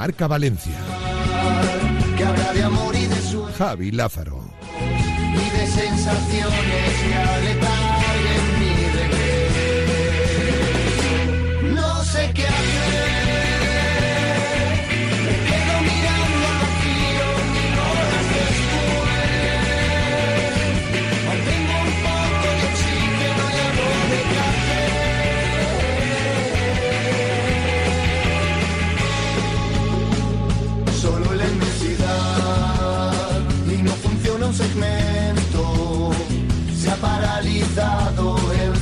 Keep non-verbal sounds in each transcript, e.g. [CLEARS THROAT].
Marca Valencia. Javi Lázaro. Y de sensaciones y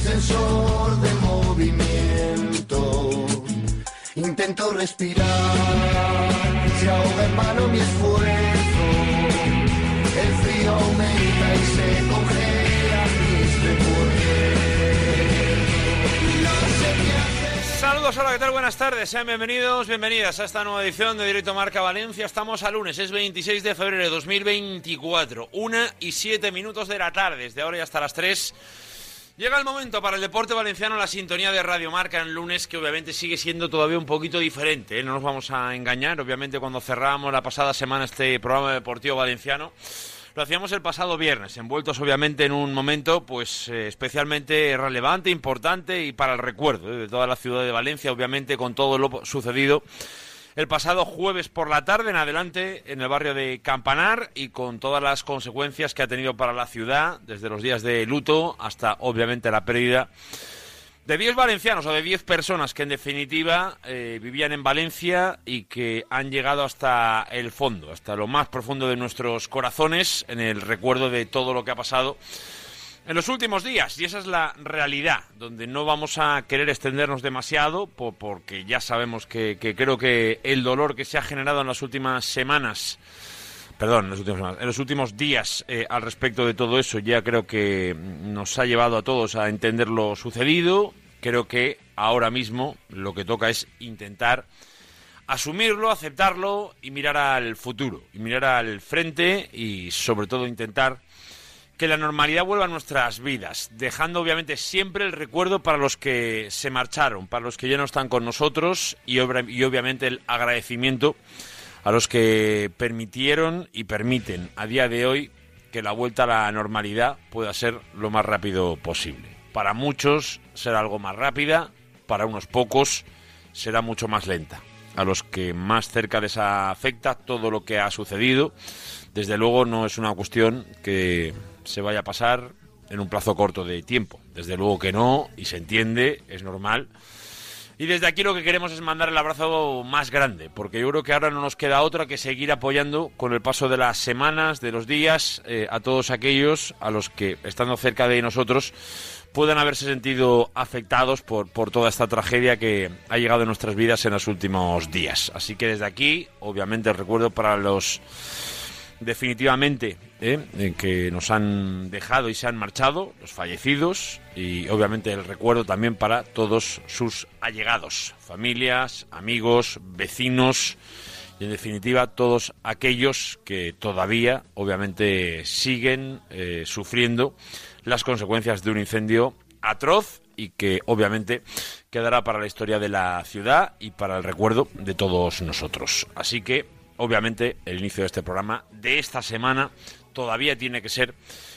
sensor de movimiento. Intento respirar, se ahoga en mi esfuerzo. El frío aumenta y se congelan mis qué. Saludos, hola, ¿qué tal? Buenas tardes, sean bienvenidos, bienvenidas a esta nueva edición de Directo Marca Valencia. Estamos a lunes, es 26 de febrero de 2024, una y siete minutos de la tarde, desde ahora y hasta las 3. Llega el momento para el deporte valenciano, la sintonía de Radio Marca en lunes, que obviamente sigue siendo todavía un poquito diferente, ¿eh? no nos vamos a engañar, obviamente cuando cerrábamos la pasada semana este programa deportivo valenciano, lo hacíamos el pasado viernes, envueltos obviamente en un momento pues eh, especialmente relevante, importante y para el recuerdo ¿eh? de toda la ciudad de Valencia, obviamente con todo lo sucedido el pasado jueves por la tarde en adelante en el barrio de Campanar y con todas las consecuencias que ha tenido para la ciudad, desde los días de luto hasta obviamente la pérdida de 10 valencianos o de 10 personas que en definitiva eh, vivían en Valencia y que han llegado hasta el fondo, hasta lo más profundo de nuestros corazones en el recuerdo de todo lo que ha pasado en los últimos días, y esa es la realidad, donde no vamos a querer extendernos demasiado, po- porque ya sabemos que, que creo que el dolor que se ha generado en las últimas semanas, perdón, en los últimos, en los últimos días eh, al respecto de todo eso, ya creo que nos ha llevado a todos a entender lo sucedido. Creo que ahora mismo lo que toca es intentar asumirlo, aceptarlo y mirar al futuro, y mirar al frente y sobre todo intentar que la normalidad vuelva a nuestras vidas, dejando obviamente siempre el recuerdo para los que se marcharon, para los que ya no están con nosotros y, obviamente el agradecimiento a los que permitieron y permiten a día de hoy que la vuelta a la normalidad pueda ser lo más rápido posible. Para muchos será algo más rápida, para unos pocos será mucho más lenta. A los que más cerca les afecta todo lo que ha sucedido, desde luego no es una cuestión que se vaya a pasar en un plazo corto de tiempo. Desde luego que no, y se entiende, es normal. Y desde aquí lo que queremos es mandar el abrazo más grande, porque yo creo que ahora no nos queda otra que seguir apoyando con el paso de las semanas, de los días, eh, a todos aquellos a los que, estando cerca de nosotros, puedan haberse sentido afectados por, por toda esta tragedia que ha llegado en nuestras vidas en los últimos días. Así que desde aquí, obviamente, el recuerdo para los definitivamente ¿eh? Eh, que nos han dejado y se han marchado, los fallecidos, y obviamente el recuerdo también para todos sus allegados, familias, amigos, vecinos, y en definitiva todos aquellos que todavía obviamente siguen eh, sufriendo las consecuencias de un incendio atroz y que obviamente quedará para la historia de la ciudad y para el recuerdo de todos nosotros. Así que obviamente el inicio de este programa de esta semana todavía tiene que ser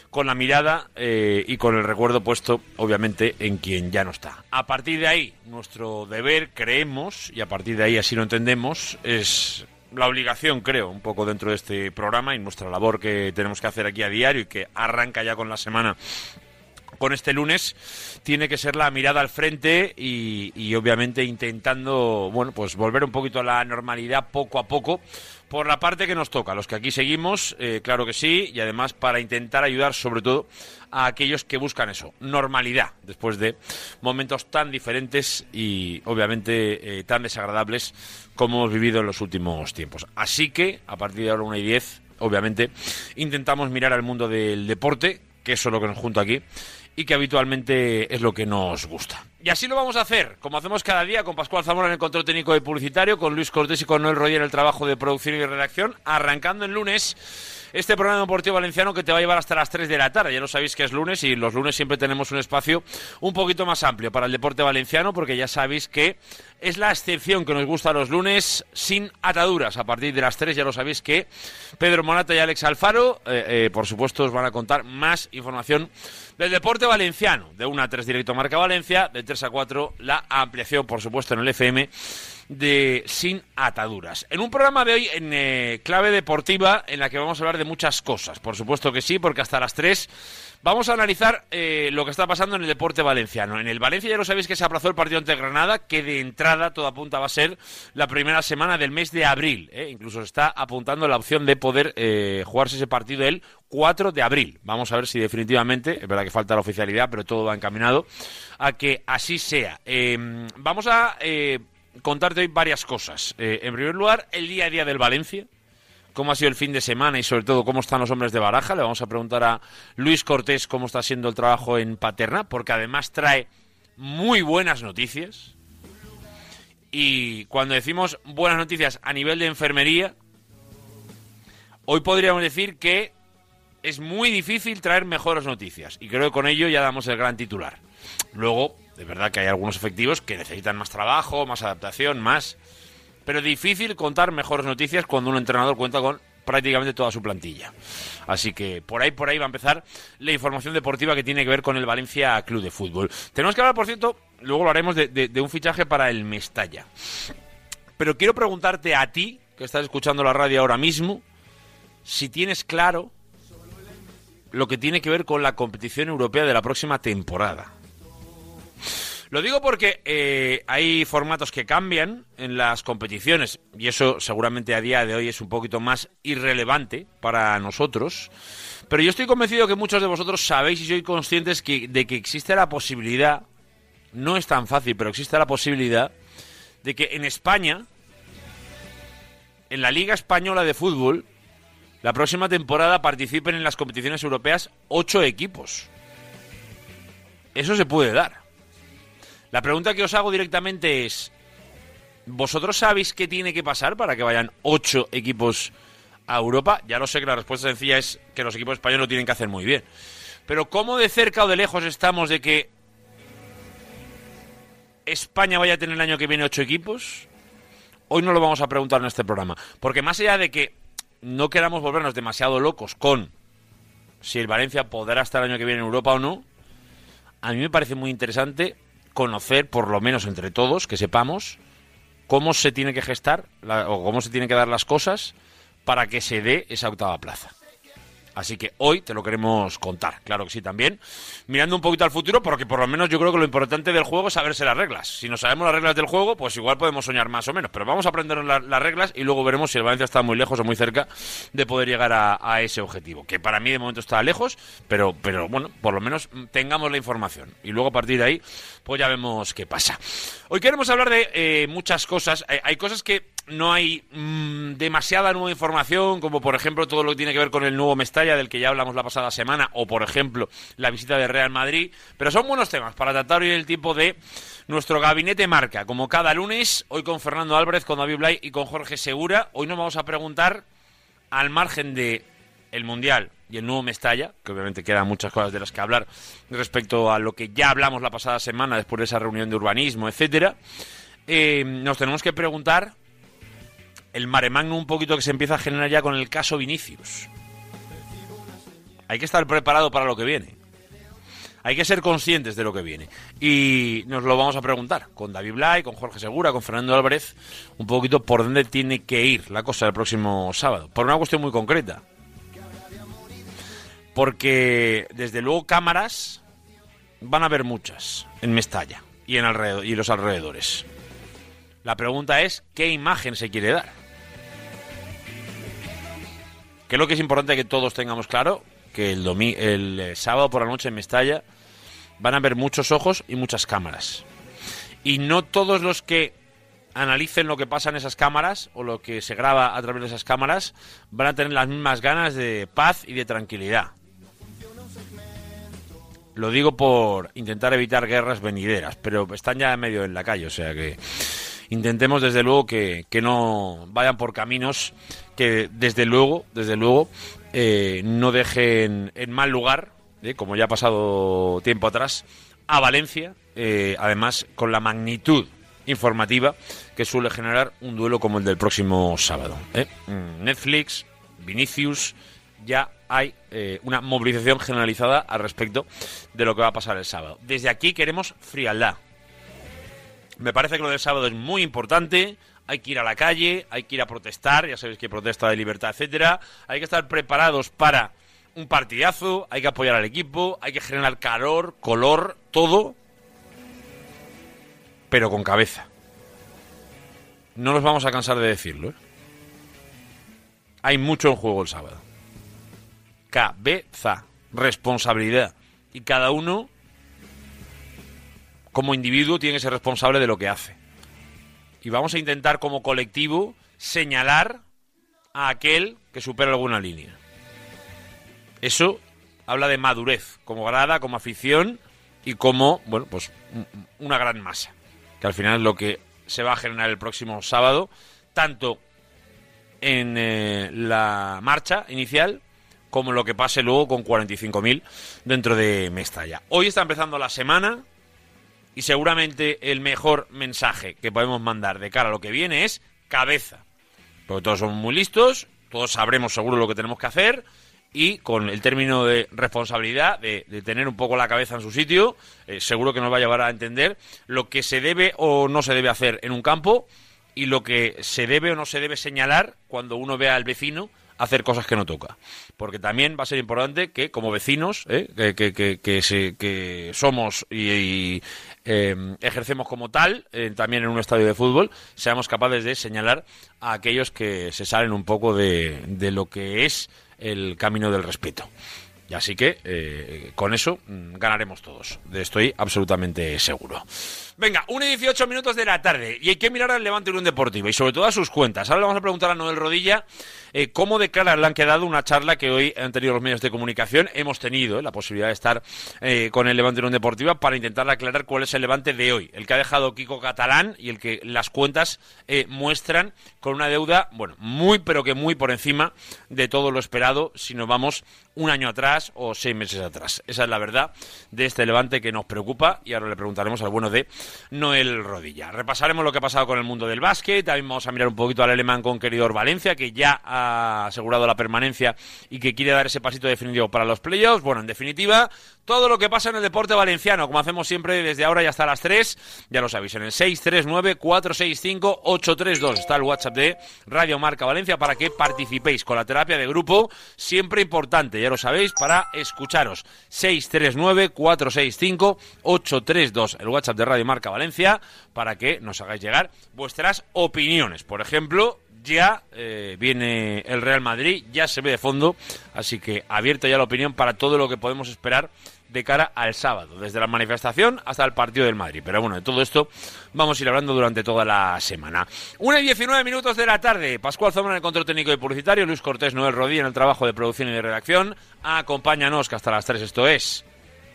con la mirada eh, y con el recuerdo puesto obviamente en quien ya no está. A partir de ahí, nuestro deber, creemos, y a partir de ahí así lo entendemos, es la obligación, creo, un poco dentro de este programa y nuestra labor que tenemos que hacer aquí a diario y que arranca ya con la semana con este lunes tiene que ser la mirada al frente y, obviamente intentando bueno pues volver un poquito a la normalidad poco a poco por la parte que nos toca los que aquí seguimos eh, claro que sí y además para intentar ayudar sobre todo a aquellos que buscan eso normalidad después de momentos tan diferentes y obviamente eh, tan desagradables como hemos vivido en los últimos tiempos. Así que a partir de ahora una y diez obviamente intentamos mirar al mundo del deporte que eso es lo que nos junta aquí y que habitualmente es lo que nos gusta. Y así lo vamos a hacer, como hacemos cada día, con Pascual Zamora en el control técnico y publicitario, con Luis Cortés y con Noel Royer en el trabajo de producción y redacción, arrancando el lunes este programa deportivo valenciano que te va a llevar hasta las 3 de la tarde. Ya lo sabéis que es lunes y los lunes siempre tenemos un espacio un poquito más amplio para el deporte valenciano, porque ya sabéis que es la excepción que nos gusta los lunes sin ataduras. A partir de las 3 ya lo sabéis que Pedro Monata y Alex Alfaro, eh, eh, por supuesto, os van a contar más información del deporte valenciano. De 1 a 3 directo Marca Valencia, de 3 a 4 la ampliación, por supuesto, en el FM de Sin Ataduras. En un programa de hoy en eh, clave deportiva en la que vamos a hablar de muchas cosas. Por supuesto que sí, porque hasta las 3 vamos a analizar eh, lo que está pasando en el deporte valenciano. En el Valencia ya lo sabéis que se aplazó el partido ante Granada, que de entrada toda punta va a ser la primera semana del mes de abril. ¿eh? Incluso se está apuntando la opción de poder jugarse ese partido el 4 de abril. Vamos a ver si definitivamente, es verdad que falta la oficialidad, pero todo va encaminado a que así sea. vamos a contarte hoy varias cosas. Eh, en primer lugar, el día a día del Valencia. Cómo ha sido el fin de semana y sobre todo cómo están los hombres de baraja. Le vamos a preguntar a Luis Cortés cómo está siendo el trabajo en Paterna, porque además trae muy buenas noticias. Y cuando decimos buenas noticias a nivel de enfermería, hoy podríamos decir que es muy difícil traer mejores noticias. Y creo que con ello ya damos el gran titular. Luego, de verdad que hay algunos efectivos que necesitan más trabajo, más adaptación, más. Pero difícil contar mejores noticias cuando un entrenador cuenta con prácticamente toda su plantilla. Así que por ahí, por ahí va a empezar la información deportiva que tiene que ver con el Valencia Club de Fútbol. Tenemos que hablar, por cierto, luego lo haremos de un fichaje para el Mestalla. Pero quiero preguntarte a ti, que estás escuchando la radio ahora mismo, si tienes claro lo que tiene que ver con la competición europea de la próxima temporada. Lo digo porque eh, hay formatos que cambian en las competiciones y eso seguramente a día de hoy es un poquito más irrelevante para nosotros. Pero yo estoy convencido que muchos de vosotros sabéis y sois conscientes de que existe la posibilidad, no es tan fácil, pero existe la posibilidad de que en España, en la Liga Española de Fútbol, la próxima temporada participen en las competiciones europeas ocho equipos. Eso se puede dar. La pregunta que os hago directamente es, ¿vosotros sabéis qué tiene que pasar para que vayan ocho equipos a Europa? Ya lo sé que la respuesta sencilla es que los equipos españoles lo tienen que hacer muy bien. Pero ¿cómo de cerca o de lejos estamos de que España vaya a tener el año que viene ocho equipos? Hoy no lo vamos a preguntar en este programa. Porque más allá de que no queramos volvernos demasiado locos con si el Valencia podrá estar el año que viene en Europa o no, a mí me parece muy interesante conocer, por lo menos entre todos, que sepamos cómo se tiene que gestar o cómo se tienen que dar las cosas para que se dé esa octava plaza. Así que hoy te lo queremos contar, claro que sí también. Mirando un poquito al futuro, porque por lo menos yo creo que lo importante del juego es saberse las reglas. Si no sabemos las reglas del juego, pues igual podemos soñar más o menos. Pero vamos a aprender las reglas y luego veremos si el Valencia está muy lejos o muy cerca de poder llegar a, ese objetivo. Que para mí de momento está lejos, pero, pero bueno, por lo menos tengamos la información. Y luego a partir de ahí, pues ya vemos qué pasa. Hoy queremos hablar de eh, muchas cosas. hay cosas que no hay mm, demasiada nueva información, como por ejemplo todo lo que tiene que ver con el nuevo Mestalla, del que ya hablamos la pasada semana, o por ejemplo la visita de Real Madrid. Pero son buenos temas para tratar hoy el tiempo de nuestro gabinete marca, como cada lunes, hoy con Fernando Álvarez, con David Blay y con Jorge Segura. Hoy nos vamos a preguntar, al margen de el Mundial y el nuevo Mestalla, que obviamente quedan muchas cosas de las que hablar respecto a lo que ya hablamos la pasada semana después de esa reunión de urbanismo, etcétera. Eh, nos tenemos que preguntar el mare un poquito que se empieza a generar ya con el caso Vinicius. Hay que estar preparado para lo que viene. Hay que ser conscientes de lo que viene. Y nos lo vamos a preguntar con David Blay, con Jorge Segura, con Fernando Álvarez, un poquito por dónde tiene que ir la cosa el próximo sábado. Por una cuestión muy concreta. Porque desde luego cámaras van a haber muchas en Mestalla y en y los alrededores. La pregunta es qué imagen se quiere dar. Que lo que es importante que todos tengamos claro, que el, el eh, sábado por la noche en Mestalla van a haber muchos ojos y muchas cámaras. Y no todos los que analicen lo que pasa en esas cámaras o lo que se graba a través de esas cámaras van a tener las mismas ganas de paz y de tranquilidad. Lo digo por intentar evitar guerras venideras, pero están ya medio en la calle, o sea que intentemos desde luego que, que no vayan por caminos que desde luego, desde luego, eh, no dejen en mal lugar, eh, como ya ha pasado tiempo atrás, a Valencia, eh, además con la magnitud informativa que suele generar un duelo como el del próximo sábado. Mm, Netflix, Vinicius, ya hay una movilización generalizada al respecto de lo que va a pasar el sábado. Desde aquí queremos frialdad. Me parece que lo del sábado es muy importante. Hay que ir a la calle, hay que ir a protestar, ya sabéis que protesta de libertad, etcétera. Hay que estar preparados para un partidazo, hay que apoyar al equipo, hay que generar calor, color, todo, pero con cabeza. No nos vamos a cansar de decirlo. ¿eh? Hay mucho en juego el sábado. Cabeza, responsabilidad. Y cada uno, como individuo, tiene que ser responsable de lo que hace. Y vamos a intentar, como colectivo, señalar a aquel que supera alguna línea. Eso habla de madurez, como grada, como afición y como, bueno, pues un- una gran masa. Que al final es lo que se va a generar el próximo sábado, tanto en eh, la marcha inicial como lo que pase luego con 45.000 dentro de Mestalla. Hoy está empezando la semana y seguramente el mejor mensaje que podemos mandar de cara a lo que viene es cabeza. Porque todos somos muy listos, todos sabremos seguro lo que tenemos que hacer y con el término de responsabilidad, de, tener un poco la cabeza en su sitio, eh, seguro que nos va a llevar a entender lo que se debe o no se debe hacer en un campo y lo que se debe o no se debe señalar cuando uno vea al vecino hacer cosas que no toca. Porque también va a ser importante que como vecinos, ¿eh? que, que- que- que se- que somos y, eh, ejercemos como tal, eh, también en un estadio de fútbol, seamos capaces de señalar a aquellos que se salen un poco de, de lo que es el camino del respeto. Y así que eh, con eso mm, ganaremos todos. Estoy absolutamente seguro. Venga, 1 y 18 minutos de la tarde. Y hay que mirar al Levante Unión Deportiva y sobre todo a sus cuentas. Ahora le vamos a preguntar a Noel Rodilla eh, cómo declara le han quedado una charla que hoy han tenido los medios de comunicación. Hemos tenido eh, la posibilidad de estar con el Levante Unión Deportiva para intentar aclarar cuál es el Levante de hoy. El que ha dejado Kiko Catalán y el que las cuentas muestran con una deuda, bueno, muy pero que muy por encima de todo lo esperado si nos vamos un año atrás o seis meses atrás. Esa es la verdad de este Levante que nos preocupa y ahora le preguntaremos al bueno de Noel Rodilla. Repasaremos lo que ha pasado con el mundo del básquet, también vamos a mirar un poquito al alemán con queridor Valencia, que ya ha asegurado la permanencia y que quiere dar ese pasito definitivo para los playoffs. Bueno, en definitiva, todo lo que pasa en el deporte valenciano, como hacemos siempre desde ahora y hasta las 3, ya lo sabéis, en el 639-465-832 está el WhatsApp de Radio Marca Valencia para que participéis con la terapia de grupo, siempre importante, ya lo sabéis, para escucharos. 639-465-832, el WhatsApp de Radio Marca Valencia, para que nos hagáis llegar vuestras opiniones. Por ejemplo, ya eh, viene el Real Madrid, ya se ve de fondo, así que abierto ya la opinión para todo lo que podemos esperar de cara al sábado, desde la manifestación hasta el partido del Madrid. Pero bueno, de todo esto vamos a ir hablando durante toda la semana. Una y 19 minutos de la tarde, Pascual Zoma en el control técnico y publicitario, Luis Cortés, Noel Rodilla en el trabajo de producción y de redacción. Acompáñanos que hasta las 3 esto es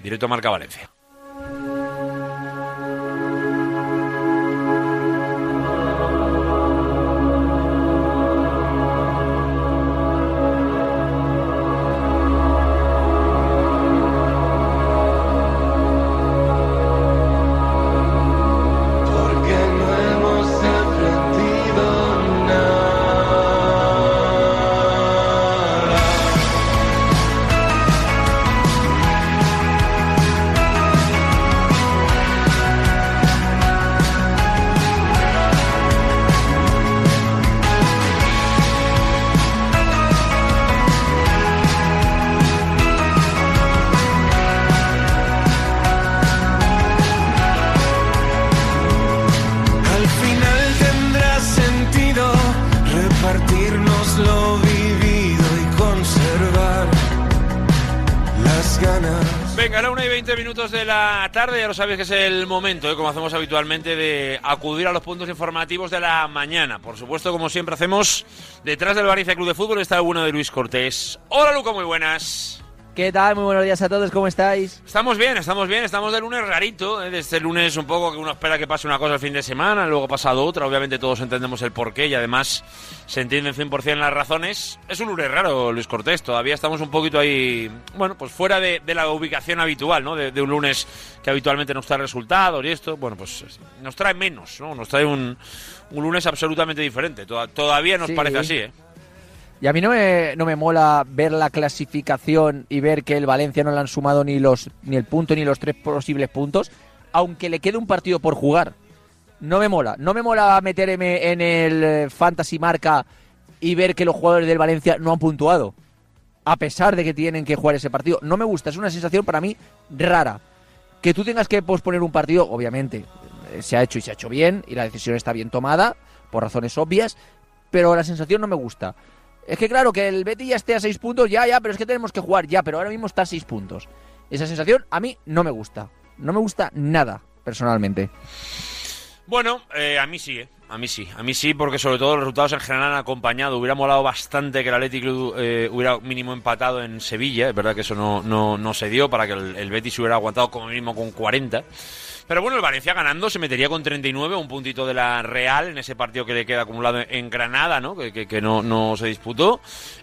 Directo Marca Valencia. De la tarde, ya lo sabéis que es el momento, ¿eh? como hacemos habitualmente, de acudir a los puntos informativos de la mañana. Por supuesto, como siempre hacemos, detrás del Valencia Club de Fútbol está el bueno de Luis Cortés. Hola, Luca, muy buenas. ¿Qué tal? Muy buenos días a todos, ¿cómo estáis? Estamos bien, estamos bien, estamos de lunes rarito, ¿eh? de este lunes un poco que uno espera que pase una cosa el fin de semana, luego ha pasado otra, obviamente todos entendemos el porqué y además se entienden 100% las razones. Es un lunes raro, Luis Cortés, todavía estamos un poquito ahí, bueno, pues fuera de, de la ubicación habitual, ¿no? De, de, un lunes que habitualmente nos trae resultados y esto, bueno, pues nos trae menos, ¿no? Nos trae un, un lunes absolutamente diferente, todavía nos Sí. parece así, ¿eh? Y a mí no me, no me mola ver la clasificación y ver que el Valencia no le han sumado ni, los, ni el punto ni los tres posibles puntos, aunque le quede un partido por jugar. No me mola. No me mola meterme en el eh, Fantasy Marca y ver que los jugadores del Valencia no han puntuado. A pesar de que tienen que jugar ese partido. No me gusta. Es una sensación para mí rara. Que tú tengas que posponer un partido, obviamente, eh, se ha hecho y se ha hecho bien, y la decisión está bien tomada, por razones obvias, pero la sensación no me gusta. Es que claro, que el Betty ya esté a seis puntos, ya, ya, pero es que tenemos que jugar ya, pero ahora mismo está a seis puntos. Esa sensación a mí no me gusta. No me gusta nada, personalmente. Bueno, eh, a mí sí, ¿eh? A mí sí, a mí sí, porque sobre todo los resultados en general han acompañado. Hubiera molado bastante que el Athletic Club eh, hubiera mínimo empatado en Sevilla. Es verdad que eso no, no, no se dio para que el, el Betis hubiera aguantado como mínimo con 40. Pero bueno, el Valencia ganando se metería con 39, un puntito de la Real en ese partido que le queda acumulado en Granada, ¿no? Que, que, no, no se disputó.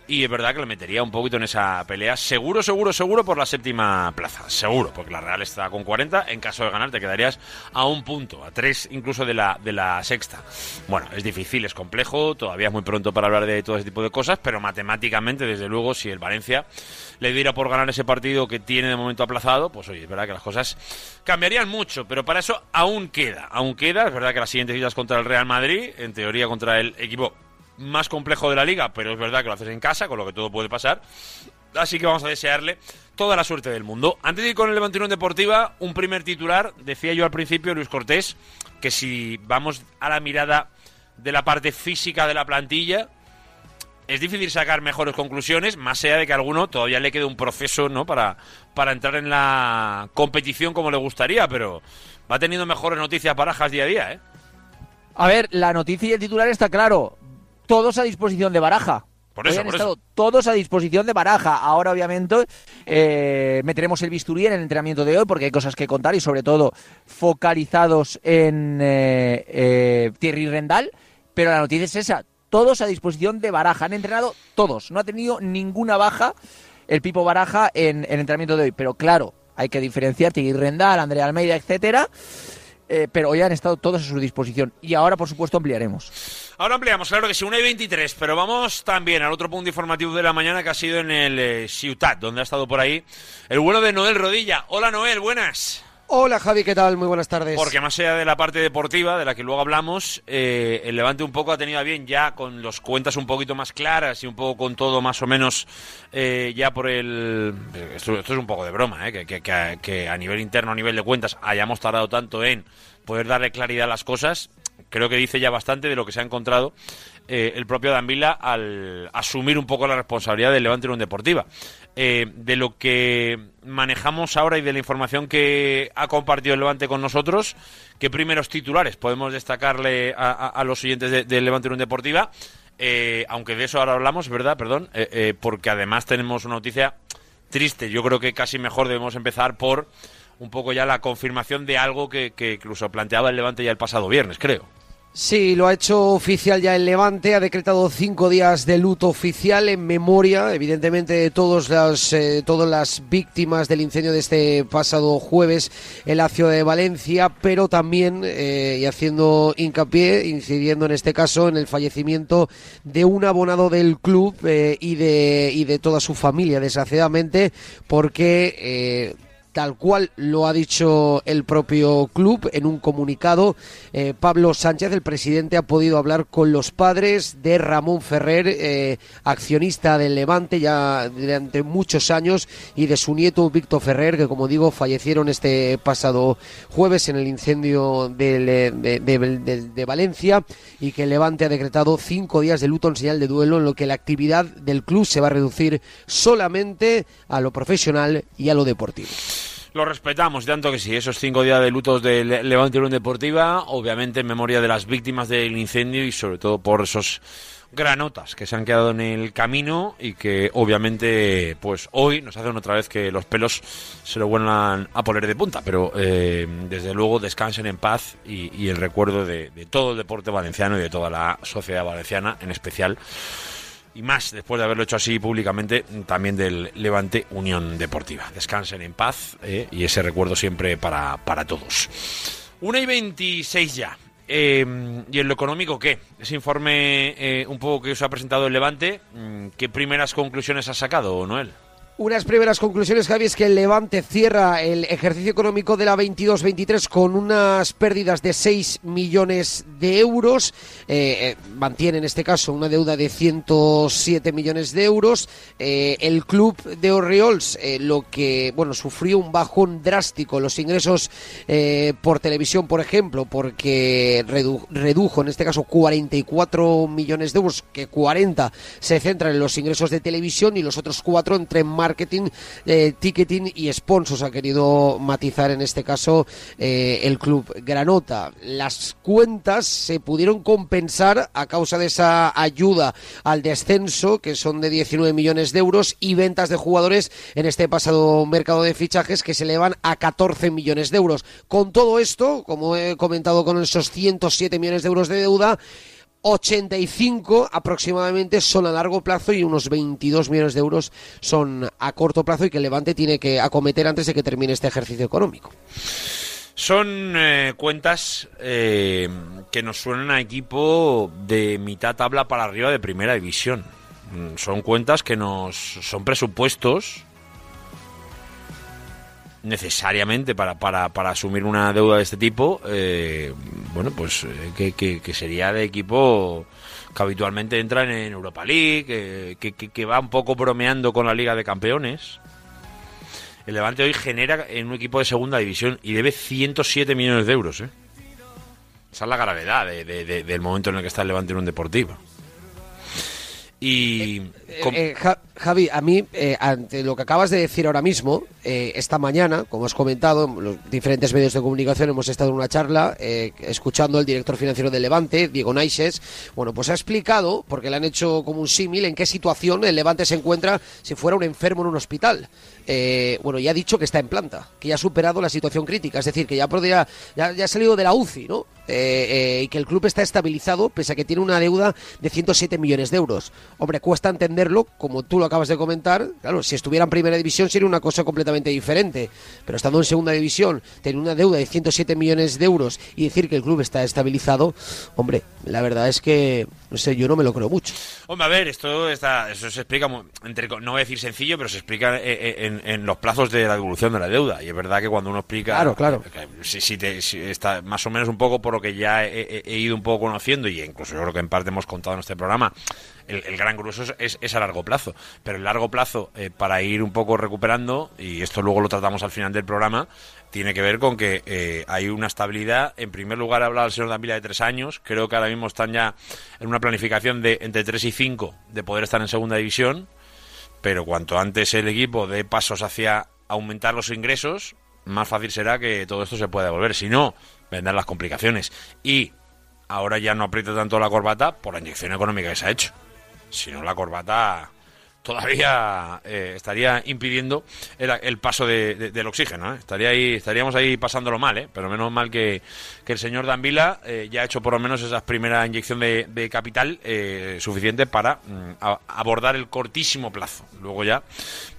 Y es verdad que le metería un poquito en esa pelea. Seguro, seguro, seguro por la séptima plaza. Seguro, porque la Real está con 40. En caso de ganar, te quedarías a un punto, a tres incluso de la, de la sexta. Bueno, es difícil, es complejo. Todavía es muy pronto para hablar de todo ese tipo de cosas. Pero matemáticamente, desde luego, si el Valencia le diera por ganar ese partido que tiene de momento aplazado, pues oye, es verdad que las cosas cambiarían mucho, para eso aún queda, aún queda, es verdad que las siguientes citas contra el Real Madrid, en teoría contra el equipo más complejo de la liga, pero es verdad que lo haces en casa, con lo que todo puede pasar. Así que vamos a desearle toda la suerte del mundo. Antes de ir con el Levante Deportiva, un primer titular, decía yo al principio, Luis Cortés, que si vamos a la mirada de la parte física de la plantilla, es difícil sacar mejores conclusiones, más allá de que a alguno todavía le quede un proceso ¿no? para, para entrar en la competición como le gustaría, pero va teniendo mejores noticias Barajas día a día, ¿eh? A ver, la noticia y el titular está claro. Todos a disposición de Baraja. Por eso, han por estado eso. todos a disposición de Baraja. Ahora, obviamente, eh, meteremos el bisturí en el entrenamiento de hoy porque hay cosas que contar y, sobre todo, focalizados en eh, eh, Thierry Rendal. Pero la noticia es esa: todos a disposición de Baraja. Han entrenado todos. No ha tenido ninguna baja el Pipo Baraja en el entrenamiento de hoy. Pero claro, hay que diferenciar Thierry Rendal, Andrea Almeida, etcétera. Eh, pero hoy han estado todos a su disposición. Y ahora, por supuesto, ampliaremos. Ahora ampliamos, claro que sí, 1 y 23, pero vamos también al otro punto informativo de la mañana que ha sido en el eh, Ciutat, donde ha estado por ahí el bueno de Noel Rodilla. Hola Noel, buenas. Hola Javi, ¿qué tal? Muy buenas tardes. Porque más allá de la parte deportiva, de la que luego hablamos, eh, el Levante un poco ha tenido a bien ya con los cuentas un poquito más claras y un poco con todo más o menos eh, ya por el... Esto, esto es un poco de broma, ¿eh? que- que- que a nivel interno, a nivel de cuentas, hayamos tardado tanto en poder darle claridad a las cosas. Creo que dice ya bastante de lo que se ha encontrado eh, el propio Danvila al asumir un poco la responsabilidad del Levante Unión Deportiva. Eh, de lo que manejamos ahora y de la información que ha compartido el Levante con nosotros, ¿qué primeros titulares podemos destacarle a, a- los oyentes de- del Levante Unión Deportiva? Eh, aunque de eso ahora hablamos, ¿verdad? Perdón, porque además tenemos una noticia triste. Yo creo que casi mejor debemos empezar por un poco ya la confirmación de algo que incluso planteaba el Levante ya el pasado viernes, creo. Sí, lo ha hecho oficial ya el Levante, ha decretado cinco días de luto oficial en memoria, evidentemente, de todos las, eh, todas las víctimas del incendio de este pasado jueves en la ciudad de Valencia, pero también, eh, y haciendo hincapié, incidiendo en este caso, en el fallecimiento de un abonado del club eh, y, de, y de toda su familia, desgraciadamente, porque... tal cual lo ha dicho el propio club en un comunicado. eh, Pablo Sánchez, el presidente, ha podido hablar con los padres de Ramón Ferrer, eh, accionista del Levante ya durante muchos años, y de su nieto Víctor Ferrer, que como digo, fallecieron este pasado jueves en el incendio eh, de- de- de Valencia y que el Levante ha decretado cinco días de luto en señal de duelo, en lo que la actividad del club se va a reducir solamente a lo profesional y a lo deportivo. Lo respetamos, tanto que sí, esos cinco días de lutos de Le- Levante Unión Deportiva, obviamente en memoria de las víctimas del incendio y sobre todo por esos granotas que se han quedado en el camino y que obviamente pues hoy nos hacen otra vez que los pelos se lo vuelvan a poner de punta, pero eh, desde luego descansen en paz y, y el recuerdo de, de todo el deporte valenciano y de toda la sociedad valenciana en especial y más después de haberlo hecho así públicamente también del Levante Unión Deportiva. Descansen en paz eh, y ese recuerdo siempre para, para todos. 1 y 26 ya. Eh, ¿Y en lo económico qué? Ese informe eh, un poco que os ha presentado el Levante, mm, ¿qué primeras conclusiones has sacado, Noel? Unas primeras conclusiones, Javi, es que el Levante cierra el ejercicio económico de la 22-23 con unas pérdidas de 6 millones de euros. Eh, eh, mantiene en este caso una deuda de 107 millones de euros. Eh, el club de Oriols, eh, lo que, bueno, sufrió un bajón drástico. Los ingresos por televisión, por ejemplo, porque redu- redujo en este caso 44 millones de euros, que 40 se centran en los ingresos de televisión y los otros cuatro entre marketing, eh, ticketing y sponsors. Ha querido matizar en este caso eh, el club Granota. Las cuentas se pudieron compensar a causa de esa ayuda al descenso, que son de 19 millones de euros, y ventas de jugadores en este pasado mercado de fichajes que se elevan a 14 millones de euros. Con todo esto, como he comentado con esos 107 millones de euros de deuda, 85 aproximadamente son a largo plazo y unos 22 millones de euros son a corto plazo y que el Levante tiene que acometer antes de que termine este ejercicio económico. Son eh, cuentas eh, que nos suenan a equipo de mitad tabla para arriba de primera división. Mm, Son cuentas que nos son presupuestos necesariamente para, para, para asumir una deuda de este tipo, eh, bueno, pues eh, que, que- sería de equipo que habitualmente entra en Europa League, que, que- va un poco bromeando con la Liga de Campeones. El Levante hoy genera en un equipo de segunda división y debe 107 millones de euros. ¿eh? Esa es la gravedad de- de- de- del momento en el que está el Levante en un deportivo. Y... Eh, Ja- Javi, a mí, eh, ante lo que acabas de decir ahora mismo, eh, esta mañana, como has comentado, en los diferentes medios de comunicación hemos estado en una charla eh, escuchando al director financiero del Levante, Diego Naises. Bueno, pues ha explicado, porque le han hecho como un símil, en qué situación el Levante se encuentra si fuera un enfermo en un hospital. Eh, bueno, ya ha dicho que está en planta, que ya ha superado la situación crítica, es decir, que ya podría, ya, ha salido de la UCI, ¿no? Eh, eh, y que el club está estabilizado pese a que tiene una deuda de 107 millones de euros. Hombre, cuesta entenderlo, como tú lo acabas de comentar. Claro, si estuviera en primera división sería una cosa completamente diferente. Pero estando en segunda división, tener una deuda de 107 millones de euros y decir que el club está estabilizado, hombre, la verdad es que, no sé, yo no me lo creo mucho. Hombre, a ver, esto está, eso se explica, entre, no voy a decir sencillo, pero se explica eh, eh, en, en los plazos de la devolución de la deuda. Y es verdad que cuando uno explica... Claro, claro. que Si, si te- si está más o menos un poco por lo que ya he, ido un poco conociendo y incluso yo creo que en parte hemos contado en este programa, el, el gran grueso es, es- es a largo plazo. Pero el largo plazo, eh, para ir un poco recuperando, y esto luego lo tratamos al final del programa, tiene que ver con que eh, hay una estabilidad. En primer lugar, ha hablado el señor Dambila de tres años. Creo que ahora mismo están ya en una planificación de entre tres y cinco de poder estar en segunda división. Pero cuanto antes el equipo dé pasos hacia aumentar los ingresos, más fácil será que todo esto se pueda devolver. Si no, vendrán las complicaciones. Y ahora ya no aprieta tanto la corbata por la inyección económica que se ha hecho. Si no, la corbata todavía eh, estaría impidiendo el, el paso de- de- del oxígeno. ¿eh? Estaría ahí, estaríamos ahí pasándolo mal, ¿eh? pero menos mal que, que el señor Danvila eh, ya ha hecho por lo menos esa primera inyección de, de capital suficiente para mm, a- abordar el cortísimo plazo. Luego ya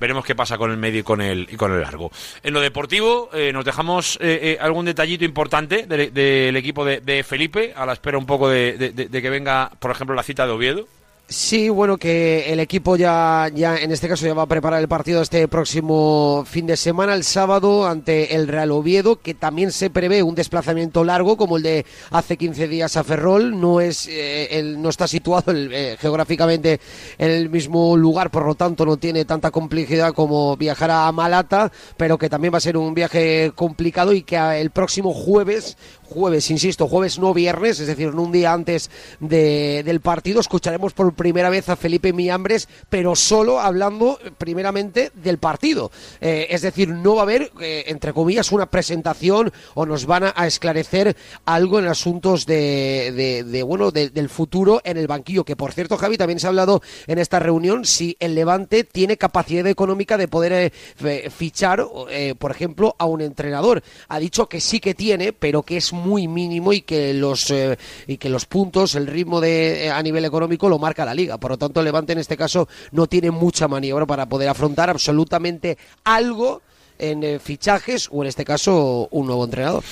veremos qué pasa con el medio y con el, y con el largo. En lo deportivo nos dejamos algún detallito importante del, equipo de, Felipe, a la espera un poco de que venga, por ejemplo, la cita de Oviedo. Sí, bueno, que el equipo ya, ya en este caso ya va a preparar el partido este próximo fin de semana, el sábado, ante el Real Oviedo, que también se prevé un desplazamiento largo como el de hace 15 días a Ferrol. No es, eh, el- no está situado el- eh, geográficamente en el mismo lugar, por lo tanto no tiene tanta complejidad como viajar a Malata, pero que también va a ser un viaje complicado y que el próximo jueves jueves, insisto, jueves no viernes, es decir, en un día antes de- del partido, escucharemos por primera vez a Felipe Miambres, pero solo hablando primeramente del partido. Eh, es decir, no va a haber, eh, entre comillas, una presentación o nos van a, esclarecer algo en asuntos de, de- de, bueno, de- del futuro en el banquillo, que por cierto, Javi, también se ha hablado en esta reunión si el Levante tiene capacidad económica de poder eh, fichar, eh, por ejemplo, a un entrenador. Ha dicho que sí que tiene, pero que es mínimo y que los eh, y que los puntos, el ritmo de eh, a nivel económico lo marca la liga. Por lo tanto, Levante en este caso no tiene mucha maniobra para poder afrontar absolutamente algo en eh, fichajes o en este caso un nuevo entrenador.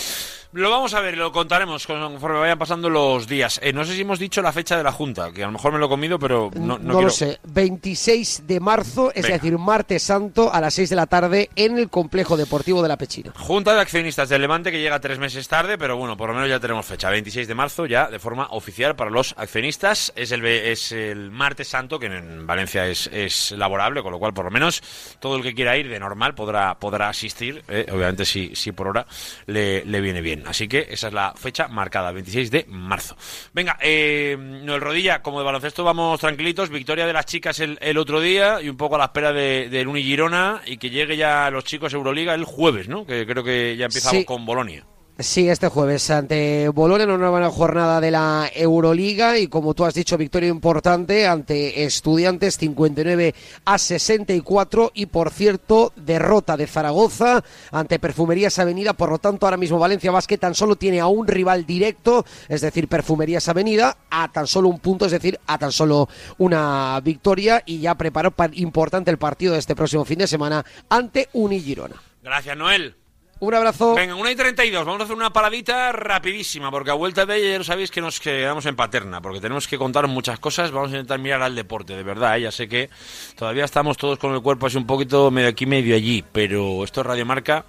Lo vamos a ver, lo contaremos conforme vayan pasando los días. Eh, no sé si hemos dicho la fecha de la Junta, que a lo mejor me lo he comido, pero no, no No, quiero... lo sé. 26 de marzo, es Venga. decir, martes santo a las 6 de la tarde en el complejo deportivo de la Pechina. Junta de Accionistas del Levante que llega tres meses tarde, pero bueno, por lo menos ya tenemos fecha. 26 de marzo ya de forma oficial para los accionistas. Es el, es el martes santo, que en Valencia es, es laborable, con lo cual por lo menos todo el que quiera ir de normal podrá, podrá asistir. eh, obviamente si, si por hora le, le viene bien. Así que esa es la fecha marcada, 26 de marzo. Venga, eh, Noel Rodilla, como de baloncesto vamos tranquilitos. Victoria de las chicas el, el otro día y un poco a la espera de, del Uni Girona y que llegue ya los chicos Euroliga el jueves, ¿no? Que creo que ya empezamos Sí. con Bolonia. Sí, este jueves ante Bolonia en una nueva jornada de la Euroliga y como tú has dicho, victoria importante ante Estudiantes 59 a 64 y por cierto, derrota de Zaragoza ante Perfumerías Avenida, por lo tanto ahora mismo Valencia Basket tan solo tiene a un rival directo, es decir, Perfumerías Avenida, a tan solo un punto, es decir, a tan solo una victoria y ya preparó importante el partido de este próximo fin de semana ante Unigirona. Gracias, Noel. Un abrazo. Venga, una y 32. Vamos a hacer una paradita rapidísima, porque a vuelta de ya sabéis que nos quedamos en paterna, porque tenemos que contar muchas cosas. Vamos a intentar mirar al deporte, de verdad. ¿eh? Ya sé que todavía estamos todos con el cuerpo así un poquito medio aquí, medio allí, pero esto es Radio Marca.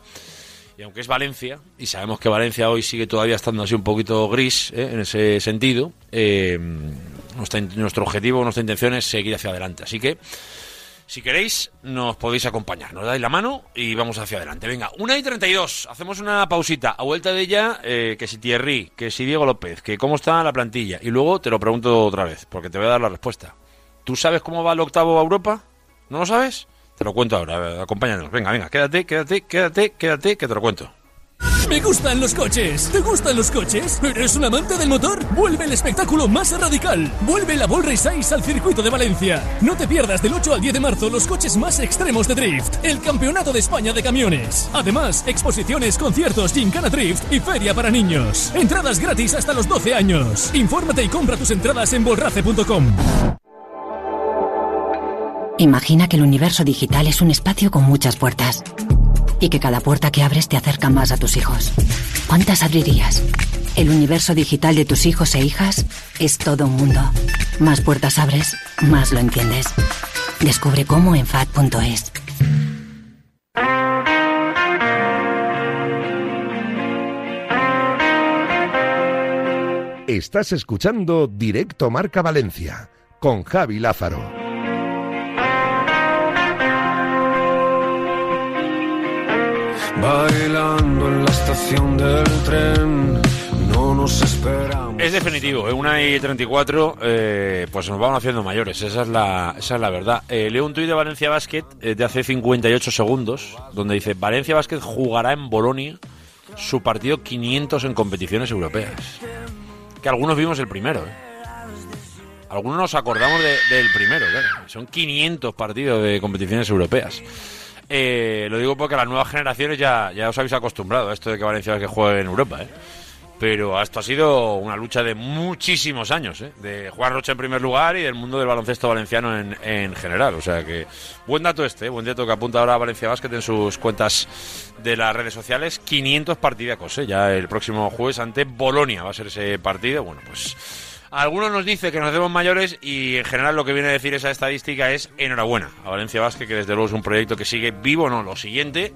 Y aunque es Valencia, y sabemos que Valencia hoy sigue todavía estando así un poquito gris ¿eh? en ese sentido, eh, nuestro objetivo, nuestra intención es seguir hacia adelante. Así que, si queréis, nos podéis acompañar. Nos dais la mano y vamos hacia adelante. Venga, una y 32. Hacemos una pausita. A vuelta de ella, eh, que si Thierry, que si Diego López, que cómo está la plantilla. Y luego te lo pregunto otra vez, porque te voy a dar la respuesta. ¿Tú sabes cómo va el octavo a Europa? ¿No lo sabes? Te lo cuento ahora. Acompáñanos. Venga, venga, quédate, quédate, quédate, quédate, que te lo cuento. Me gustan los coches. ¿Te gustan los coches? ¿Eres un amante del motor? Vuelve el espectáculo más radical. Vuelve la Ball Race al circuito de Valencia. No te pierdas del 8 al 10 de marzo los coches más extremos de drift. El Campeonato de España de Camiones. Además, exposiciones, conciertos, gincana drift y feria para niños. Entradas gratis hasta los 12 años. Infórmate y compra tus entradas en bolrace.com. Imagina que el universo digital es un espacio con muchas puertas y que cada puerta que abres te acerca más a tus hijos. ¿Cuántas abrirías? El universo digital de tus hijos e hijas es todo un mundo. Más puertas abres, más lo entiendes. Descubre cómo en FAD.es. Estás escuchando Directo Marca Valencia con Javi Lázaro. Bailando en la estación del tren, no nos esperamos. Es definitivo, en una y 34, eh, pues nos vamos haciendo mayores, esa es la, esa es la verdad. Eh, leo un tuit de Valencia Basket eh, de hace 58 segundos, donde dice, Valencia Basket jugará en Bolonia su partido 500 en competiciones europeas. Que algunos vimos el primero, ¿eh? Algunos nos acordamos de- del primero, claro. Son 500 partidos de competiciones europeas. Eh, lo digo porque las nuevas generaciones ya, ya os habéis acostumbrado a esto de que Valencia Basket juegue en Europa, ¿eh? Pero esto ha sido una lucha de muchísimos años, ¿eh? de Juan Rocha en primer lugar y del mundo del baloncesto valenciano en, en general. O sea que buen dato este, ¿eh? buen dato que apunta ahora Valencia Basket en sus cuentas de las redes sociales. 500 partidacos, ¿eh? ya el próximo jueves ante Bolonia va a ser ese partido. Bueno, pues algunos nos dice que nos hacemos mayores y en general lo que viene a decir esa estadística es enhorabuena a Valencia Basket, que desde luego es un proyecto que sigue vivo, no, lo siguiente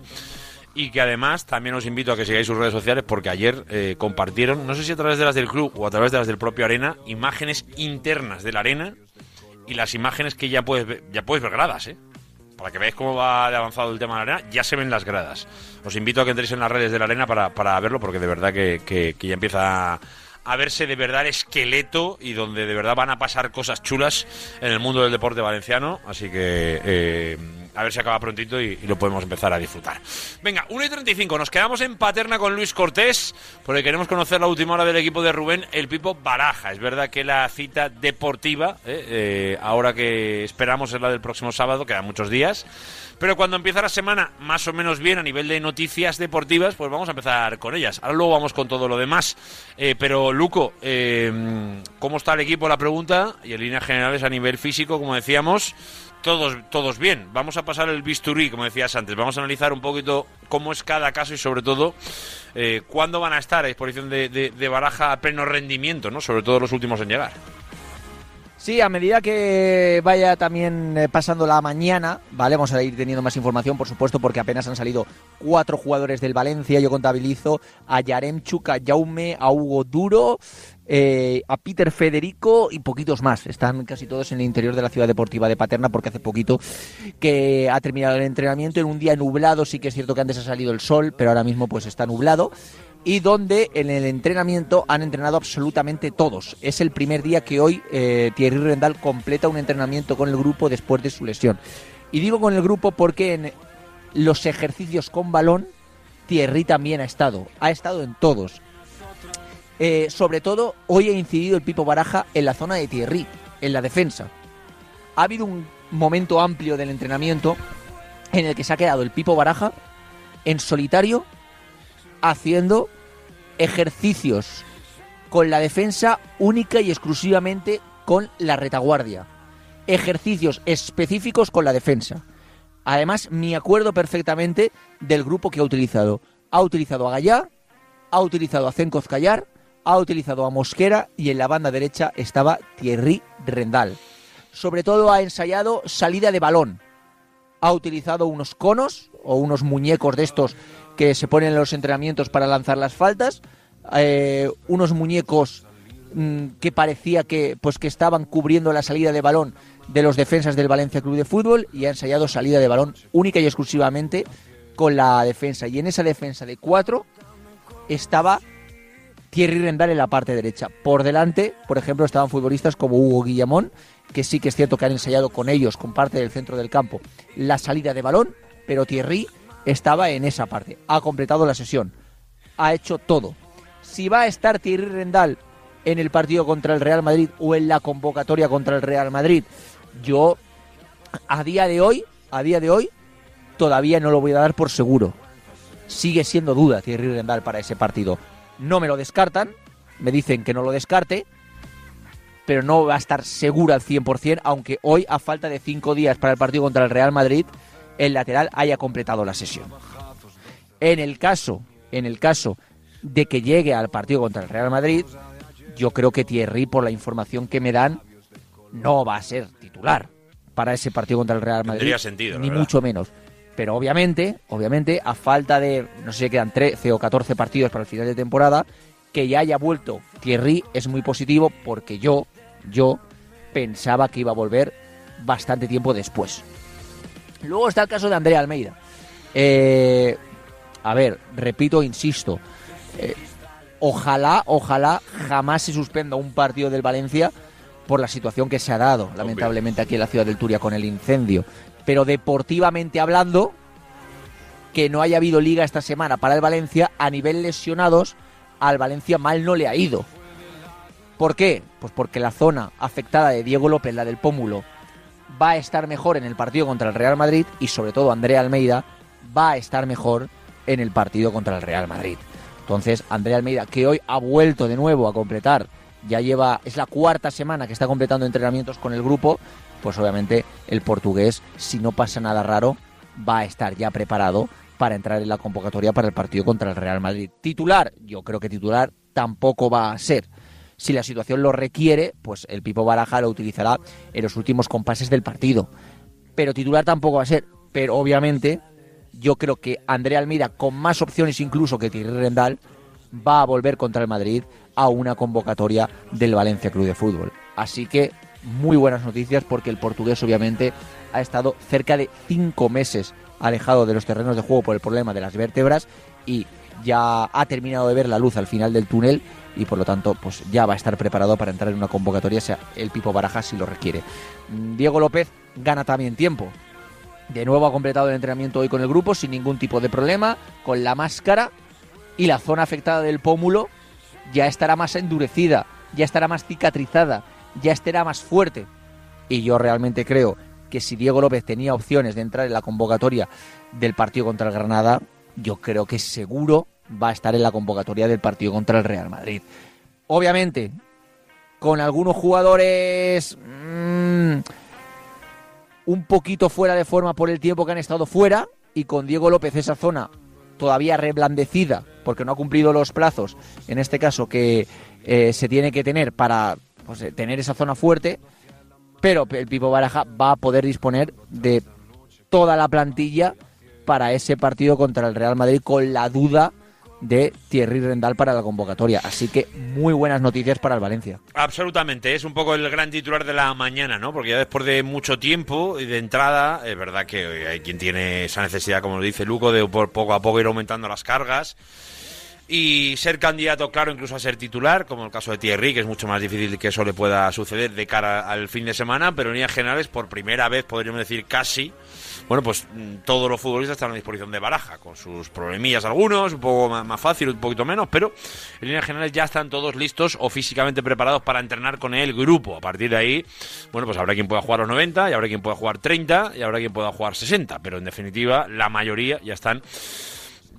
y que además también os invito a que sigáis sus redes sociales porque ayer eh, compartieron, no sé si a través de las del club o a través de las del propio Arena, imágenes internas de la Arena y las imágenes que ya puedes ver, ya puedes ver gradas, ¿eh? para que veáis cómo va de avanzado el tema de la arena, ya se ven las gradas. Os invito a que entréis en las redes de la arena para, para verlo, porque de verdad que, que- que ya empieza a verse de verdad el esqueleto y donde de verdad van a pasar cosas chulas en el mundo del deporte valenciano. Así que eh, a ver si acaba prontito y, y lo podemos empezar a disfrutar. Venga, 1 y 35, nos quedamos en Paterna con Luis Cortés, porque queremos conocer la última hora del equipo de Rubén, el Pipo Baraja. Es verdad que la cita deportiva, eh, eh, ahora que esperamos es la del próximo sábado, quedan muchos días. Pero cuando empieza la semana más o menos bien a nivel de noticias deportivas, pues vamos a empezar con ellas. Ahora luego vamos con todo lo demás. Eh, pero Luco, ¿cómo está el equipo? La pregunta. Y en líneas generales a nivel físico, como decíamos, todos, todos bien. Vamos a pasar el bisturí, como decías antes. Vamos a analizar un poquito cómo es cada caso y sobre todo eh, cuándo van a estar a disposición de, de- baraja a pleno rendimiento, ¿no? Sobre todo los últimos en llegar. Sí, a medida que vaya también eh, pasando la mañana, ¿vale? Vamos a ir teniendo más información, por supuesto, porque apenas han salido cuatro jugadores del Valencia. Yo contabilizo a Yaremchuk, a Jaume, a Hugo Duro, eh, a Peter Federico y poquitos más. Están casi todos en el interior de la ciudad deportiva de Paterna porque hace poquito que ha terminado el entrenamiento en un día nublado. Sí que es cierto que antes ha salido el sol, pero ahora mismo pues está nublado y donde en el entrenamiento han entrenado absolutamente todos. Es el primer día que hoy eh, Thierry Rendal completa un entrenamiento con el grupo después de su lesión. Y digo con el grupo porque en los ejercicios con balón Thierry también ha estado, ha estado en todos. Eh, sobre todo, hoy ha incidido el Pipo Baraja en la zona de Thierry, en la defensa. Ha habido un momento amplio del entrenamiento en el que se ha quedado el Pipo Baraja en solitario haciendo ejercicios con la defensa única y exclusivamente con la retaguardia. Ejercicios específicos con la defensa. Además, me acuerdo perfectamente del grupo que ha utilizado. Ha utilizado a Gallá, ha utilizado a Zenkoz Callar, ha utilizado a Mosquera y en la banda derecha estaba Thierry Rendal. Sobre todo ha ensayado salida de balón. Ha utilizado unos conos o unos muñecos de estos que se ponen en los entrenamientos para lanzar las faltas, eh, unos muñecos mm, que parecía que pues que estaban cubriendo la salida de balón de los defensas del Valencia Club de Fútbol y ha ensayado salida de balón única y exclusivamente con la defensa. Y en esa defensa de cuatro estaba Thierry Rendal en la parte derecha. Por delante, por ejemplo, estaban futbolistas como Hugo Guillamón, que sí que es cierto que han ensayado con ellos, con parte del centro del campo, la salida de balón, pero Thierry estaba en esa parte. Ha completado la sesión. Ha hecho todo. Si va a estar Thierry Rendal en el partido contra el Real Madrid o en la convocatoria contra el Real Madrid, yo a día de hoy, a día de hoy, todavía no lo voy a dar por seguro. Sigue siendo duda Thierry Rendal para ese partido. No me lo descartan, me dicen que no lo descarte, pero no va a estar segura al 100%, aunque hoy, a falta de cinco días para el partido contra el Real Madrid, el lateral haya completado la sesión. En el caso, en el caso de que llegue al partido contra el Real Madrid, yo creo que Thierry, por la información que me dan, no va a ser titular para ese partido contra el Real Madrid. Tendría sentido, la Ni verdad. mucho menos. Pero obviamente, obviamente, a falta de, no sé, quedan 13 o 14 partidos para el final de temporada, que ya haya vuelto Thierry es muy positivo porque yo, yo pensaba que iba a volver bastante tiempo después. Luego está el caso de Andrea Almeida. Eh, a ver, repito, insisto. eh, ojalá, ojalá jamás se suspenda un partido del Valencia por la situación que se ha dado, lamentablemente, aquí en la ciudad del Turia con el incendio. Pero deportivamente hablando, que no haya habido liga esta semana para el Valencia, a nivel lesionados, al Valencia mal no le ha ido. ¿Por qué? Pues porque la zona afectada de Diego López, la del pómulo, va a estar mejor en el partido contra el Real Madrid y sobre todo Andrea Almeida va a estar mejor en el partido contra el Real Madrid. Entonces, Andrea Almeida, que hoy ha vuelto de nuevo a completar, ya lleva, es la cuarta semana que está completando entrenamientos con el grupo, pues obviamente el portugués, si no pasa nada raro, va a estar ya preparado para entrar en la convocatoria para el partido contra el Real Madrid. Titular, yo creo que titular tampoco va a ser. Si la situación lo requiere, pues el Pipo Baraja lo utilizará en los últimos compases del partido. Pero titular tampoco va a ser. Pero obviamente, yo creo que Andrea Almeida, con más opciones incluso que Thierry va a volver contra el Madrid a una convocatoria del Valencia Club de Fútbol. Así que muy buenas noticias porque el portugués obviamente ha estado cerca de cinco meses alejado de los terrenos de juego por el problema de las vértebras y ya ha terminado de ver la luz al final del túnel y por lo tanto pues ya va a estar preparado para entrar en una convocatoria, sea el Pipo Barajas si lo requiere. Mm, Diego López gana también tiempo. De nuevo ha completado el entrenamiento hoy con el grupo sin ningún tipo de problema, con la máscara y la zona afectada del pómulo ya estará más endurecida, ya estará más cicatrizada, ya estará más fuerte. Y yo realmente creo que si Diego López tenía opciones de entrar en la convocatoria del partido contra el Granada, yo creo que seguro va a estar en la convocatoria del partido contra el Real Madrid. Obviamente, con algunos jugadores mm, un poquito fuera de forma por el tiempo que han estado fuera y con Diego López esa zona todavía reblandecida porque no ha cumplido los plazos, en este caso que eh, se tiene que tener para pues, eh, tener esa zona fuerte, pero el Pipo Baraja va a poder disponer de toda la plantilla para ese partido contra el Real Madrid con la duda de Thierry Rendal para la convocatoria. Así que muy buenas noticias para el Valencia. Absolutamente, es un poco el gran titular de la mañana, ¿no? Porque ya después de mucho tiempo y de entrada, es verdad que hay quien tiene esa necesidad, como lo dice Luco, de poco a poco ir aumentando las cargas y ser candidato, claro, incluso a ser titular, como el caso de Thierry, que es mucho más difícil que eso le pueda suceder de cara al fin de semana, pero en líneas generales, por primera vez, podríamos decir casi, bueno, pues mm, todos los futbolistas están a disposición de Baraja, con sus problemillas algunos, un poco más, más fácil, un poquito menos, pero en líneas generales ya están todos listos o físicamente preparados para entrenar con el grupo. A partir de ahí, bueno, pues habrá quien pueda jugar los 90, y habrá quien pueda jugar 30, y habrá quien pueda jugar 60, pero en definitiva, la mayoría ya están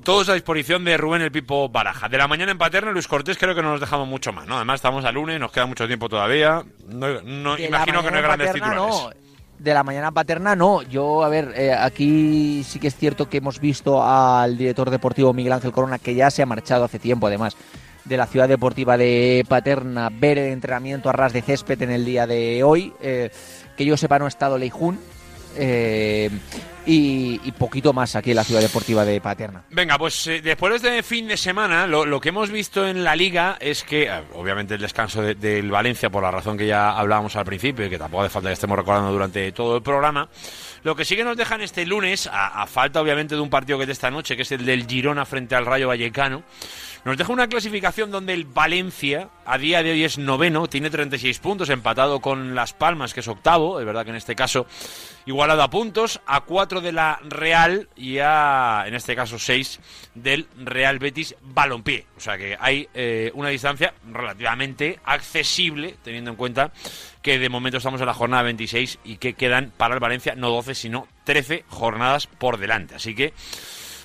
todos a disposición de Rubén el Pipo Baraja. De la mañana en Paterna, Luis Cortés creo que no nos dejamos mucho más, ¿no? Además estamos a lunes, nos queda mucho tiempo todavía. No, no- imagino que no hay grandes paterna, titulares. no. De la mañana paterna no. Yo, a ver, eh, aquí sí que es cierto que hemos visto al director deportivo Miguel Ángel Corona, que ya se ha marchado hace tiempo además de la ciudad deportiva de Paterna, ver el entrenamiento a ras de césped en el día de hoy. Eh, que yo sepa no ha estado Leijun. Eh, y, y poquito más aquí en la ciudad deportiva de Paterna. Venga, pues eh, después de fin de semana, lo, que hemos visto en la liga es que, eh, obviamente, el descanso de- del Valencia, por la razón que ya hablábamos al principio y que tampoco hace falta que estemos recordando durante todo el programa, lo que sí que nos dejan este lunes, a, a falta obviamente de un partido que es de esta noche, que es el del Girona frente al Rayo Vallecano, nos deja una clasificación donde el Valencia, a día de hoy es noveno, tiene 36 puntos, empatado con Las Palmas, que es octavo, es verdad que en este caso igualado a puntos, a 4 de la Real y a, en este caso, 6 del Real Betis Balompié. O sea que hay eh, una distancia relativamente accesible, teniendo en cuenta que de momento estamos en la jornada 26 y que quedan para el Valencia no 12, sino 13 jornadas por delante. Así que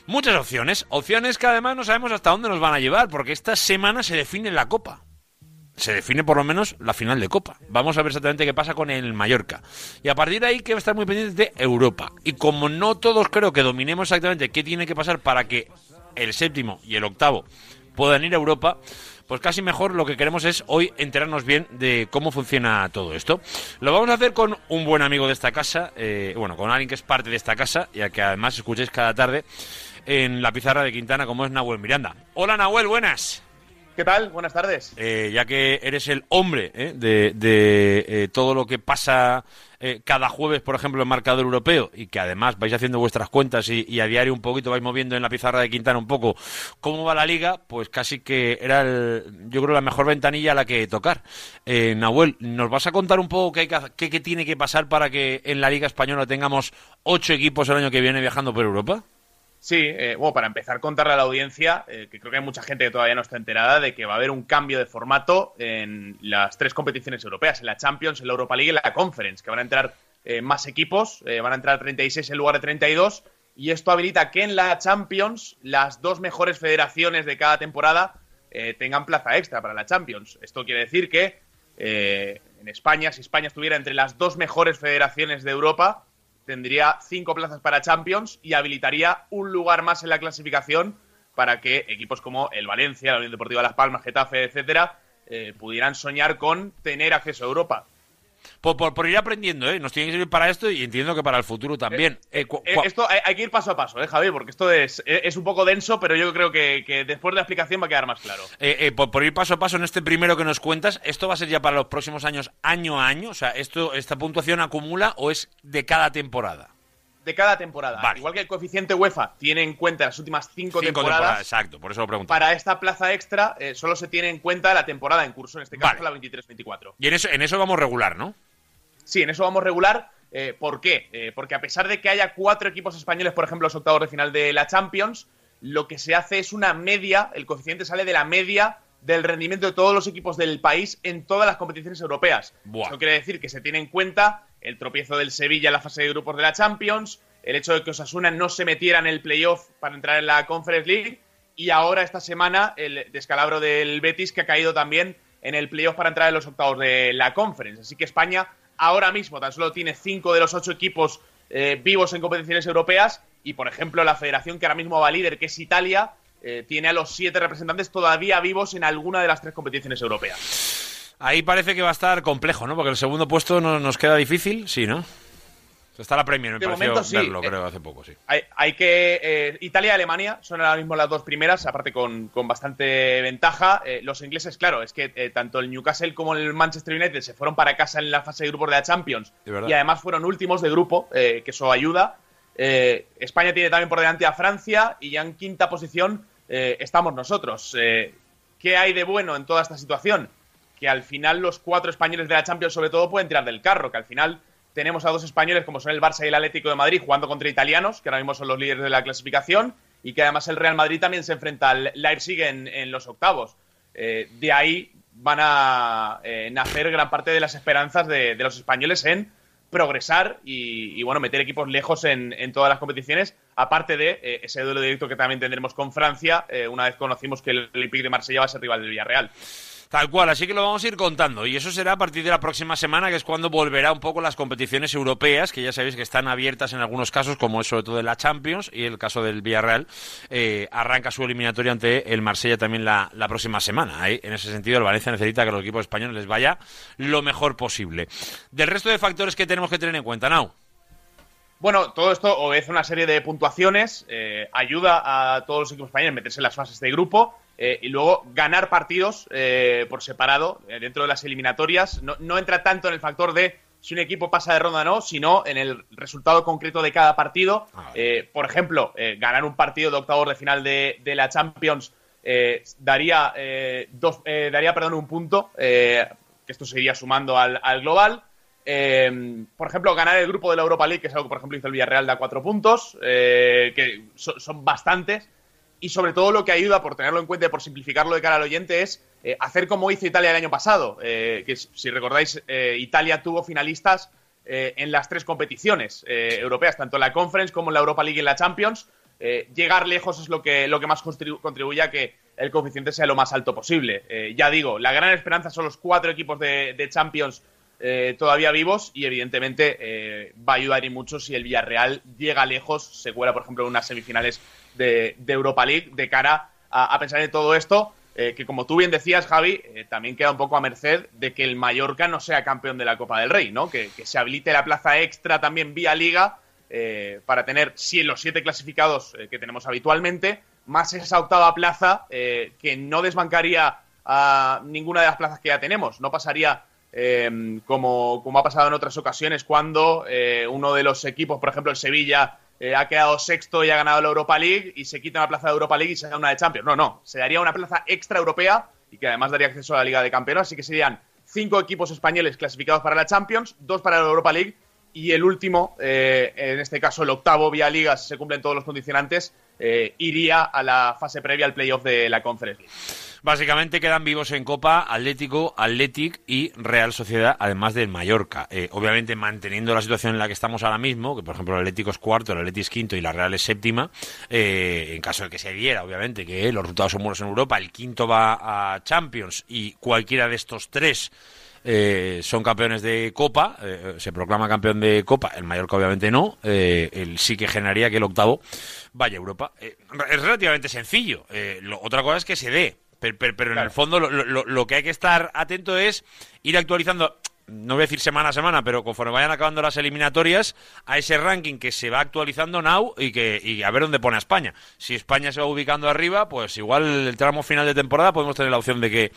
muchas opciones, opciones que además no sabemos hasta dónde nos van a llevar, porque esta semana se define la Copa se define por lo menos la final de Copa. Vamos a ver exactamente qué pasa con el Mallorca. Y a partir de ahí que estar muy pendientes de Europa. Y como no todos creo que dominemos exactamente qué tiene que pasar para que el séptimo y el octavo puedan ir a Europa, pues casi mejor lo que queremos es hoy enterarnos bien de cómo funciona todo esto. Lo vamos a hacer con un buen amigo de esta casa, eh, bueno, con alguien que es parte de esta casa y a que además escuchéis cada tarde en la pizarra de Quintana como es Nahuel Miranda. Hola Nahuel, buenas. ¿Qué tal? Buenas tardes. Eh, ya que eres el hombre ¿eh? de, de, eh, todo lo que pasa eh, cada jueves, por ejemplo, en marcador europeo, y que además vais haciendo vuestras cuentas y, y a diario un poquito vais moviendo en la pizarra de Quintana un poco cómo va la liga, pues casi que era, el, yo creo, la mejor ventanilla a la que tocar. Eh, Nahuel, ¿nos vas a contar un poco qué, hay que qué tiene que pasar para que en la liga española tengamos ocho equipos el año que viene viajando por Europa? Sí, eh, bueno, para empezar, contarle a la audiencia, eh, que creo que hay mucha gente que todavía no está enterada, de que va a haber un cambio de formato en las tres competiciones europeas, en la Champions, en la Europa League y en la Conference, que van a entrar eh, más equipos, eh, van a entrar 36 en lugar de 32, y esto habilita que en la Champions las dos mejores federaciones de cada temporada eh, tengan plaza extra para la Champions. Esto quiere decir que en España, si España estuviera entre las dos mejores federaciones de Europa, tendría cinco plazas para Champions y habilitaría un lugar más en la clasificación para que equipos como el Valencia, la Unión Deportiva Las Palmas, Getafe, etcétera, eh, pudieran soñar con tener acceso a Europa. Por, por, por ir aprendiendo, ¿eh? Nos tiene que servir para esto y entiendo que para el futuro también. Eh, Eh, cua- esto hay, hay que ir paso a paso, ¿eh, Javi? Porque esto es, eh, es un poco denso, pero yo creo que, que después de la explicación va a quedar más claro. Eh, eh, por, por ir paso a paso en este primero que nos cuentas, ¿esto va a ser ya para los próximos años, año a año? O sea, esto, ¿esta puntuación acumula o es de cada temporada? De cada temporada. Vale. Igual que el coeficiente UEFA tiene en cuenta las últimas cinco, Cinco temporadas, exacto, por eso lo pregunto. para esta plaza extra eh, solo se tiene en cuenta la temporada en curso, en este caso Vale. la 23-24. Y en eso, en eso vamos regular, ¿no? Sí, en eso vamos regular. Eh, ¿Por qué? Eh, porque a pesar de que haya cuatro equipos españoles, por ejemplo, los octavos de final de la Champions, lo que se hace es una media, el coeficiente sale de la media del rendimiento de todos los equipos del país en todas las competiciones europeas. Buah. Eso quiere decir que se tiene en cuenta el tropiezo del Sevilla en la fase de grupos de la Champions, el hecho de que Osasuna no se metiera en el playoff para entrar en la Conference League y ahora esta semana el descalabro del Betis que ha caído también en el playoff para entrar en los octavos de la Conference. Así que España ahora mismo tan solo tiene cinco de los ocho equipos eh, vivos en competiciones europeas y, por ejemplo, la federación que ahora mismo va líder, que es Italia, eh, tiene a los siete representantes todavía vivos en alguna de las tres competiciones europeas. Ahí parece que va a estar complejo, ¿no? Porque el segundo puesto no, nos queda difícil, sí, ¿no? Está la Premier, me De pareció momento sí, verlo, eh, creo, hace poco, sí. Hay, hay que. eh, Italia y Alemania son ahora mismo las dos primeras, aparte con, con bastante ventaja. Eh, los ingleses, claro, es que tanto el Newcastle como el Manchester United se fueron para casa en la fase de grupos de la Champions De y además fueron últimos de grupo, eh, que eso ayuda. España tiene también por delante a Francia y ya en quinta posición estamos nosotros. ¿Qué hay de bueno en toda esta situación? Que al final los cuatro españoles de la Champions, sobre todo, pueden tirar del carro, que al final tenemos a dos españoles como son el Barça y el Atlético de Madrid jugando contra italianos, que ahora mismo son los líderes de la clasificación, y que además el Real Madrid también se enfrenta al Leipzig en, los octavos. Eh, de ahí van a eh, nacer gran parte de las esperanzas de, los españoles en progresar y, bueno, meter equipos lejos en, en todas las competiciones, aparte de eh, ese duelo directo que también tendremos con Francia, una vez conocimos que el Olympique de Marsella va a ser rival del Villarreal. Tal cual, así que lo vamos a ir contando. Y eso será a partir de la próxima semana, que es cuando volverá un poco las competiciones europeas, que ya sabéis que están abiertas en algunos casos, como es sobre todo de la Champions y el caso del Villarreal. eh, arranca su eliminatoria ante el Marsella también la, próxima semana. En ese sentido, el Valencia necesita que los equipos españoles les vaya lo mejor posible. Del resto de factores que tenemos que tener en cuenta, Nau. Bueno, todo esto obedece una serie de puntuaciones, eh, ayuda a todos los equipos españoles a meterse en las fases de grupo eh, y luego ganar partidos eh, por separado eh, dentro de las eliminatorias. No, no, entra tanto en el factor de si un equipo pasa de ronda o no, sino en el resultado concreto de cada partido. Ah, por ejemplo, ganar un partido de octavos de final de, de la Champions eh, daría, eh, dos, daría perdón, un punto, eh, que esto se iría sumando al, al global. Por ejemplo, ganar el grupo de la Europa League, que es algo que, por ejemplo, hizo el Villarreal, da cuatro puntos, eh, que so- son bastantes. Y sobre todo lo que ayuda, por tenerlo en cuenta y por simplificarlo de cara al oyente, es eh, hacer como hizo Italia el año pasado. eh, que si recordáis, eh, Italia tuvo finalistas en las tres competiciones europeas, tanto en la Conference como en la Europa League y en la Champions. Llegar lejos es lo que, lo que más contribu- contribuye a que el coeficiente sea lo más alto posible. Ya digo, la gran esperanza son los cuatro equipos de Champions eh, todavía vivos y evidentemente eh, va a ayudar y mucho si el Villarreal llega lejos, se cuela por ejemplo en unas semifinales de, Europa League de cara a, pensar en todo esto, eh, que como tú bien decías Javi, también queda un poco a merced de que el Mallorca no sea campeón de la Copa del Rey, ¿no? que, se habilite la plaza extra también vía liga para tener si los siete clasificados que tenemos habitualmente, más esa octava plaza que no desbancaría a ninguna de las plazas que ya tenemos, no pasaría eh, como, como ha pasado en otras ocasiones cuando eh, uno de los equipos, por ejemplo el Sevilla, eh, ha quedado sexto y ha ganado la Europa League y se quita una plaza de Europa League y se da una de Champions. No, no, se daría una plaza extra europea y que además daría acceso a la Liga de Campeones, así que serían cinco equipos españoles clasificados para la Champions, dos para la Europa League y el último, eh, en este caso el octavo vía Liga, si se cumplen todos los condicionantes, eh, iría a la fase previa al playoff de la Conference League. Básicamente quedan vivos en Copa Atlético, Athletic y Real Sociedad, además del Mallorca. Eh, obviamente manteniendo la situación en la que estamos ahora mismo, que por ejemplo el Atlético es cuarto, el Atlético es quinto y la Real es séptima, eh, en caso de que se diera, obviamente, que los resultados son buenos en Europa, el quinto va a Champions y cualquiera de estos tres eh, son campeones de Copa, eh, se proclama campeón de Copa, el Mallorca obviamente no, eh, el sí que generaría que el octavo vaya a Europa. Eh, es relativamente sencillo, eh, lo- otra cosa es que se dé, pero, pero- pero en el fondo lo, lo- lo que hay que estar atento es ir actualizando. no voy a decir semana a semana, pero conforme vayan acabando las eliminatorias, a ese ranking que se va actualizando now y que y a ver dónde pone a España. Si España se va ubicando arriba, pues igual el tramo final de temporada podemos tener la opción de que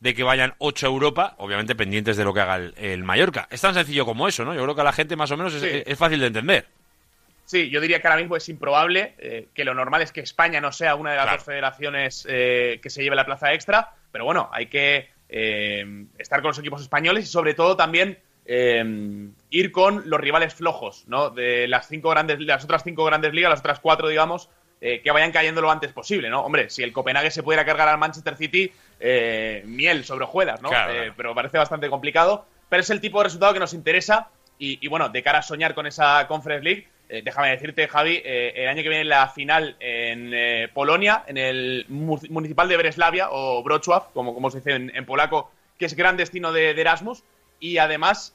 de que vayan ocho a Europa, obviamente pendientes de lo que haga el, el Mallorca. Es tan sencillo como eso, ¿no? Yo creo que a la gente más o menos es, Sí. es fácil de entender. Sí, yo diría que ahora mismo es improbable, eh, que lo normal es que España no sea una de las Claro. dos federaciones eh, que se lleve la plaza extra, pero bueno, hay que eh, estar con los equipos españoles y sobre todo también eh, ir con los rivales flojos, ¿no? De las cinco grandes, las otras cinco grandes ligas, las otras cuatro, digamos, eh, que vayan cayendo lo antes posible, ¿no? Hombre, si el Copenhague se pudiera cargar al Manchester City, eh, miel sobre hojuelas, ¿no? Claro, claro. pero parece bastante complicado. Pero es el tipo de resultado que nos interesa. Y, y bueno, de cara a soñar con esa Conference League, eh, déjame decirte, Javi, eh, el año que viene la final en eh, Polonia, en el mu- municipal de Breslavia, o Wrocław, como, como se dice en, polaco, que es gran destino de, Erasmus. Y además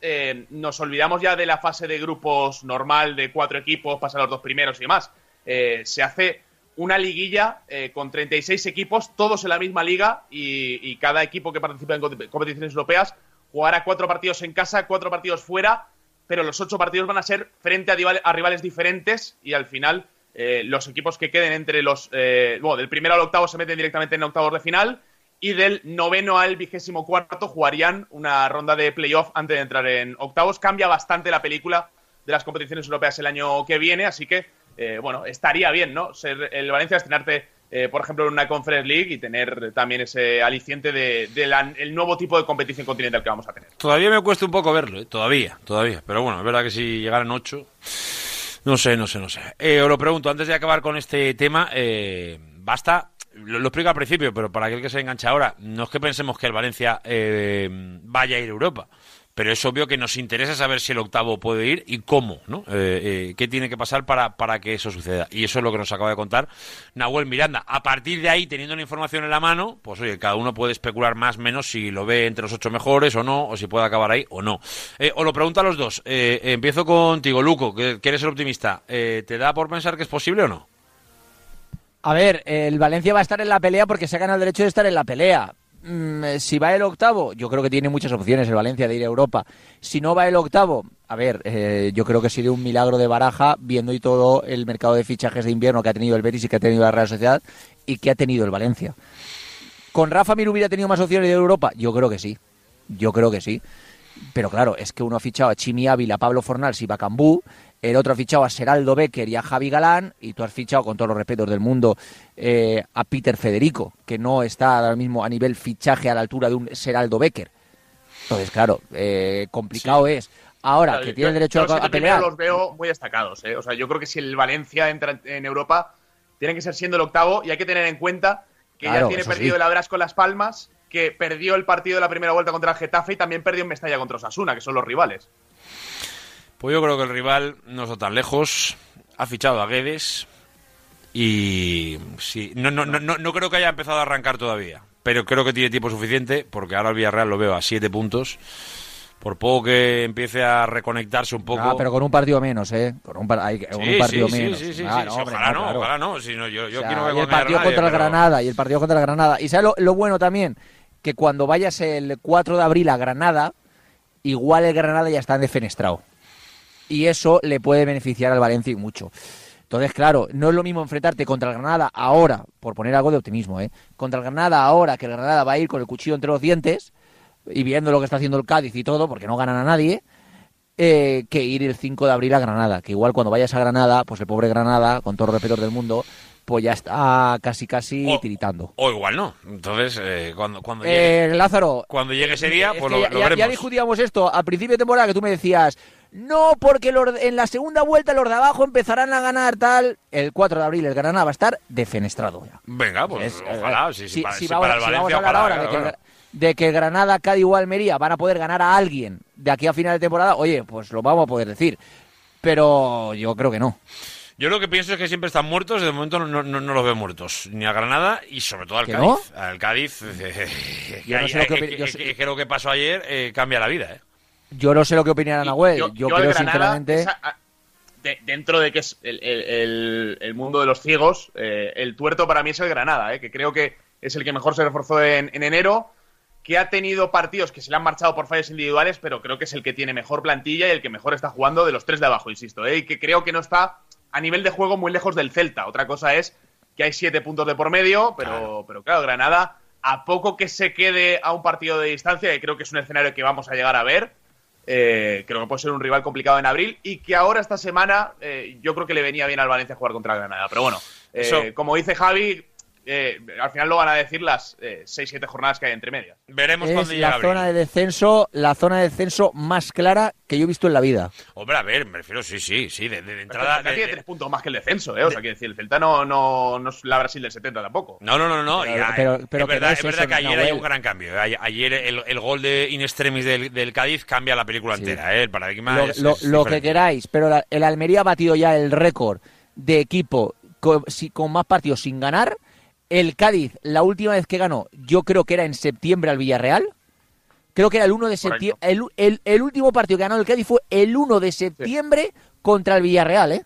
nos olvidamos ya de la fase de grupos normal de cuatro equipos, pasar los dos primeros y demás. Se hace una liguilla con 36 equipos, todos en la misma liga, y, y cada equipo que participa en compe- competiciones europeas jugará cuatro partidos en casa, cuatro partidos fuera, pero los ocho partidos van a ser frente a, rivales diferentes y al final eh, los equipos que queden entre los... eh, bueno, del primero al octavo se meten directamente en octavos de final y del noveno al vigésimo cuarto jugarían una ronda de playoff antes de entrar en octavos. Cambia bastante la película de las competiciones europeas el año que viene, así que, eh, bueno, estaría bien, ¿no? Ser el Valencia estrenarte, eh, por ejemplo, en una Conference League y tener también ese aliciente del de, el nuevo tipo de competición continental que vamos a tener. Todavía me cuesta un poco verlo, ¿eh? todavía, todavía. Pero bueno, es verdad que si llegaran ocho, no sé, no sé, no sé. Eh, os lo pregunto, antes de acabar con este tema, eh, basta, lo, lo explico al principio, pero para aquel que se engancha ahora, no es que pensemos que el Valencia eh, vaya a ir a Europa. Pero es obvio que nos interesa saber si el octavo puede ir y cómo, ¿no? Eh, eh, ¿Qué tiene que pasar para, para que eso suceda? Y eso es lo que nos acaba de contar Nahuel Miranda. A partir de ahí, teniendo la información en la mano, pues oye, cada uno puede especular más o menos si lo ve entre los ocho mejores o no, o si puede acabar ahí o no. Eh, os lo pregunto a los dos. Empiezo contigo, Luco, que, que eres el optimista. ¿Te da por pensar que es posible o no? A ver, el Valencia va a estar en la pelea porque se ha ganado el derecho de estar en la pelea. Mm, eh, si va el octavo, yo creo que tiene muchas opciones el Valencia de ir a Europa. Si no va el octavo, a ver, eh, yo creo que sería un milagro de baraja viendo y todo el mercado de fichajes de invierno que ha tenido el Betis y que ha tenido la Real Sociedad y que ha tenido el Valencia. ¿Con Rafa Mir hubiera tenido más opciones de Europa? Yo creo que sí. Yo creo que sí. Pero claro, es que uno ha fichado a Chimi Ávila, Pablo Fornals y Bacambú, el otro ha fichado a Seraldo Becker y a Javi Galán, y tú has fichado, con todos los respetos del mundo, eh, a Peter Federico, que no está ahora mismo a nivel fichaje a la altura de un Seraldo Becker. Entonces, claro, eh, complicado es. Ahora, Claro, que tiene el derecho yo a, a pelear. los veo muy destacados. ¿eh? O sea, yo creo que si el Valencia entra en Europa, tiene que ser siendo el octavo y hay que tener en cuenta que Claro, ya tiene perdido sí. el Abras con Las Palmas, que perdió el partido de la primera vuelta contra el Getafe y también perdió en Mestalla contra Osasuna, que son los rivales. Pues yo creo que el rival no está tan lejos. Ha fichado a Guedes y sí, no, no, no, no, no creo que haya empezado a arrancar todavía, pero creo que tiene tiempo suficiente porque ahora el Villarreal lo veo a siete puntos. Por poco que empiece a reconectarse un poco. Ah, pero con un partido menos, ¿eh? Con un, par- hay- con Sí, un partido menos. ojalá no, ojalá no. Si no, yo yo O sea, a y el partido nadie, contra el pero- Granada y el partido contra el Granada. Y ¿sabes lo, lo bueno también? Que cuando vayas el 4 de abril a Granada, igual el Granada ya está defenestrado. Y eso le puede beneficiar al Valencia y mucho. Entonces, claro, no es lo mismo enfrentarte contra el Granada ahora, por poner algo de optimismo, ¿eh? Contra el Granada ahora, que el Granada va a ir con el cuchillo entre los dientes y viendo lo que está haciendo el Cádiz y todo, porque no ganan a nadie, eh, que ir el 5 de abril a Granada. Que igual cuando vayas a Granada, pues el pobre Granada, con todos los respetos del mundo, pues ya está casi casi O- tiritando. O igual no. Entonces, eh, cuando, cuando, llegue, Eh, Lázaro, cuando llegue ese día, es pues lo, ya, lo ya- ya veremos. discutíamos esto a principio de temporada que tú me decías, no, porque los en la segunda vuelta los de abajo empezarán a ganar tal. El 4 de abril el Granada va a estar defenestrado ya. Venga, pues Es- ojalá. Si- para, si para el si Valencia, vamos a hablar ahora de, que, de Granada, Cádiz o Almería van a poder ganar a alguien de aquí a final de temporada, oye, pues lo vamos a poder decir. Pero yo creo que no. Yo lo que pienso es que siempre están muertos, de momento no, no, no los veo muertos, ni a Granada y sobre todo al ¿Que Cádiz. Al Cádiz, [LAUGHS] eh, Yo no que, sé lo yo que lo que pasó ayer eh, cambia la vida, ¿eh? Yo no sé lo que opinará Nahuel. Yo, yo creo Granada, sinceramente. esa- a- de- dentro de que es el, el- mundo de los ciegos, eh, el tuerto para mí es el Granada, eh, que creo que es el que mejor se reforzó en, en enero, que ha tenido partidos que se le han marchado por fallos individuales, pero creo que es el que tiene mejor plantilla y el que mejor está jugando de los tres de abajo, insisto, ¿eh? y que creo que no está a nivel de juego muy lejos del Celta. Otra cosa es que hay siete puntos de por medio, pero claro, pero claro Granada, a poco que se quede a un partido de distancia, que creo que es un escenario que vamos a llegar a ver, eh, creo que puede ser un rival complicado en abril y que ahora esta semana eh, yo creo que le venía bien al Valencia jugar contra Granada. Pero bueno, eh, como dice Javi, eh, al final lo van a decir las 6-7 jornadas que hay entre medias. Veremos Es llega la abril. zona de descenso, la zona de descenso más clara que yo he visto en la vida. Hombre, a ver, me refiero, sí, sí, sí, de, de- de Pero entrada. el Celta de- tiene de- tres puntos más que el descenso, ¿eh? O sea, quiero decir, el Celta no, no, no es la Brasil del 70 tampoco. No, no, no, no. Pero- ya, pero- eh, pero es que verdad, no es es verdad que ayer hay un gran cambio. eh. Ayer el, el gol de In Extremis del, del Cádiz cambia la película Sí. entera. eh. El paradigma Lo, es, lo- es lo que queráis, pero la- el Almería ha batido ya el récord de equipo con, si- con más partidos sin ganar. El Cádiz, la última vez que ganó, yo creo que era en septiembre al Villarreal. Creo que era el 1 de septiembre. El, el- el último partido que ganó el Cádiz fue el 1 de septiembre contra el Villarreal, ¿eh?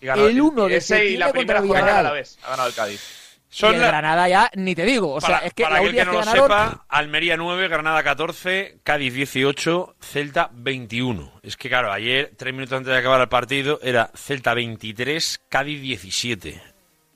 Ganó- el 1 de ese y la septiembre primera contra el jornada a la Villarreal. vez ha ganado el Cádiz. Son y el la- Granada ya ni te digo. O sea, para, es que para la aquel que no lo que ganaron, sepa, Almería 9, Granada 14, Cádiz 18, Celta 21. Es que claro, ayer, tres minutos antes de acabar el partido, era Celta 23, Cádiz 17.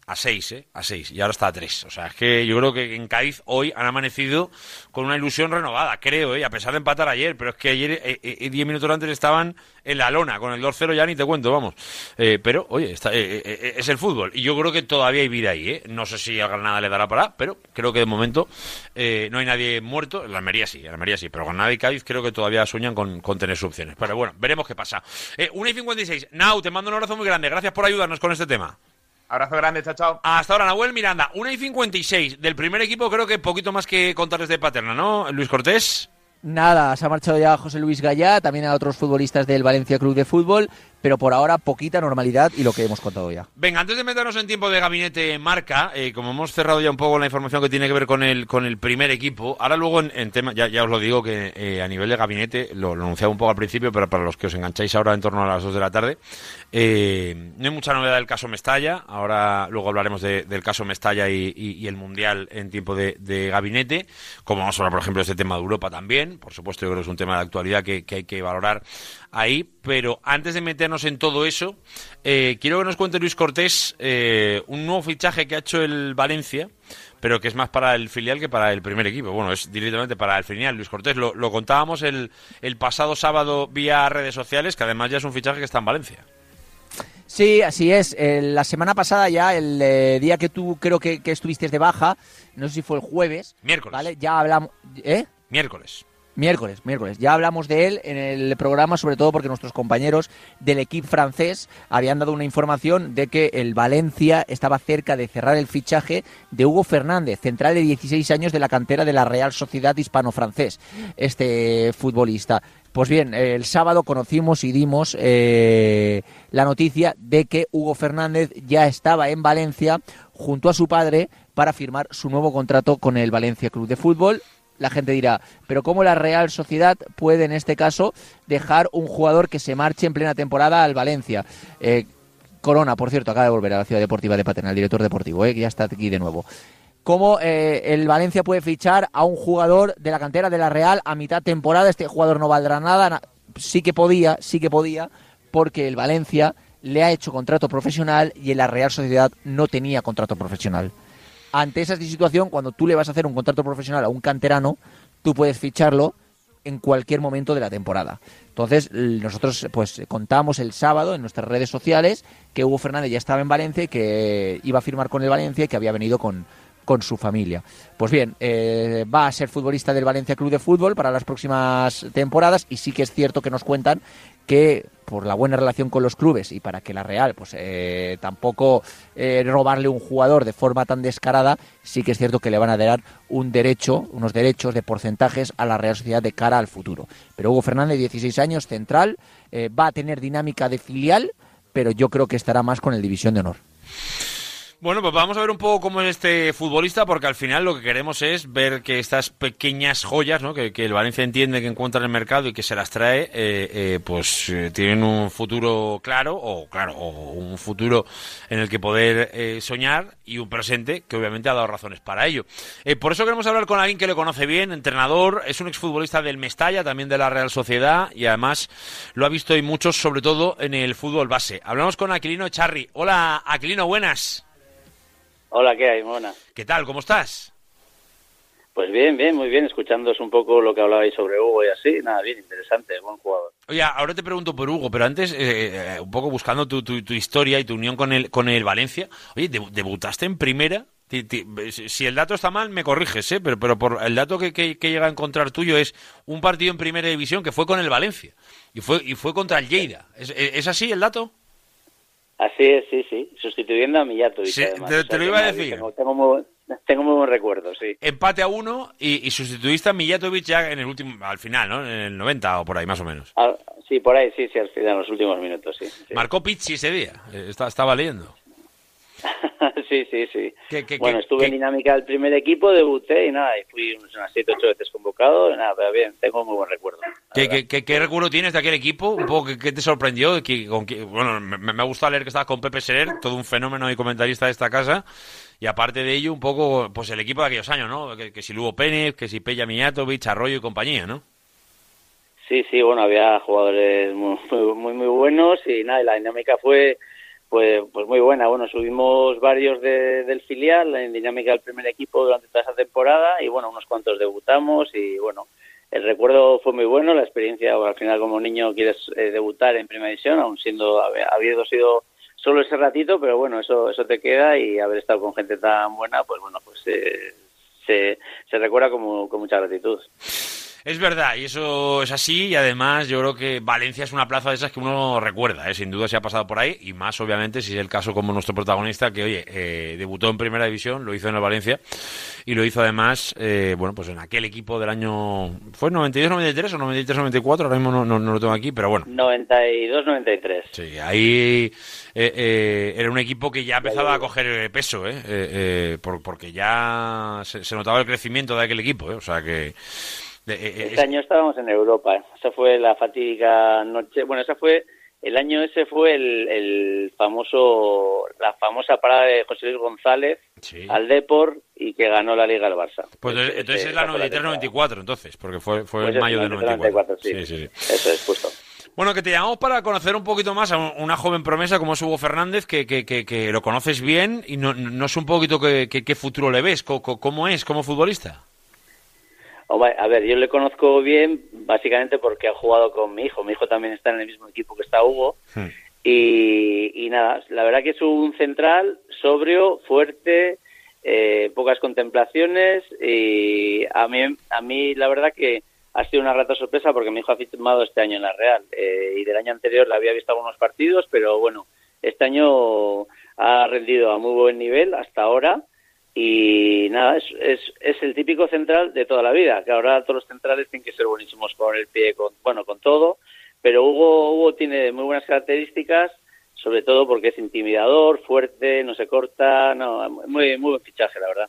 A 6, ¿eh? A 6. Y ahora está a 3. O sea, es que yo creo que en Cádiz hoy han amanecido con una ilusión renovada, creo, ¿eh? A pesar de empatar ayer. Pero es que ayer, eh, eh, 10 minutos antes, estaban en la lona. Con el 2-0 ya ni te cuento, vamos. Eh, pero, oye, está, eh, eh, eh, es el fútbol. Y yo creo que todavía hay vida ahí, ¿eh? No sé si a Granada le dará para, pero creo que de momento eh, no hay nadie muerto. En la Almería sí, en la Almería sí. Pero Granada y Cádiz creo que todavía sueñan con, con tener sus opciones. Pero bueno, veremos qué pasa. Eh, 1 y 56. Nau, te mando un abrazo muy grande. Gracias por ayudarnos con este tema. Abrazo grande, chao, chao. Hasta ahora, Nahuel Miranda, 1 y 56 del primer equipo, creo que poquito más que contarles de Paterna, ¿no? Luis Cortés. Nada, se ha marchado ya José Luis Gallá, también a otros futbolistas del Valencia Club de Fútbol, pero por ahora poquita normalidad y lo que hemos contado ya. Venga, antes de meternos en tiempo de gabinete marca, eh, como hemos cerrado ya un poco la información que tiene que ver con el, con el primer equipo, ahora luego en, tema, ya, ya os lo digo que eh, a nivel de gabinete, lo, lo anunciaba un poco al principio, pero para los que os engancháis ahora en torno a las 2 de la tarde, eh, no hay mucha novedad del caso Mestalla, ahora luego hablaremos de- del caso Mestalla y, el Mundial en tiempo de, gabinete, como vamos a hablar, por ejemplo, de este tema de Europa también, por supuesto, yo creo que es un tema de actualidad que hay que valorar ahí, pero antes de meternos en todo eso, eh, quiero que nos cuente Luis Cortés eh, un nuevo fichaje que ha hecho el Valencia, pero que es más para el filial que para el primer equipo. Bueno, es directamente para el filial. Luis Cortés, lo, lo contábamos el, el pasado sábado vía redes sociales, que además ya es un fichaje que está en Valencia. Sí, así es. Eh, la semana pasada ya, el eh, día que tú creo que, que estuviste de baja, no sé si fue el jueves, Miércoles. ¿vale? Ya hablamos... ¿Eh? Miércoles. Miércoles, miércoles. Ya hablamos de él en el programa, sobre todo porque nuestros compañeros del equipo francés habían dado una información de que el Valencia estaba cerca de cerrar el fichaje de Hugo Fernández, central de 16 años de la cantera de la Real Sociedad Hispano-Francés, este futbolista. Pues bien, el sábado conocimos y dimos eh, la noticia de que Hugo Fernández ya estaba en Valencia junto a su padre para firmar su nuevo contrato con el Valencia Club de Fútbol la gente dirá, pero ¿cómo la Real Sociedad puede en este caso dejar un jugador que se marche en plena temporada al Valencia? Eh, Corona, por cierto, acaba de volver a la Ciudad Deportiva de Paterna, el director deportivo, eh, que ya está aquí de nuevo. ¿Cómo eh, el Valencia puede fichar a un jugador de la cantera de la Real a mitad temporada? Este jugador no valdrá nada. na- Sí que podía, sí que podía, porque el Valencia le ha hecho contrato profesional y en la Real Sociedad no tenía contrato profesional ante esa situación, cuando tú le vas a hacer un contrato profesional a un canterano, tú puedes ficharlo en cualquier momento de la temporada. Entonces, nosotros pues contamos el sábado en nuestras redes sociales que Hugo Fernández ya estaba en Valencia y que iba a firmar con el Valencia y que había venido con, con su familia. Pues bien, eh, va a ser futbolista del Valencia Club de Fútbol para las próximas temporadas y sí que es cierto que nos cuentan que por la buena relación con los clubes y para que la Real pues eh, tampoco eh, robarle un jugador de forma tan descarada, sí que es cierto que le van a dar un derecho, unos derechos de porcentajes a la Real Sociedad de cara al futuro. Pero Hugo Fernández, 16 años, central, eh, va a tener dinámica de filial, pero yo creo que estará más con el División de Honor. Bueno, pues vamos a ver un poco cómo es este futbolista, porque al final lo que queremos es ver que estas pequeñas joyas, ¿no? que, el Valencia entiende que encuentra en el mercado y que se las trae, eh, eh, pues eh, tienen un futuro claro, o claro, o un futuro en el que poder eh, soñar y un presente que obviamente ha dado razones para ello. Por eso queremos hablar con alguien que le conoce bien, entrenador, es un exfutbolista del Mestalla, también de la Real Sociedad, y además lo ha visto y muchos, sobre todo en el fútbol base. Hablamos con Aquilino Charri. Hola, Aquilino, buenas. Hola, ¿qué hay, Mona? ¿Qué tal? ¿Cómo estás? Pues bien, bien, muy bien, escuchándoos un poco lo que hablabais sobre Hugo y así, nada, bien, interesante, buen jugador. Oye, ahora te pregunto por Hugo, pero antes, eh, eh, un poco buscando tu, tu, tu historia y tu unión con el, con el Valencia. Oye, debu- debutaste en primera. Ti- ti- Si el dato está mal, me corriges, ¿eh? Pero, pero por el dato que, que, que llega a encontrar tuyo es un partido en primera división que fue con el Valencia. Y fue, y fue contra el Lleida. ¿Es, es- es así el dato? Así es, sí, sí, sustituyendo a Mijatovic, Sí, además. te- O te sea lo iba a decir. Tengo, tengo muy, tengo muy buen recuerdo, sí. Empate a uno y, y sustituiste a Mijatovic ya en el último, al final, ¿no? En el 90 o por ahí, más o menos. Ah, sí, por ahí, sí, sí, al final, en los últimos minutos, sí. Sí, Marcó Pizzi ese día. Eh, está- estaba leyendo. [LAUGHS] sí, sí. sí. ¿Qué- qué- bueno, estuve qué- en dinámica del primer equipo, debuté y nada, y fui unas 7, 8 veces convocado, y nada, pero bien, tengo muy buen recuerdo. ¿Qué, recuerdo tienes de aquel equipo? Un poco, ¿qué, te sorprendió? ¿Qué- con bueno, me, me ha gustado leer que estabas con Pepe Serer, todo un fenómeno y comentarista de esta casa. Y aparte de ello, un poco, pues el equipo de aquellos años, ¿no? Que, que si Lugo Pérez, que si Pella Mijatovic, Arroyo y compañía, ¿no? Sí, sí, bueno, había jugadores muy, muy, muy, muy buenos y nada, y la dinámica fue pues, pues muy buena. Bueno, subimos varios de- del filial en dinámica del primer equipo durante toda esa temporada y bueno, unos cuantos debutamos y bueno, el recuerdo fue muy bueno, la experiencia, al final como niño quieres eh, debutar en primera división, aun siendo, habi- habiendo sido solo ese ratito, pero bueno, eso, eso te queda y haber estado con gente tan buena, pues bueno, pues eh, se, se recuerda como, con mucha gratitud. Es verdad, y eso es así, y además yo creo que Valencia es una plaza de esas que uno recuerda, ¿eh? sin duda se ha pasado por ahí, y más obviamente si es el caso como nuestro protagonista, que oye, eh, debutó en primera división, lo hizo en el Valencia, y lo hizo además, eh, bueno, pues en aquel equipo del año, ¿fue 92-93 o 93-94? Ahora mismo no, no- no lo tengo aquí, pero bueno. 92-93. Sí, ahí eh, eh, era un equipo que ya empezaba a coger eh, peso, ¿eh? Eh, eh, por- porque ya se, se notaba el crecimiento de aquel equipo, ¿eh? O sea que... eh, eh, Este año estábamos en Europa. Esa fue la fatídica noche. Bueno, esa fue el año ese fue el, el famoso la famosa parada de José Luis González Sí. al Depor y que ganó la Liga al Barça. Pues entonces, es la esa fue temporada. 93-94, entonces, porque fue, fue Pues en es mayo del 94. 93-94, sí. Sí, sí, sí. Eso es justo. Bueno, que te llamamos para conocer un poquito más a un- una joven promesa como es Hugo Fernández, que, que, que, que lo conoces bien y no, no sé un poquito qué, futuro le ves, co- cómo es como futbolista. A ver, yo le conozco bien básicamente porque ha jugado con mi hijo. Mi hijo también está en el mismo equipo que está Hugo. Y, y nada, la verdad que es un central sobrio, fuerte, eh, pocas contemplaciones y a mí, a mí la verdad que ha sido una grata sorpresa porque mi hijo ha firmado este año en la Real eh, y del año anterior le había visto algunos partidos, pero bueno, este año ha rendido a muy buen nivel hasta ahora y nada, es, es, es el típico central de toda la vida, que ahora todos los centrales tienen que ser buenísimos con el pie, con, bueno, con todo, pero Hugo, Hugo tiene muy buenas características, sobre todo porque es intimidador, fuerte, no se corta, no, muy, muy buen fichaje, la verdad.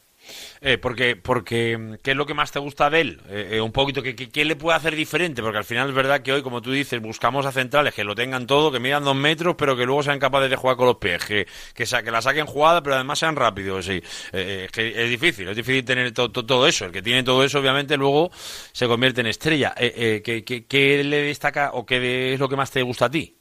Eh, porque, porque, ¿qué es lo que más te gusta de él? Eh, eh, un poquito, ¿qué, qué, le puede hacer diferente? Porque al final es verdad que hoy, como tú dices, buscamos a centrales que lo tengan todo, que midan dos metros, pero que luego sean capaces de jugar con los pies, que, que, sa- que la saquen jugada, pero además sean rápidos. Sí. Eh, es difícil, es difícil tener to- to- todo eso. El que tiene todo eso, obviamente, luego se convierte en estrella. Eh, eh, ¿qué, qué, qué le destaca o qué es lo que más te gusta a ti?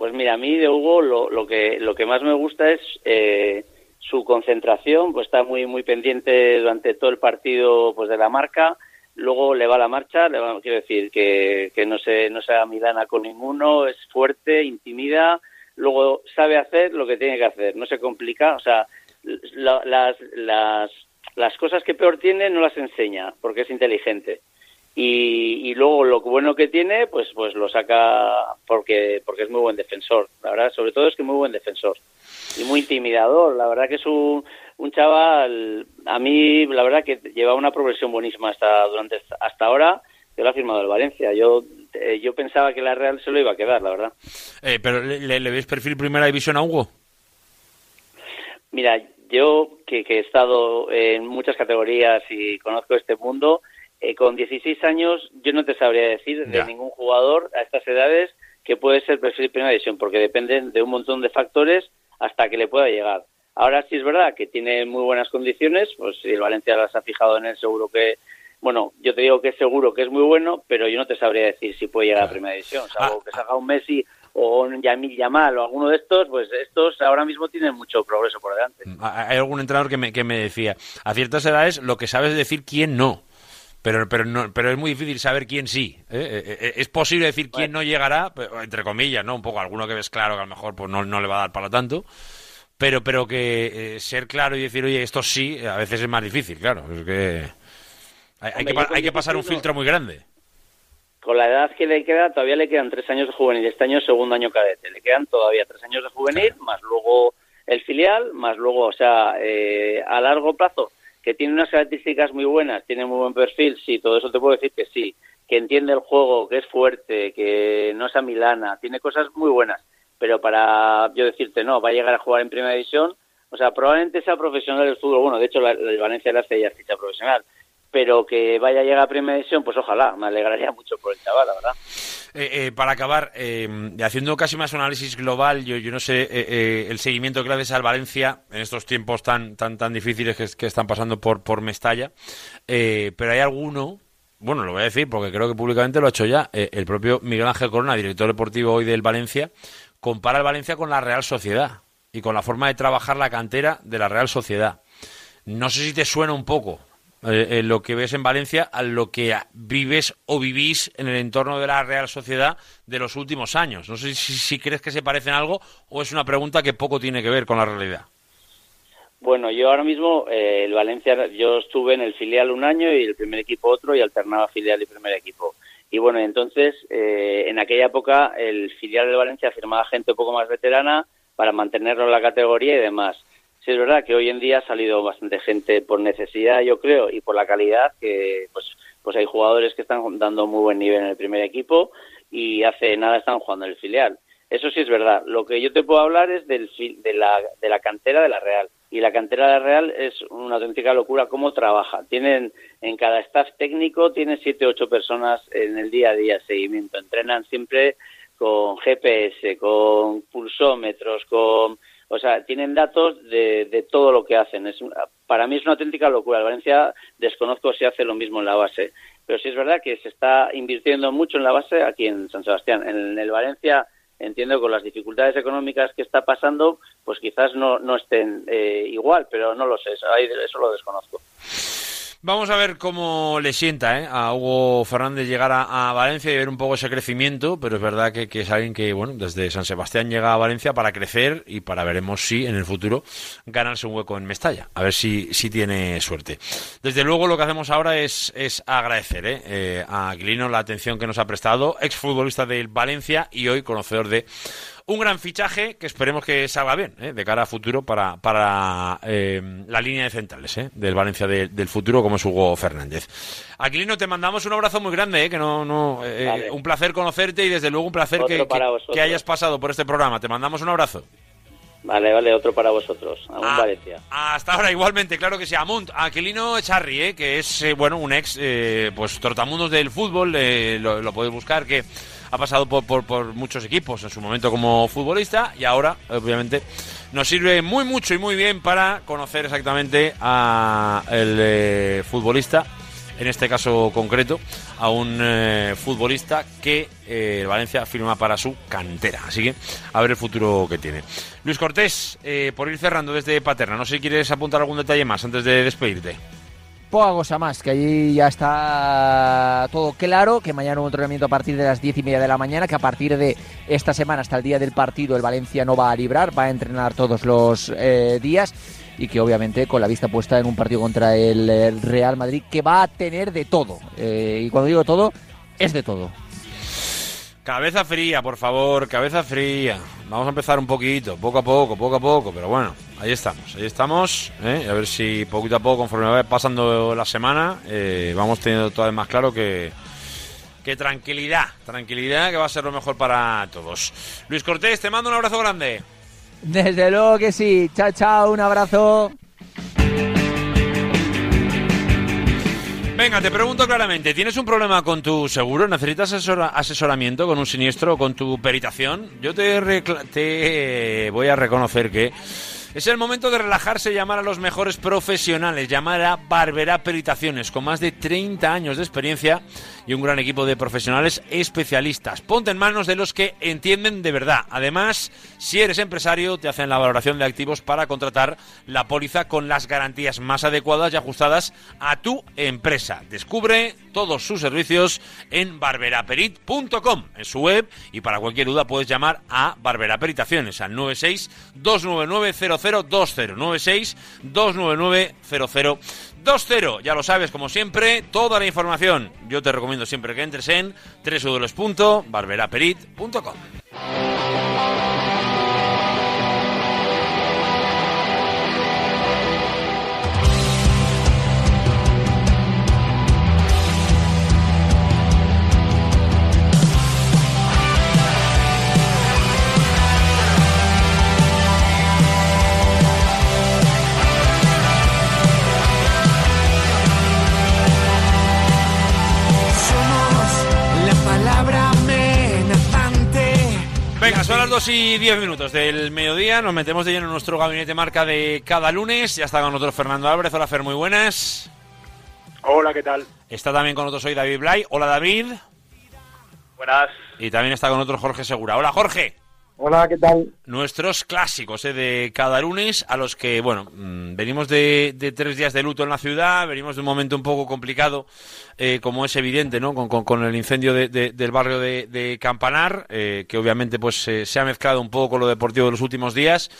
Pues mira, a mí de Hugo lo, lo que lo que más me gusta es eh, su concentración, pues está muy muy pendiente durante todo el partido pues de la marca, luego le va la marcha, le va- quiero decir que, que no se no se amilana con ninguno, es fuerte, intimida, luego sabe hacer lo que tiene que hacer, no se complica, o sea, la- las, las, las cosas que peor tiene no las enseña porque es inteligente y, y luego lo bueno que tiene pues pues lo saca porque porque es muy buen defensor. La verdad sobre todo es que muy buen defensor y muy intimidador. La verdad que es un, un chaval a mí la verdad que lleva una progresión buenísima hasta durante hasta ahora. Que lo ha firmado el Valencia. Yo eh, yo pensaba que la Real se lo iba a quedar la verdad. Eh, ¿Pero le, le- le ves perfil primera división a Hugo? Mira, yo que, que he estado en muchas categorías y conozco este mundo, eh, con 16 años yo no te sabría decir Ya. de ningún jugador a estas edades que puede ser perfil de primera división, porque dependen de un montón de factores hasta que le pueda llegar. Ahora sí es verdad que tiene muy buenas condiciones, pues si el Valencia las ha fijado en él, seguro que, bueno, yo te digo que seguro que es muy bueno, pero yo no te sabría decir si puede llegar a primera división, salvo que salga un Messi o un Yamil Yamal o alguno de estos, pues estos ahora mismo tienen mucho progreso por delante. Hay algún entrenador que me, que me decía, a ciertas edades lo que sabes es decir quién no. Pero, pero, no, pero es muy difícil saber quién sí. ¿eh? Eh, eh, Es posible decir quién no llegará, entre comillas, ¿no? Un poco, alguno que ves claro que a lo mejor pues, no, no le va a dar para tanto. Pero, pero que eh, ser claro y decir, oye, esto sí, a veces es más difícil, claro. Es que hay, que, hay que pasar un 16 no- filtro muy grande. Con la edad que le queda, todavía le quedan tres años de juvenil. Este año es segundo año cadete. Le quedan todavía tres años de juvenil, más luego el filial, más luego, o sea, eh, a largo plazo, que tiene unas características muy buenas, tiene muy buen perfil, sí, todo eso te puedo decir que sí. Que entiende el juego, que es fuerte, que no es a Milana, tiene cosas muy buenas. Pero para yo decirte, no, va a llegar a jugar en primera división, o sea, probablemente sea profesional del fútbol. Bueno, de hecho, la, el Valencia le hace ya ficha profesional. Pero que vaya a llegar a primera división, pues ojalá, me alegraría [LAUGHS] mucho por el chaval, la verdad. Eh, eh, para acabar, eh, haciendo casi más un análisis global, yo, yo no sé eh, eh, el seguimiento que le haces al Valencia en estos tiempos tan tan tan difíciles que, que están pasando por, por Mestalla, pero hay alguno, bueno, lo voy a decir porque creo que públicamente lo ha hecho ya, el propio Miguel Ángel Corona, director deportivo hoy del Valencia, compara el Valencia con la Real Sociedad y con la forma de trabajar la cantera de la Real Sociedad. No sé si te suena un poco eh, eh, lo que ves en Valencia a lo que vives o vivís en el entorno de la Real Sociedad de los últimos años. No sé si, crees que se parecen algo o es una pregunta que poco tiene que ver con la realidad. Bueno, yo ahora mismo, eh, el Valencia, yo estuve en el filial un año y el primer equipo otro y alternaba filial y primer equipo. Y bueno, entonces, en aquella época, el filial del Valencia firmaba gente un poco más veterana para mantenerlo en la categoría y demás. Sí es verdad que hoy en día ha salido bastante gente por necesidad, yo creo, y por la calidad, que pues, pues hay jugadores que están dando muy buen nivel en el primer equipo y hace nada están jugando en el filial. Eso sí es verdad. Lo que yo te puedo hablar es del, de, la, de la cantera de la Real. Y la cantera de la Real es una auténtica locura cómo trabaja. Tienen en cada staff técnico, tienen siete ocho personas en el día a día seguimiento. Entrenan siempre con GPS, con pulsómetros, con... O sea, tienen datos de, de todo lo que hacen. Es, para mí es una auténtica locura. El Valencia desconozco si hace lo mismo en la base. Pero sí es verdad que se está invirtiendo mucho en la base aquí en San Sebastián. En el Valencia entiendo que con las dificultades económicas que está pasando, pues quizás no, no estén eh, igual, pero no lo sé, ahí- eso lo desconozco. Vamos a ver cómo le sienta ¿eh? a Hugo Fernández llegar a, Valencia y ver un poco ese crecimiento, pero es verdad que, que es alguien que, bueno, desde San Sebastián llega a Valencia para crecer y para veremos si en el futuro ganarse un hueco en Mestalla, a ver si, si tiene suerte. Desde luego lo que hacemos ahora es, es agradecer ¿eh? Eh, a Aquilino la atención que nos ha prestado, exfutbolista del Valencia y hoy conocedor de un gran fichaje que esperemos que salga bien ¿eh? de cara a futuro para, para eh, la línea de centrales ¿eh? del Valencia de- del futuro como es Hugo Fernández. Aquilino, te mandamos un abrazo muy grande, ¿eh? que no, no, eh, Vale. un placer conocerte y desde luego un placer que, que- que hayas pasado por este programa. Te mandamos un abrazo. Vale, vale, otro para vosotros. Aún Ah, Valencia. Hasta ahora igualmente, claro que sí. Amunt, Aquilino Echarri, ¿eh? que es bueno un ex pues trotamundos del fútbol, lo, lo podéis buscar, que ha pasado por, por, por muchos equipos en su momento como futbolista y ahora, obviamente, nos sirve muy mucho y muy bien para conocer exactamente a el eh, futbolista en este caso concreto, a un eh, futbolista que eh, Valencia firma para su cantera. Así que a ver el futuro que tiene. Luis Cortés, eh, por ir cerrando desde Paterna, no sé si quieres apuntar algún detalle más antes de despedirte. Poca cosa más, que allí ya está todo claro, que mañana un entrenamiento a partir de las diez y media de la mañana, que a partir de esta semana hasta el día del partido el Valencia no va a librar, va a entrenar todos los eh, días y que obviamente con la vista puesta en un partido contra el, el Real Madrid que va a tener de todo. Eh, y cuando digo todo, es de todo. Cabeza fría, por favor, cabeza fría. Vamos a empezar un poquito, poco a poco, poco a poco, pero bueno, ahí estamos, ahí estamos. ¿eh? A ver si poquito a poco, conforme va pasando la semana, eh, vamos teniendo todavía más claro que, que tranquilidad, tranquilidad que va a ser lo mejor para todos. Luis Cortés, te mando un abrazo grande. Desde luego que sí. Chao, chao, un abrazo. Venga, te pregunto claramente, ¿tienes un problema con tu seguro? ¿Necesitas asesora- asesoramiento con un siniestro o con tu peritación? Yo te, te voy a reconocer que es el momento de relajarse y llamar a los mejores profesionales, llamar a Barbera Peritaciones, con más de 30 años de experiencia y un gran equipo de profesionales especialistas. Ponte en manos de los que entienden de verdad. Además, si eres empresario, te hacen la valoración de activos para contratar la póliza con las garantías más adecuadas y ajustadas a tu empresa. Descubre todos sus servicios en barberaperit.com, en su web, y para cualquier duda puedes llamar a Barbera Peritaciones al 96 299 0020 96 299 0020. Ya lo sabes, como siempre, toda la información. Yo te recomiendo siempre que entres en www.barberaperit.com. Venga, son las 2 y 10 minutos del mediodía. Nos metemos de lleno en nuestro gabinete marca de cada lunes. Ya está con nosotros Fernando Álvarez. Hola, Fer, muy buenas. Hola, ¿qué tal? Está también con nosotros hoy David Blay. Hola, David. Buenas. Y también está con nosotros Jorge Segura. Hola, Jorge. Hola, ¿qué tal? Nuestros clásicos eh, de cada lunes, a los que, bueno, mm, venimos de, de tres días de luto en la ciudad, venimos de un momento un poco complicado, eh, como es evidente, ¿no? Con, con- el incendio de- de- del barrio de, Campanar, eh, que obviamente pues eh, se ha mezclado un poco con lo deportivo de los últimos días.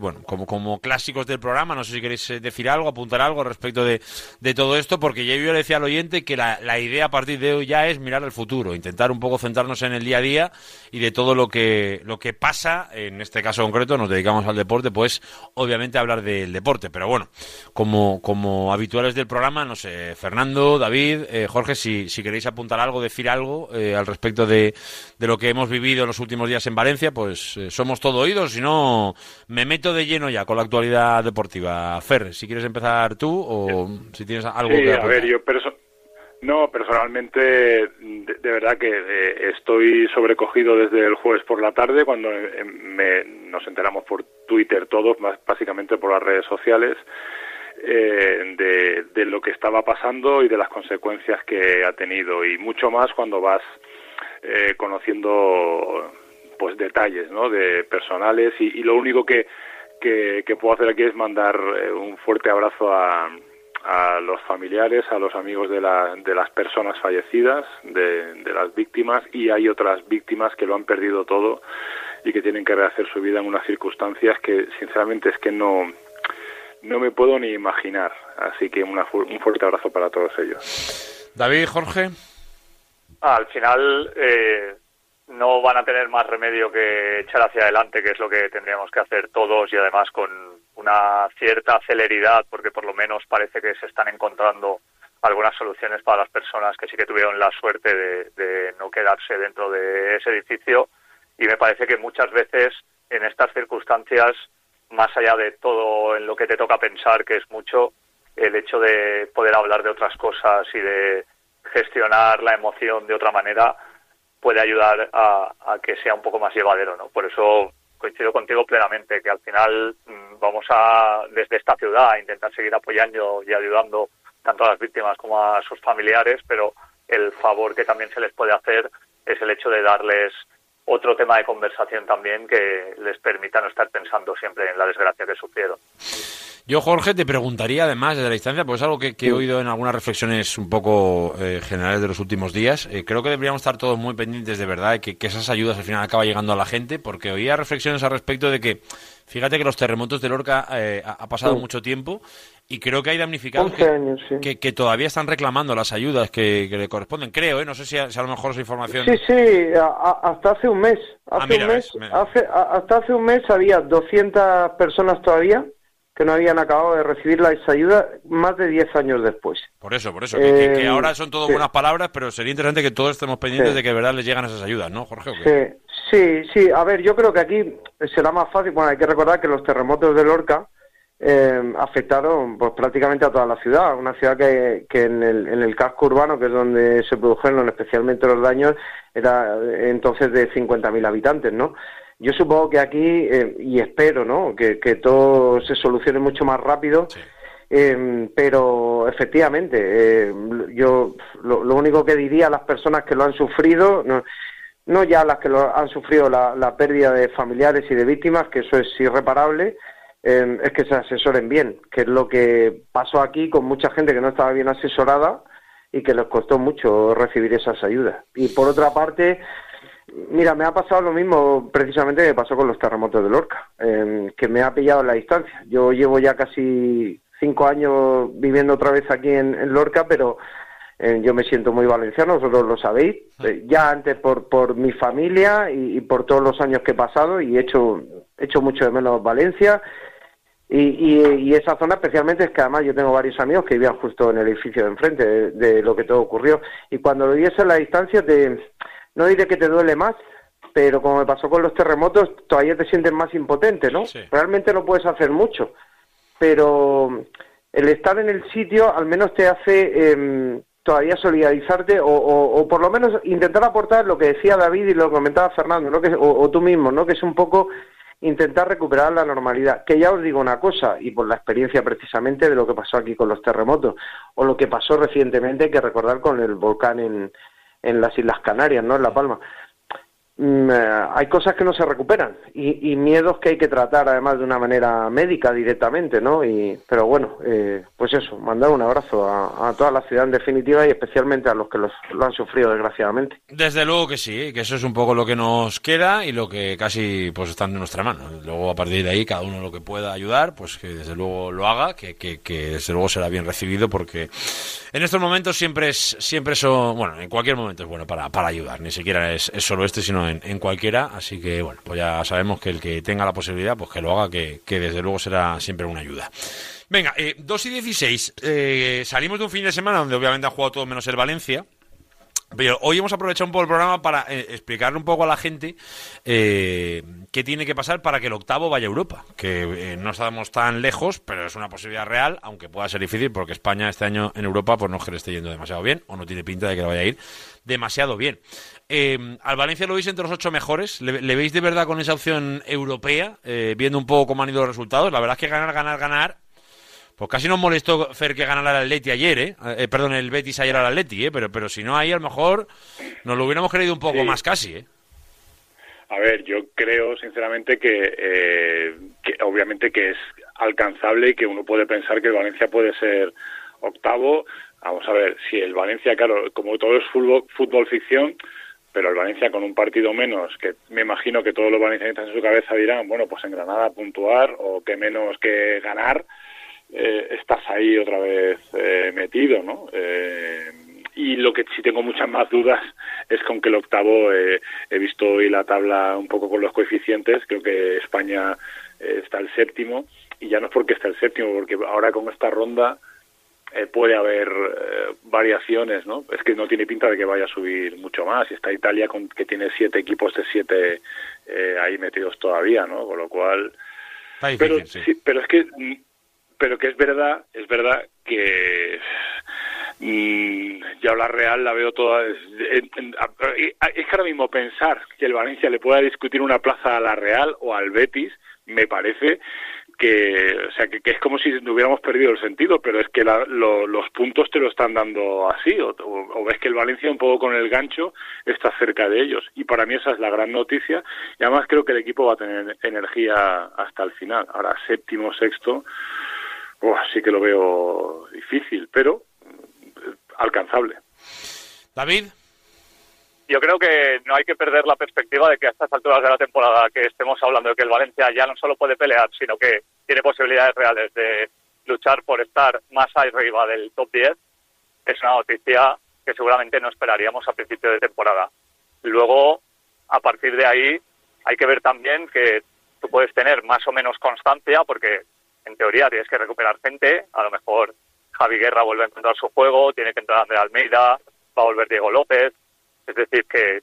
Bueno, como, como clásicos del programa, no sé si queréis decir algo, apuntar algo respecto de, de todo esto, porque ya yo le decía al oyente que la, la idea a partir de hoy ya es mirar al futuro, intentar un poco centrarnos en el día a día y de todo lo que, lo que pasa, en este caso concreto nos dedicamos al deporte, pues obviamente hablar del deporte, pero bueno, como, como habituales del programa, no sé, Fernando, David, eh, Jorge, si, si queréis apuntar algo, decir algo eh, al respecto de, de lo que hemos vivido en los últimos días en Valencia, pues eh, somos todo oídos, si no, me meto de lleno ya con la actualidad deportiva. Fer, si quieres empezar tú o si tienes algo sí, que a apuntar. ver, yo perso- no, personalmente, de, verdad que eh, estoy sobrecogido desde el jueves por la tarde, cuando eh, me- nos enteramos por Twitter todos, básicamente por las redes sociales, eh, de, de lo que estaba pasando y de las consecuencias que ha tenido, y mucho más cuando vas eh, conociendo pues detalles ¿no? de personales y, y lo único que, que, que puedo hacer aquí es mandar un fuerte abrazo a, a los familiares, a los amigos de, la, de las personas fallecidas, de, de las víctimas y hay otras víctimas que lo han perdido todo y que tienen que rehacer su vida en unas circunstancias que sinceramente es que no no me puedo ni imaginar. Así que una un fuerte abrazo para todos ellos. David, Jorge. Al final eh, no van a tener más remedio que echar hacia adelante, que es lo que tendríamos que hacer todos y además con una cierta celeridad, porque por lo menos parece que se están encontrando algunas soluciones para las personas que sí que tuvieron la suerte de, no quedarse dentro de ese edificio. Y me parece que muchas veces en estas circunstancias, más allá de todo en lo que te toca pensar, que es mucho, el hecho de poder hablar de otras cosas y de gestionar la emoción de otra manera puede ayudar a, a que sea un poco más llevadero, ¿no? Por eso coincido contigo plenamente que al final mm, vamos a desde esta ciudad a intentar seguir apoyando y ayudando tanto a las víctimas como a sus familiares, pero el favor que también se les puede hacer es el hecho de darles otro tema de conversación también que les permita no estar pensando siempre en la desgracia que sufrieron. Yo, Jorge, te preguntaría además desde la distancia, pues es algo que, que he oído en algunas reflexiones un poco eh, generales de los últimos días. Eh, creo que deberíamos estar todos muy pendientes de verdad que, que esas ayudas al final acaban llegando a la gente, porque oía reflexiones al respecto de que, fíjate que los terremotos de Lorca eh, ha, pasado mucho tiempo y creo que hay damnificados 11 que, años, sí. que, que todavía están reclamando las ayudas que, que le corresponden. Creo, ¿eh? no sé si a, si a lo mejor esa información. Sí, sí, a- a- hasta hace un mes. Hace Ah, mira, un mes, ves, hace- hasta hace un mes había 200 personas todavía que no habían acabado de recibir las ayudas más de 10 años después. Por eso, por eso, que, Eh, ahora son todo sí. buenas palabras, pero sería interesante que todos estemos pendientes Sí. de que de verdad les llegan esas ayudas, ¿no, Jorge? Sí, Sí, sí, a ver, yo creo que aquí será más fácil. Bueno, hay que recordar que los terremotos de Lorca eh, afectaron pues, prácticamente a toda la ciudad. Una ciudad que, que en, el, en el casco urbano, que es donde se produjeron especialmente los daños, era eh, entonces de 50.000 habitantes, ¿no? Yo supongo que aquí, eh, y espero, ¿no?, que, que todo se solucione mucho más rápido. Eh, pero efectivamente, yo lo, lo único que diría a las personas que lo han sufrido, no, no ya las que lo han sufrido la, la pérdida de familiares y de víctimas, que eso es irreparable, eh, es que se asesoren bien, que es lo que pasó aquí con mucha gente que no estaba bien asesorada y que les costó mucho recibir esas ayudas. Y por otra parte, mira, me ha pasado lo mismo precisamente que pasó con los terremotos de Lorca, eh, que me ha pillado en la distancia. Yo llevo ya casi cinco años viviendo otra vez aquí en, en Lorca, pero eh, yo me siento muy valenciano, vosotros lo sabéis, eh, ya antes por, por mi familia y, y por todos los años que he pasado y he hecho, he hecho mucho de menos Valencia. Y, y, y esa zona especialmente es que además yo tengo varios amigos que vivían justo en el edificio de enfrente de, de lo que todo ocurrió. Y cuando lo vives en la distancia, te, no diré que te duele más, pero como me pasó con los terremotos, todavía te sientes más impotente, ¿no? Realmente no puedes hacer mucho, pero el estar en el sitio al menos te hace em, todavía solidarizarte o, o- o por lo menos intentar aportar lo que decía David y lo que comentaba Fernando, ¿no? Que, o, o tú mismo, ¿no? Que es un poco intentar recuperar la normalidad. Que ya os digo una cosa, y por la experiencia precisamente de lo que pasó aquí con los terremotos, o lo que pasó recientemente, hay que recordar con el volcán en, en las Islas Canarias, ¿no? En La Palma. Mm, eh, hay cosas que no se recuperan y, miedos que hay que tratar además de una manera médica directamente, ¿no? Y, pero bueno, eh, pues eso, mandar un abrazo a, toda la ciudad en definitiva y especialmente a los que los, lo han sufrido desgraciadamente. Desde luego que sí, que eso es un poco lo que nos queda y lo que casi pues está en nuestra mano. Luego a partir de ahí cada uno lo que pueda ayudar, pues que desde luego lo haga, que, desde luego será bien recibido porque en estos momentos siempre es siempre eso, bueno, en cualquier momento es bueno para, para ayudar, ni siquiera es, es solo este, sino en, cualquiera, así que bueno, pues ya sabemos que el que tenga la posibilidad, pues que lo haga, que, que desde luego será siempre una ayuda. Venga, eh, 2 y 16, eh, salimos de un fin de semana donde obviamente ha jugado todo menos el Valencia, pero hoy hemos aprovechado un poco el programa para eh, explicarle un poco a la gente eh, qué tiene que pasar para que el octavo vaya a Europa. Que eh, no estamos tan lejos, pero es una posibilidad real, aunque pueda ser difícil, porque España este año en Europa pues no es que le esté yendo demasiado bien, o no tiene pinta de que le vaya a ir demasiado bien. Eh, al Valencia lo veis entre los ocho mejores. ¿Le, le veis de verdad con esa opción europea? Eh, viendo un poco cómo han ido los resultados. La verdad es que ganar, ganar, ganar pues casi nos molestó Fer que ganara el Atleti ayer, ¿eh? Eh, perdón, el Betis ayer al Atleti, ¿eh? Pero, pero si no ahí, a lo mejor nos lo hubiéramos creído un poco Sí. más casi, ¿eh? A ver, yo creo sinceramente que, eh, que obviamente que es alcanzable y que uno puede pensar que el Valencia puede ser octavo. Vamos a ver, si el Valencia, claro, como todo es fútbol, fútbol ficción, pero el Valencia con un partido menos, que me imagino que todos los valencianistas en su cabeza dirán, bueno, pues en Granada puntuar o que menos que ganar, eh, estás ahí otra vez eh, metido, ¿no? Eh, y lo que sí tengo muchas más dudas es con que el octavo, eh, he visto hoy la tabla un poco con los coeficientes, creo que España eh, está el séptimo, y ya no es porque está el séptimo, porque ahora con esta ronda eh, puede haber eh, variaciones, ¿no? Es que no tiene pinta de que vaya a subir mucho más, y está Italia con, que tiene siete equipos de siete eh, ahí metidos todavía, ¿no? Con lo cual... Está difícil, pero, sí. sí, pero es que pero que es verdad es verdad que mm, yo la Real la veo toda es, es que ahora mismo pensar que el Valencia le pueda discutir una plaza a la Real o al Betis me parece que o sea que, que es como si hubiéramos perdido el sentido pero es que la- lo- los puntos te lo están dando así o, ves que el Valencia un poco con el gancho está cerca de ellos y para mí esa es la gran noticia y además creo que el equipo va a tener energía hasta el final ahora séptimo sexto Uf, sí que lo veo difícil, pero eh, alcanzable. David. Yo creo que no hay que perder la perspectiva de que a estas alturas de la temporada que estemos hablando de que el Valencia ya no solo puede pelear, sino que tiene posibilidades reales de luchar por estar más arriba del top 10, es una noticia que seguramente no esperaríamos a principio de temporada. Luego, a partir de ahí, hay que ver también que tú puedes tener más o menos constancia, porque en teoría tienes que recuperar gente, a lo mejor Javi Guerra vuelve a encontrar su juego, tiene que entrar André Almeida, va a volver Diego López, es decir, que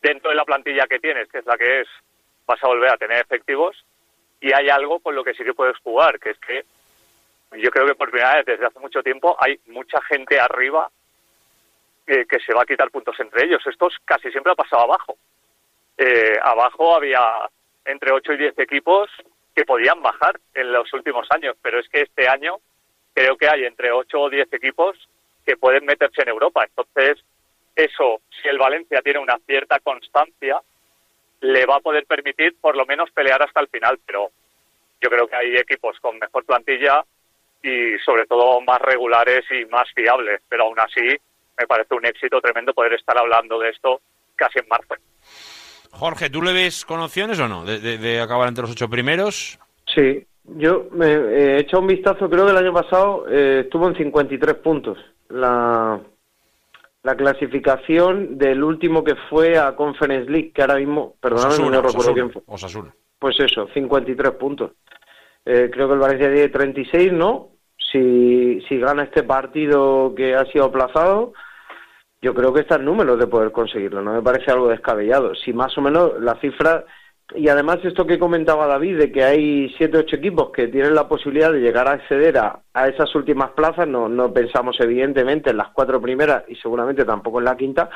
dentro de la plantilla que tienes, que es la que es, vas a volver a tener efectivos y hay algo con lo que sí que puedes jugar, que es que yo creo que por primera vez desde hace mucho tiempo hay mucha gente arriba eh, que se va a quitar puntos entre ellos. Esto casi siempre ha pasado abajo. Eh, abajo había entre 8 y 10 equipos que podían bajar en los últimos años, pero es que este año creo que hay entre 8 o 10 equipos que pueden meterse en Europa. Entonces, eso, si el Valencia tiene una cierta constancia, le va a poder permitir por lo menos pelear hasta el final, pero yo creo que hay equipos con mejor plantilla y sobre todo más regulares y más fiables, pero aún así me parece un éxito tremendo poder estar hablando de esto casi en marzo. Jorge, ¿tú le ves con opciones o no de, de- de acabar entre los ocho primeros? Sí, yo me eh, he echado un vistazo, creo que el año pasado eh, estuvo en 53 puntos. La, la clasificación del último que fue a Conference League, que ahora mismo, perdóname, Osasuna, no recuerdo Osasuna, quién fue. Osasuna. Pues eso, 53 puntos. Eh, creo que el Valencia tiene 36, ¿no? Si, si gana este partido que ha sido aplazado, yo creo que está en números de poder conseguirlo. No me parece algo descabellado. Si más o menos la cifra. Y además, esto que comentaba David, de que hay siete ocho equipos que tienen la posibilidad de llegar a acceder a, a esas últimas plazas, no, no pensamos evidentemente en las cuatro primeras y seguramente tampoco en la quinta,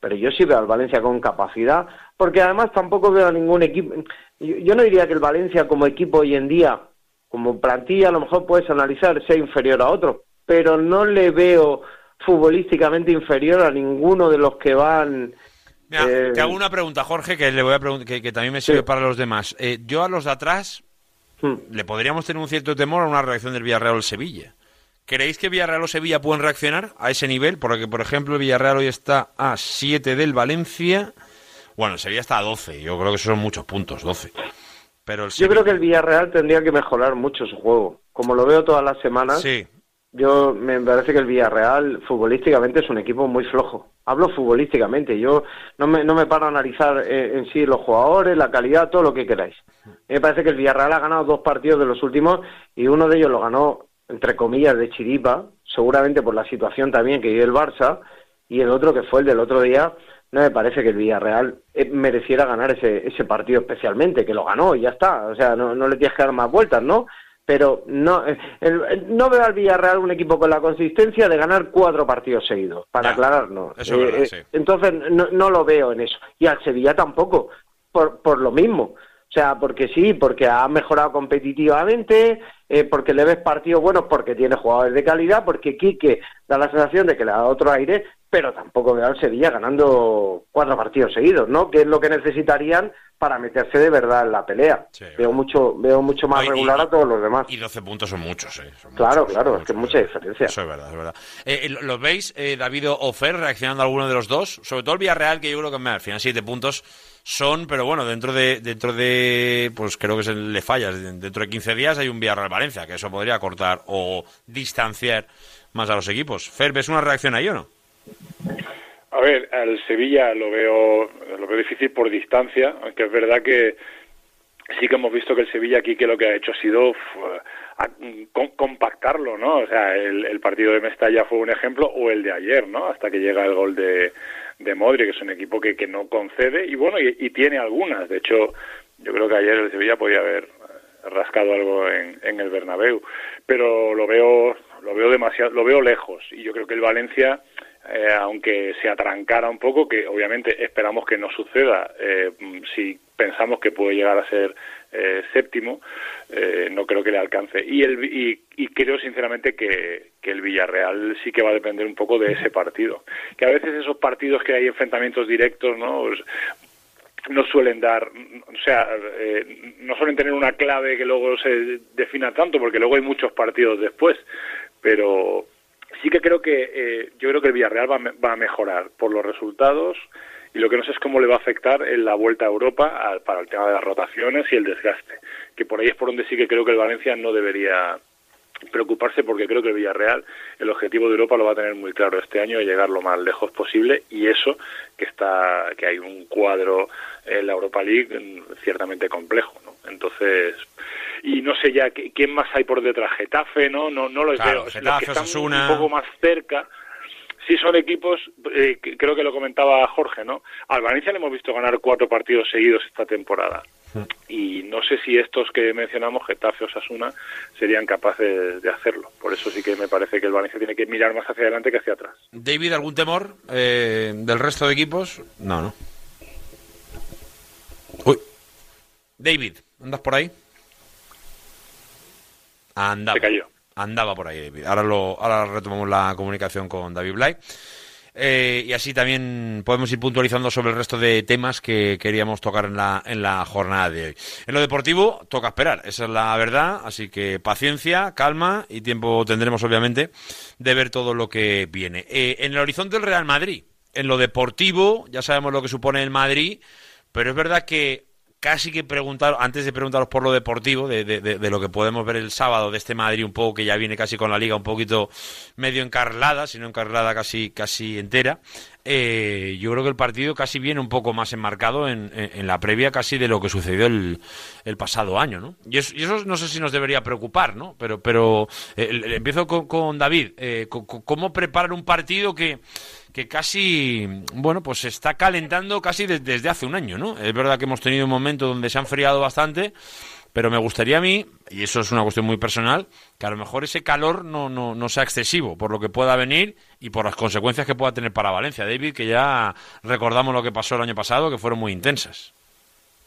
pero yo sí veo al Valencia con capacidad, porque además tampoco veo a ningún equipo. Yo, no diría que el Valencia como equipo hoy en día, como plantilla, a lo mejor puedes analizar sea inferior a otro, pero no le veo futbolísticamente inferior a ninguno de los que van. Mira, eh, te hago una pregunta, Jorge, que le voy a preguntar, que, que también me sirve para los demás. Eh, yo a los de atrás Hmm. le podríamos tener un cierto temor a una reacción del Villarreal o el Sevilla. ¿Creéis que Villarreal o Sevilla pueden reaccionar a ese nivel? Porque, por ejemplo, el Villarreal hoy está a 7 del Valencia. Bueno, el Sevilla está a 12. Yo creo que son muchos puntos, 12. Pero el Yo creo que el Villarreal tendría que mejorar mucho su juego. Como lo veo todas las semanas, Sí. Yo me parece que el Villarreal futbolísticamente es un equipo muy flojo. Hablo futbolísticamente, yo no me, no me paro a analizar eh, en sí los jugadores, la calidad, todo lo que queráis. Me parece que el Villarreal ha ganado dos partidos de los últimos y uno de ellos lo ganó, entre comillas, de chiripa, seguramente por la situación también que vive el Barça, y el otro que fue el del otro día, no me parece que el Villarreal eh, mereciera ganar ese, ese partido especialmente, que lo ganó y ya está, o sea, no, no le tienes que dar más vueltas, ¿no? Pero no, eh, no veo al Villarreal un equipo con la consistencia de ganar cuatro partidos seguidos, para Ya, aclararnos. eso verdad, sí. Entonces, no, no lo veo en eso. Y al Sevilla tampoco, por, por lo mismo. O sea, porque sí, porque ha mejorado competitivamente, eh, porque le ves partidos buenos, porque tiene jugadores de calidad, porque Quique da la sensación de que le da otro aire, pero tampoco veo al Sevilla ganando cuatro partidos seguidos, ¿no? Que es lo que necesitarían para meterse de verdad en la pelea. veo mucho veo mucho más No, regular y- a todos los demás. Y 12 puntos son muchos, ¿eh? Son Claro, muchos, claro, son es que es mucha diferencia. Eso es verdad, es verdad. Eh, eh, ¿Los veis, eh, David o Fer, reaccionando a alguno de los dos? Sobre todo el Villarreal, que yo creo que al final siete puntos son, pero bueno, dentro de, dentro de pues creo que se le fallas. Dentro de 15 días hay un Villarreal-Valencia, que eso podría cortar o distanciar más a los equipos. Fer, ¿ves una reacción ahí o no? A ver, al Sevilla lo veo, lo veo difícil por distancia, aunque es verdad que sí que hemos visto que el Sevilla aquí que lo que ha hecho ha sido compactarlo, ¿no? O sea, el, el partido de Mestalla fue un ejemplo, o el de ayer, ¿no? Hasta que llega el gol de, de Modri, que es un equipo que, que no concede, y bueno, y, tiene algunas. De hecho, yo creo que ayer el Sevilla podía haber rascado algo en, en el Bernabéu, pero lo veo, lo veo demasiado, lo veo lejos, y yo creo que el Valencia eh, aunque se atrancara un poco, que obviamente esperamos que no suceda, eh, si pensamos que puede llegar a ser eh, séptimo, eh, no creo que le alcance. Y, el, y, y creo sinceramente que, el Villarreal sí que va a depender un poco de ese partido. Que a veces esos partidos que hay enfrentamientos directos, ¿no? Pues, no suelen dar, o sea, eh, no suelen tener una clave que luego se defina tanto, porque luego hay muchos partidos después, pero sí que creo que eh, yo creo que el Villarreal va, a va a mejorar por los resultados y lo que no sé es cómo le va a afectar en la vuelta a Europa al- para el tema de las rotaciones y el desgaste, que por ahí es por donde sí que creo que el Valencia no debería preocuparse porque creo que el Villarreal el objetivo de Europa lo va a tener muy claro este año de llegar lo más lejos posible y eso que está que hay un cuadro en la Europa League mm, ciertamente complejo ¿no? entonces y no sé ya quién más hay por detrás Getafe no no no los Claro, veo los Getafe, que están un poco más cerca sí son equipos, eh, creo que lo comentaba Jorge, ¿no? Al Valencia le hemos visto ganar cuatro partidos seguidos esta temporada. Y no sé si estos que mencionamos, Getafe o Sasuna, serían capaces de hacerlo. Por eso sí que me parece que el Valencia tiene que mirar más hacia adelante que hacia atrás. David, ¿algún temor eh, del resto de equipos? No, no. Uy. David, ¿andas por ahí? Andaba. Se cayó. Andaba por ahí, David. Ahora, lo, ahora retomamos la comunicación con David Blay. Eh, y así también podemos ir puntualizando sobre el resto de temas que queríamos tocar en la, en la jornada de hoy. En lo deportivo, toca esperar, esa es la verdad. Así que paciencia, calma y tiempo tendremos, obviamente, de ver todo lo que viene. Eh, en el horizonte del Real Madrid, en lo deportivo, ya sabemos lo que supone el Madrid, pero es verdad que casi que preguntar, antes de preguntaros por lo deportivo, de, de- de- lo que podemos ver el sábado de este Madrid un poco, que ya viene casi con la liga un poquito medio encarlada, si no encarlada casi, casi entera, eh, yo creo que el partido casi viene un poco más enmarcado en, en- en la previa casi de lo que sucedió el, el pasado año, ¿no? Y eso, no sé si nos debería preocupar, ¿no? Pero, pero eh, empiezo con, con David. Eh, ¿Cómo preparar un partido que que casi, bueno, pues se está calentando casi de- desde hace un año, ¿no? Es verdad que hemos tenido un momento donde se ha enfriado bastante, pero me gustaría a mí, y eso es una cuestión muy personal, que a lo mejor ese calor no, no, no sea excesivo por lo que pueda venir y por las consecuencias que pueda tener para Valencia. David, que ya recordamos lo que pasó el año pasado, que fueron muy intensas.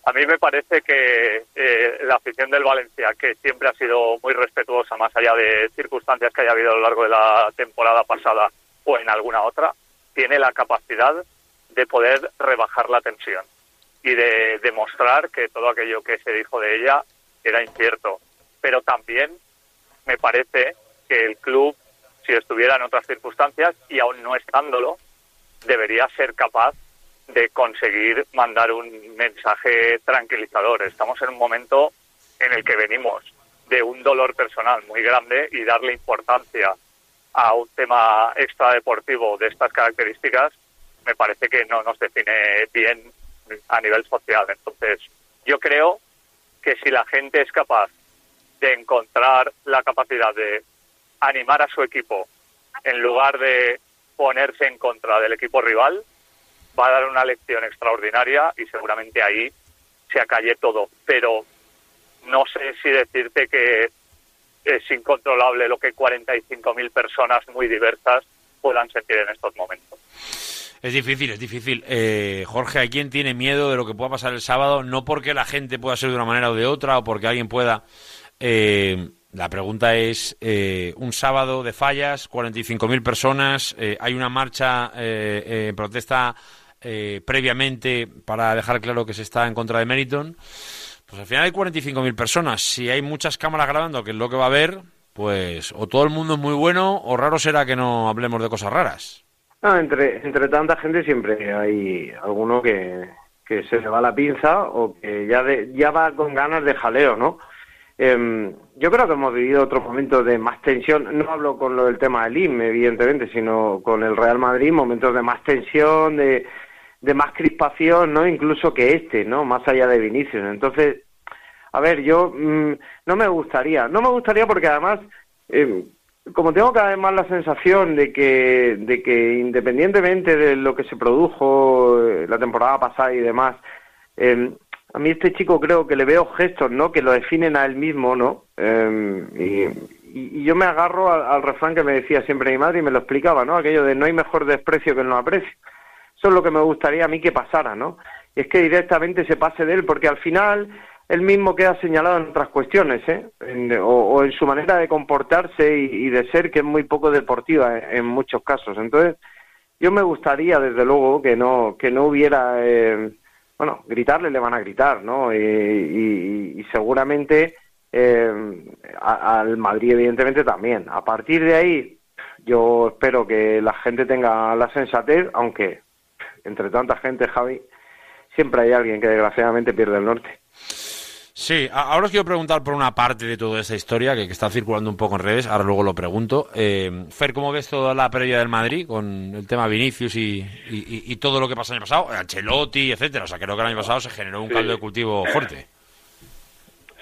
A mí me parece que eh, la afición del Valencia, que siempre ha sido muy respetuosa, más allá de circunstancias que haya habido a lo largo de la temporada pasada o en alguna otra, tiene la capacidad de poder rebajar la tensión y de demostrar que todo aquello que se dijo de ella era incierto. Pero también me parece que el club, si estuviera en otras circunstancias y aún no estándolo, debería ser capaz de conseguir mandar un mensaje tranquilizador. Estamos en un momento en el que venimos de un dolor personal muy grande y darle importancia a un tema extradeportivo de estas características me parece que no nos define bien a nivel social. Entonces, yo creo que si la gente es capaz de encontrar la capacidad de animar a su equipo en lugar de ponerse en contra del equipo rival, va a dar una lección extraordinaria y seguramente ahí se acalle todo. Pero no sé si decirte que es incontrolable lo que 45.000 personas muy diversas puedan sentir en estos momentos. Es difícil, es difícil. Eh, Jorge, ¿hay quien tiene miedo de lo que pueda pasar el sábado? No porque la gente pueda ser de una manera o de otra, o porque alguien pueda... Eh, la pregunta es, eh, un sábado de fallas, 45.000 personas, eh, hay una marcha eh, eh, protesta previamente para dejar claro que se está en contra de Meriton. Pues al final hay 45.000 personas. Si hay muchas cámaras grabando, que es lo que va a haber, pues o todo el mundo es muy bueno, o raro será que no hablemos de cosas raras. No, entre, entre tanta gente siempre hay alguno que, que se le va la pinza o que ya, de- ya va con ganas de jaleo, ¿no? Em, yo creo que hemos vivido otros momentos de más tensión, no hablo con lo del tema del IM, evidentemente, sino con el Real Madrid, momentos de más tensión, de, de más crispación, ¿no? Incluso que este, ¿no? Más allá de Vinicius. Entonces, a ver, yo mm, no me gustaría, no me gustaría porque además, eh, como tengo cada vez más la sensación de que, de que independientemente de lo que se produjo eh, la temporada pasada y demás, eh, a mí este chico creo que le veo gestos, ¿no? Que lo definen a él mismo, ¿no? Eh, y, yo me agarro al, al refrán que me decía siempre mi madre y me lo explicaba, ¿no? Aquello de no hay mejor desprecio que no aprecio. Eso es lo que me gustaría a mí que pasara, ¿no? Y es que directamente se pase de él, porque al final él mismo queda señalado en otras cuestiones, ¿eh? En- o, en su manera de comportarse y, de ser, que es muy poco deportiva en, en muchos casos. Entonces, yo me gustaría, desde luego, que no, que no hubiera, eh, bueno, gritarle le van a gritar, ¿no? Y, seguramente eh, al Madrid, evidentemente, también. A partir de ahí, yo espero que la gente tenga la sensatez, aunque entre tanta gente, Javi, siempre hay alguien que desgraciadamente pierde el norte. Sí, ahora os quiero preguntar por una parte de toda esta historia que, que está circulando un poco en redes, ahora luego lo pregunto. Eh, Fer, ¿cómo ves toda la previa del Madrid con el tema Vinicius y, y- y- y todo lo que pasó el año pasado? Ancelotti, etcétera. O sea, creo que el año pasado se generó un Sí. caldo de cultivo fuerte.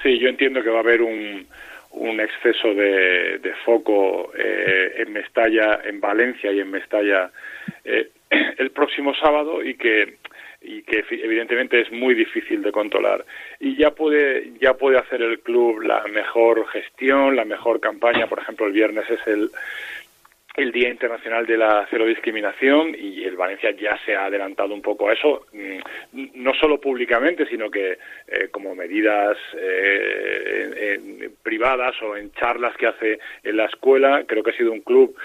Sí, yo entiendo que va a haber un, un exceso de, de foco eh, en Mestalla, en Valencia y en Mestalla eh, el próximo sábado y que y que evidentemente es muy difícil de controlar y ya puede ya puede hacer el club la mejor gestión la mejor campaña por ejemplo el viernes es el el Día Internacional de la Cero Discriminación y el Valencia ya se ha adelantado un poco a eso, mm, no solo públicamente, sino que eh, como medidas eh, en privadas o en charlas que hace en la escuela. Creo que ha sido un club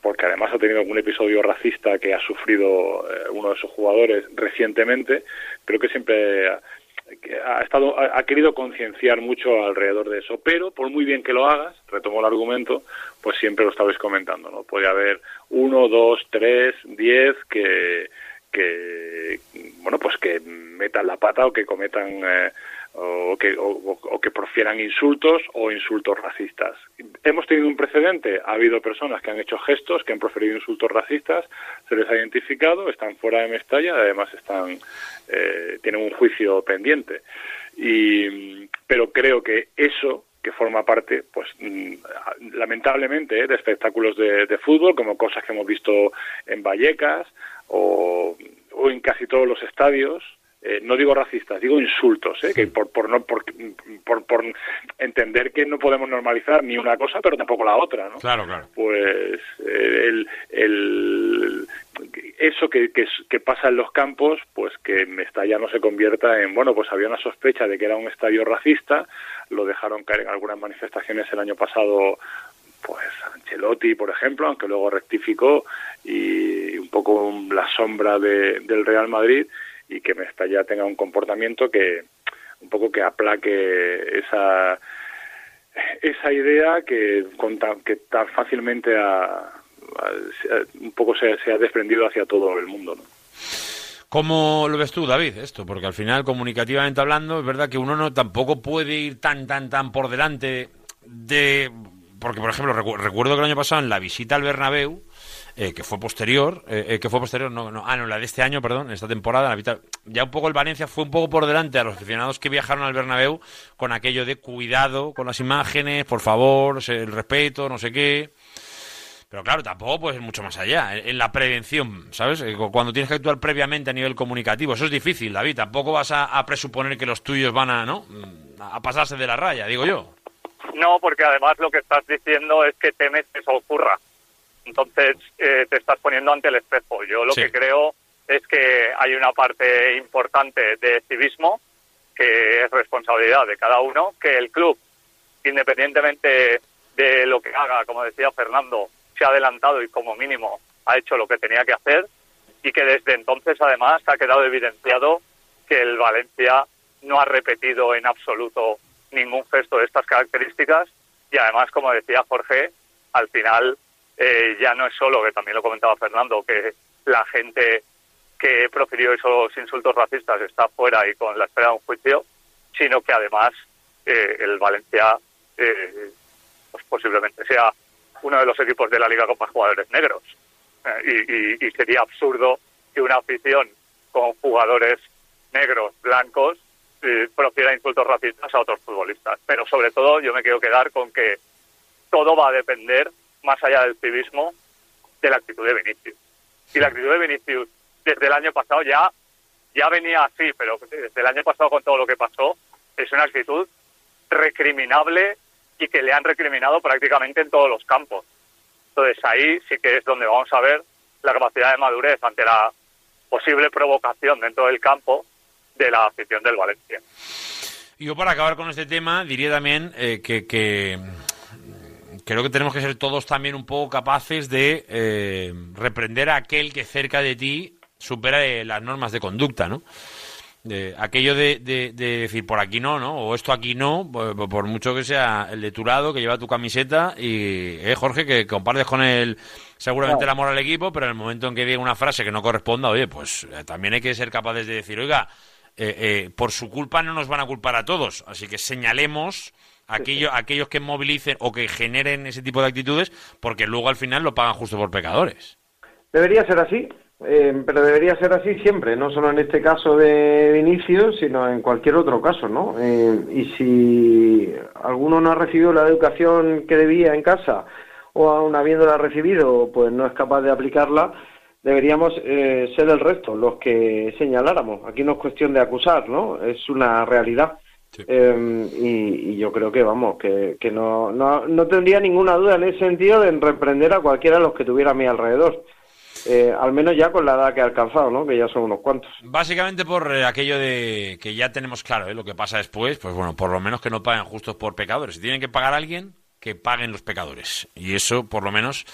porque además ha tenido algún episodio racista que ha sufrido eh, uno de sus jugadores recientemente. Creo que siempre ha, estado ha, ha querido concienciar mucho alrededor de eso, pero por muy bien que lo hagas, retomo el argumento, pues siempre lo estabais comentando, ¿no? Puede haber uno, dos, tres, diez que que bueno pues que metan la pata o que cometan eh, o que o, que profieran insultos o insultos racistas. Hemos tenido un precedente, ha habido personas que han hecho gestos, que han proferido insultos racistas, se les ha identificado, están fuera de Mestalla, además están eh, tienen un juicio pendiente. Y pero creo que eso que forma parte, pues mm, lamentablemente, eh, de espectáculos de, fútbol, como cosas que hemos visto en Vallecas o en casi todos los estadios. Eh, no digo racistas, digo insultos, eh, que por, por, no, por, por, por entender que no podemos normalizar ni una cosa, pero tampoco la otra, ¿no? Claro, claro. pues eh, el, el- eso que, que pasa en los campos, pues que Mestalla no se convierta en, bueno, pues había una sospecha de que era un estadio racista, lo dejaron caer en algunas manifestaciones el año pasado, pues Ancelotti, por ejemplo, aunque luego rectificó, y un poco la sombra de- del Real Madrid, y que Mestalla tenga un comportamiento que un poco que aplaque esa esa idea que, con tan, que tan fácilmente un poco se, se ha desprendido hacia todo el mundo. ¿no? ¿Cómo lo ves tú, David, esto? Porque al final, comunicativamente hablando, es verdad que uno no tampoco puede ir tan, tan, tan por delante de... Porque, por ejemplo, recu- recuerdo que el año pasado en la visita al Bernabéu, eh, que fue posterior, eh, eh, que fue posterior, no, no, ah, no, la de este año, perdón, en esta temporada, la ya un poco el Valencia fue un poco por delante a los aficionados que viajaron al Bernabéu con aquello de cuidado con las imágenes, por favor, el respeto, no sé qué. Pero claro, tampoco puedes ir mucho más allá. En, la prevención, ¿sabes? Eh, cu- Cuando tienes que actuar previamente a nivel comunicativo. Eso es difícil, David. Tampoco vas a, a presuponer que los tuyos van a, ¿no? Mm, A pasarse de la raya, digo yo. No, porque además lo que estás diciendo es que temes que eso ocurra. Entonces eh, te estás poniendo ante el espejo. Yo lo Sí. que creo es que hay una parte importante de civismo que es responsabilidad de cada uno, que el club, independientemente de lo que haga, como decía Fernando, se ha adelantado y como mínimo ha hecho lo que tenía que hacer y que desde entonces además ha quedado evidenciado que el Valencia no ha repetido en absoluto ningún gesto de estas características y además, como decía Jorge, al final eh, ya no es solo, que también lo comentaba Fernando, que la gente que profirió esos insultos racistas está fuera y con la espera de un juicio, sino que además eh, el Valencia eh, pues posiblemente sea uno de los equipos de la liga con más jugadores negros. Eh, y, y- y sería absurdo que una afición con jugadores negros, blancos, eh, profiera insultos racistas a otros futbolistas. Pero sobre todo yo me quiero quedar con que todo va a depender, más allá del civismo, de la actitud de Vinicius. Y la actitud de Vinicius desde el año pasado ya, ya venía así, pero desde el año pasado con todo lo que pasó, es una actitud recriminable y que le han recriminado prácticamente en todos los campos. Entonces ahí sí que es donde vamos a ver la capacidad de madurez ante la posible provocación dentro del campo de la afición del Valencia. Yo para acabar con este tema diría también eh, que, que, creo que tenemos que ser todos también un poco capaces de eh, reprender a aquel que cerca de ti supera eh, las normas de conducta, ¿no? De- aquello de, de- de decir por aquí no, ¿no? O esto aquí no, por, por mucho que sea el de tu lado, que lleva tu camiseta y, eh, Jorge, que compartes con él seguramente el amor al equipo, pero en el momento en que diga una frase que no corresponda, oye, pues eh, también hay que ser capaces de decir, oiga, eh, eh, por su culpa no nos van a culpar a todos, así que señalemos aquello, aquellos que movilicen o que generen ese tipo de actitudes, porque luego al final lo pagan justo por pecadores. Debería ser así, Eh, pero debería ser así siempre, no solo en este caso de Vinicius, sino en cualquier otro caso, ¿no? Eh, y si alguno no ha recibido la educación que debía en casa, o aún habiéndola recibido, pues no es capaz de aplicarla, deberíamos eh, ser el resto los que señaláramos. Aquí no es cuestión de acusar, ¿no? Es una realidad. Eh, y, y yo creo que, vamos, que, que no, no, no tendría ninguna duda en ese sentido de reprender a cualquiera de los que tuviera a mi alrededor. Eh, al menos ya con la edad que ha alcanzado, ¿no? Que ya son unos cuantos. Básicamente por eh, aquello de que ya tenemos claro ¿eh? lo que pasa después, pues bueno, por lo menos que no paguen justos por pecadores. Si tienen que pagar a alguien, que paguen los pecadores. Y eso, por lo menos,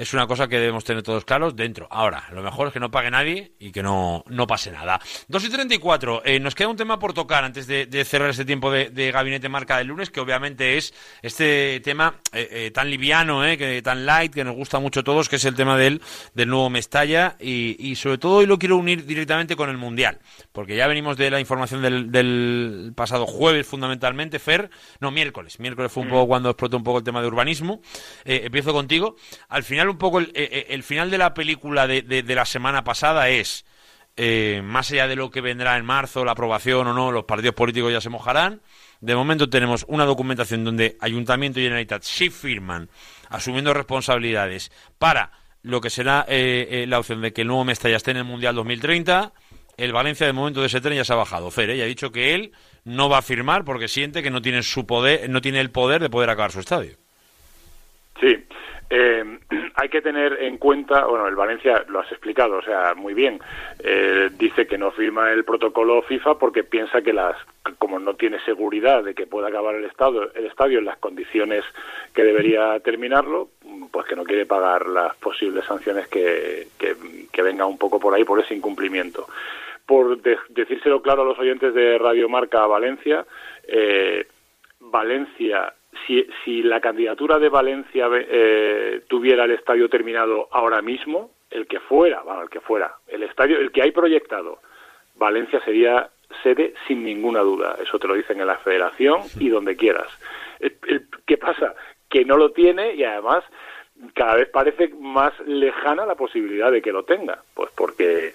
es una cosa que debemos tener todos claros dentro. Ahora, lo mejor es que no pague nadie y que no, no pase nada. 2 y 34, eh, nos queda un tema por tocar antes de, de cerrar este tiempo de, de Gabinete Marca del lunes, que obviamente es este tema eh, eh, tan liviano, eh, que, tan light, que nos gusta mucho a todos, que es el tema del, del nuevo Mestalla. Y, y sobre todo hoy lo quiero unir directamente con el Mundial, porque ya venimos de la información del, del pasado jueves fundamentalmente, Fer, no, miércoles. Miércoles fue un poco cuando explotó un poco el tema de urbanismo. Eh, empiezo contigo. Al final un poco el, eh, eh, el final de la película de, de- la semana pasada es, eh, más allá de lo que vendrá en marzo, la aprobación o no, los partidos políticos ya se mojarán. De momento tenemos una documentación donde Ayuntamiento y Generalitat sí firman, asumiendo responsabilidades para lo que será eh, la opción de que el nuevo Mestalla esté en el Mundial 2030. El Valencia de momento de ese tren ya se ha bajado. Fer, ¿eh? y ha dicho que él no va a firmar porque siente que no tiene su poder, no tiene el poder de poder acabar su estadio. Sí, eh, [CLEARS THROAT] hay que tener en cuenta, bueno, el Valencia lo has explicado, o sea, muy bien, eh, dice que no firma el protocolo FIFA porque piensa que las, como no tiene seguridad de que pueda acabar el estadio, el estadio en las condiciones que debería terminarlo, pues que no quiere pagar las posibles sanciones que, que, que vengan un poco por ahí por ese incumplimiento. Por de- decírselo claro a los oyentes de Radio Marca Valencia, eh, Valencia, si, si la candidatura de Valencia eh, tuviera el estadio terminado ahora mismo, el que fuera, bueno, el que fuera, el estadio, el que hay proyectado, Valencia sería sede sin ninguna duda. Eso te lo dicen en la Federación y donde quieras. ¿Qué pasa? Que no lo tiene y además cada vez parece más lejana la posibilidad de que lo tenga. Pues porque,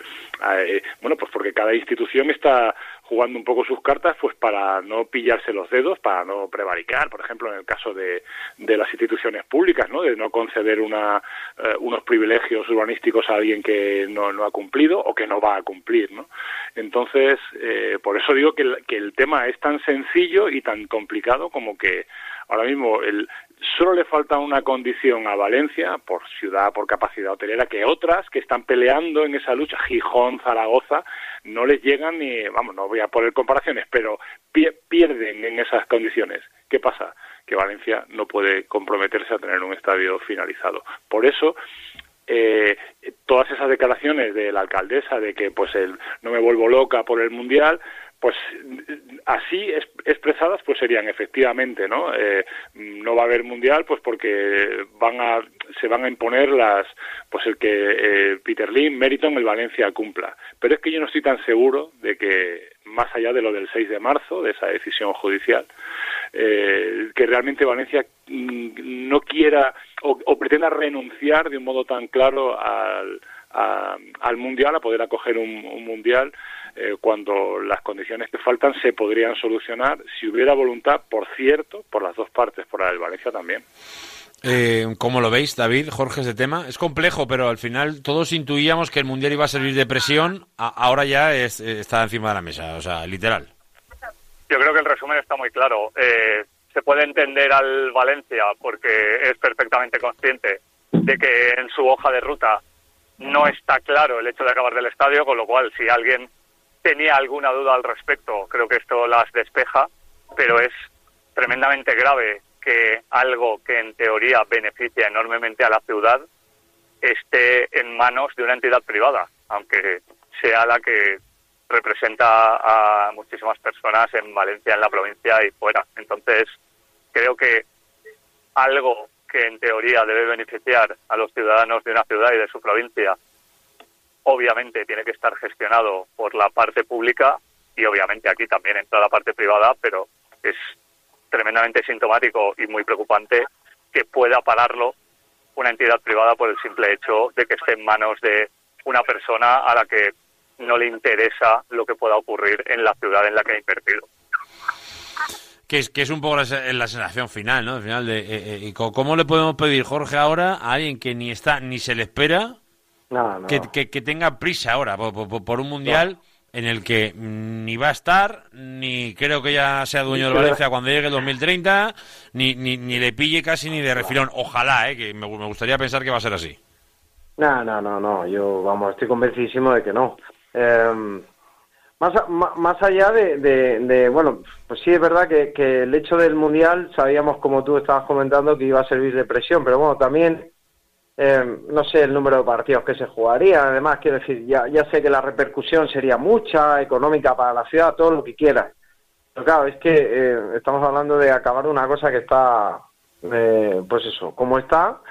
eh, bueno, pues porque cada institución está jugando un poco sus cartas pues para no pillarse los dedos, para no prevaricar, por ejemplo, en el caso de, de las instituciones públicas, ¿no? De no conceder una, eh, unos privilegios urbanísticos a alguien que no, no ha cumplido o que no va a cumplir, ¿no? Entonces, eh, por eso digo que el, que el tema es tan sencillo y tan complicado como que ahora mismo el, solo le falta una condición a Valencia, por ciudad, por capacidad hotelera, que otras que están peleando en esa lucha, Gijón, Zaragoza, no les llegan ni, vamos, no voy a poner comparaciones, pero pie- pierden en esas condiciones. ¿Qué pasa? Que Valencia no puede comprometerse a tener un estadio finalizado. Por eso, eh, todas esas declaraciones de la alcaldesa de que pues el, no me vuelvo loca por el mundial pues así es- expresadas pues serían efectivamente no Eh, no va a haber mundial pues porque van a se van a imponer las pues el que eh, Peter Lim Meriton el Valencia cumpla. Pero es que yo no estoy tan seguro de que más allá de lo del 6 de marzo de esa decisión judicial eh, que realmente Valencia mm, no quiera o, o pretenda renunciar de un modo tan claro al, a- al mundial, a poder acoger un, un mundial eh, cuando las condiciones que faltan se podrían solucionar si hubiera voluntad, por cierto, por las dos partes, por la del Valencia también. Eh, ¿Cómo lo veis, David, Jorge, este tema? Es complejo, pero al final todos intuíamos que el Mundial iba a servir de presión, a- ahora ya es- eh, está encima de la mesa, o sea, literal. Yo creo que el resumen está muy claro. Eh, se puede entender al Valencia porque es perfectamente consciente de que en su hoja de ruta no está claro el hecho de acabar del estadio, con lo cual si alguien tenía alguna duda al respecto, creo que esto las despeja, pero es tremendamente grave que algo que en teoría beneficia enormemente a la ciudad esté en manos de una entidad privada, aunque sea la que representa a muchísimas personas en Valencia, en la provincia y fuera. Entonces, creo que algo que en teoría debe beneficiar a los ciudadanos de una ciudad y de su provincia, obviamente tiene que estar gestionado por la parte pública y obviamente aquí también entra la parte privada, pero es tremendamente sintomático y muy preocupante que pueda pararlo una entidad privada por el simple hecho de que esté en manos de una persona a la que no le interesa lo que pueda ocurrir en la ciudad en la que ha invertido. Que es, que es un poco la, la sensación final, ¿no? Al final de, eh, eh, ¿Cómo le podemos pedir, Jorge, ahora a alguien que ni está ni se le espera No, no. que, que- que tenga prisa ahora por, por- por un mundial en el que ni va a estar, ni creo que ya sea dueño de Pero- Valencia cuando llegue el 2030, ni, ni, ni le pille casi ni de refilón. Ojalá, ¿eh? Que me, me gustaría pensar que va a ser así. No, no, no, no. Yo, vamos, estoy convencidísimo de que no. Eh, más, más allá de, de- bueno, pues sí es verdad que, que el hecho del mundial sabíamos, como tú estabas comentando, que iba a servir de presión, pero bueno, también eh, no sé el número de partidos que se jugarían. Además, quiero decir, ya, ya sé que la repercusión sería mucha, económica para la ciudad, todo lo que quieras. Pero claro, es que eh, estamos hablando de acabar una cosa que está, eh, pues eso, como está,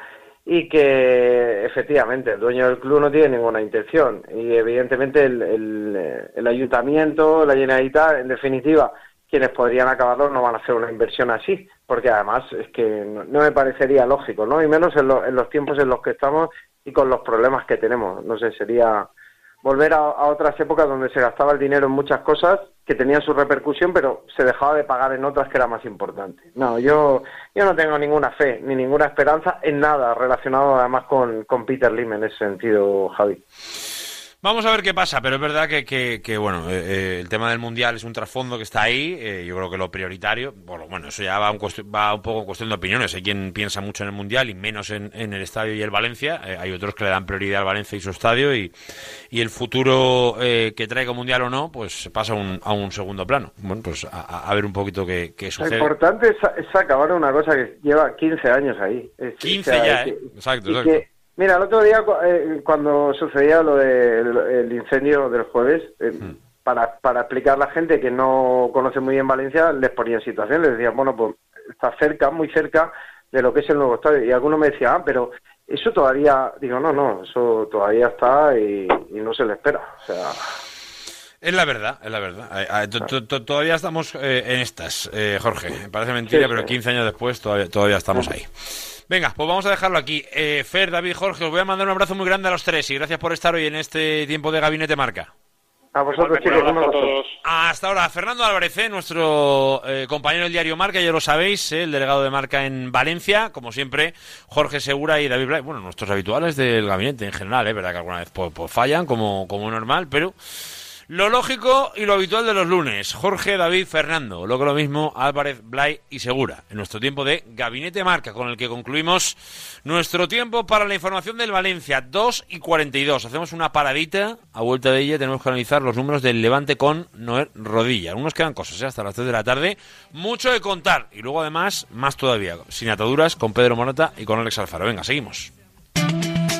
y que efectivamente el dueño del club no tiene ninguna intención. Y evidentemente el, el, el ayuntamiento, la Generalitat, en definitiva, quienes podrían acabarlo no van a hacer una inversión así, porque además es que no, no me parecería lógico, ¿no? Y menos en, lo- en los tiempos en los que estamos y con los problemas que tenemos. No sé, sería volver a, otras épocas donde se gastaba el dinero en muchas cosas que tenían su repercusión, pero se dejaba de pagar en otras que era más importante. No, yo, yo no tengo ninguna fe ni ninguna esperanza en nada relacionado además con, con Peter Lim en ese sentido, Javi. Vamos a ver qué pasa, pero es verdad que, que- que, bueno, eh, eh, el tema del mundial es un trasfondo que está ahí. eh, yo creo que lo prioritario, bueno, bueno, eso ya va un, va un poco en cuestión de opiniones. Hay quien piensa mucho en el mundial y menos en, en el estadio y el Valencia. eh, hay otros que le dan prioridad al Valencia y su estadio y, y el futuro eh, que traiga mundial o no, pues pasa a un, a un segundo plano. Bueno, pues a, a- ver un poquito qué, qué Lo sucede. importante es, es acabar una cosa que lleva 15 años ahí. Es- 15 o sea, ya, que-. Exacto, exacto. que- mira, el otro día eh, cuando sucedía lo del el incendio del jueves, eh, Hmm. para, para explicar a la gente que no conoce muy bien Valencia, les ponía en situación, les decía, bueno, pues está cerca, muy cerca de lo que es el nuevo estadio. Y alguno me decía, ah, pero eso todavía, digo, no, no, eso todavía está y, y no se le espera. O sea, Es la verdad, es la verdad. To- to- to- Todavía estamos eh, en estas, Jorge. Parece mentira, pero sí. 15 años después todavía, todavía estamos ahí. Venga, pues vamos a dejarlo aquí. Eh, Fer, David, Jorge, os voy a mandar un abrazo muy grande a los tres y gracias por estar hoy en este tiempo de Gabinete Marca. a vosotros, chicos, un abrazo. Hasta ahora, Fernando Álvarez, eh, nuestro eh, compañero del diario Marca, ya lo sabéis, eh, el delegado de Marca en Valencia, como siempre, Jorge Segura y David Blay, bueno, nuestros habituales del gabinete en general, es verdad que alguna vez pues, pues fallan, como, como normal, pero lo lógico y lo habitual de los lunes, Jorge, David, Fernando, lo que lo mismo, Álvarez, Blay y Segura, en nuestro tiempo de Gabinete Marca, con el que concluimos nuestro tiempo para la información del Valencia, 2 y 42. Hacemos una paradita, a vuelta de ella tenemos que analizar los números del Levante con Noel Rodilla. Aún nos quedan cosas, ¿eh? hasta las 3 de la tarde, mucho de contar, y luego además, más todavía, sin ataduras, con Pedro Morata y con Alex Alfaro. Venga, seguimos.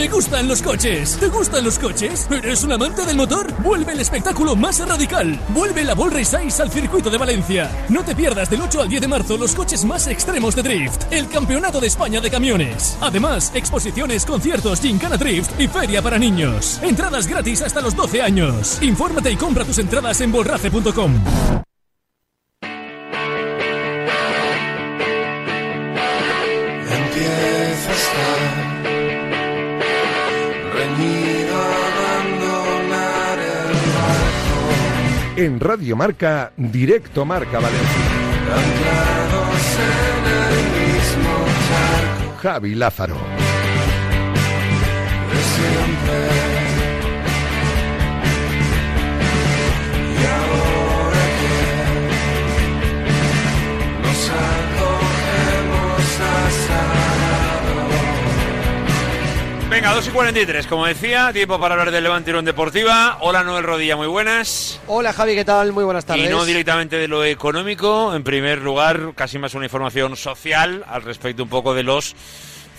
Me gustan los coches. ¿Te gustan los coches? ¿Eres un amante del motor? Vuelve el espectáculo más radical. Vuelve la Ball Race al circuito de Valencia. No te pierdas del 8 al 10 de marzo los coches más extremos de drift. El Campeonato de España de Camiones. Además, exposiciones, conciertos, gincana drift y feria para niños. Entradas gratis hasta los 12 años. Infórmate y compra tus entradas en bolrace.com. En Radio Marca, directo Marca Valencia. Javi Lázaro. nos acogemos a Venga, 2 y 43, como decía, tiempo para hablar del Levante Irún Deportiva. Hola, Noel Rodilla, muy buenas. Hola Javi, ¿qué tal? Muy buenas tardes. Y no directamente de lo económico, en primer lugar, casi más una información social al respecto un poco de los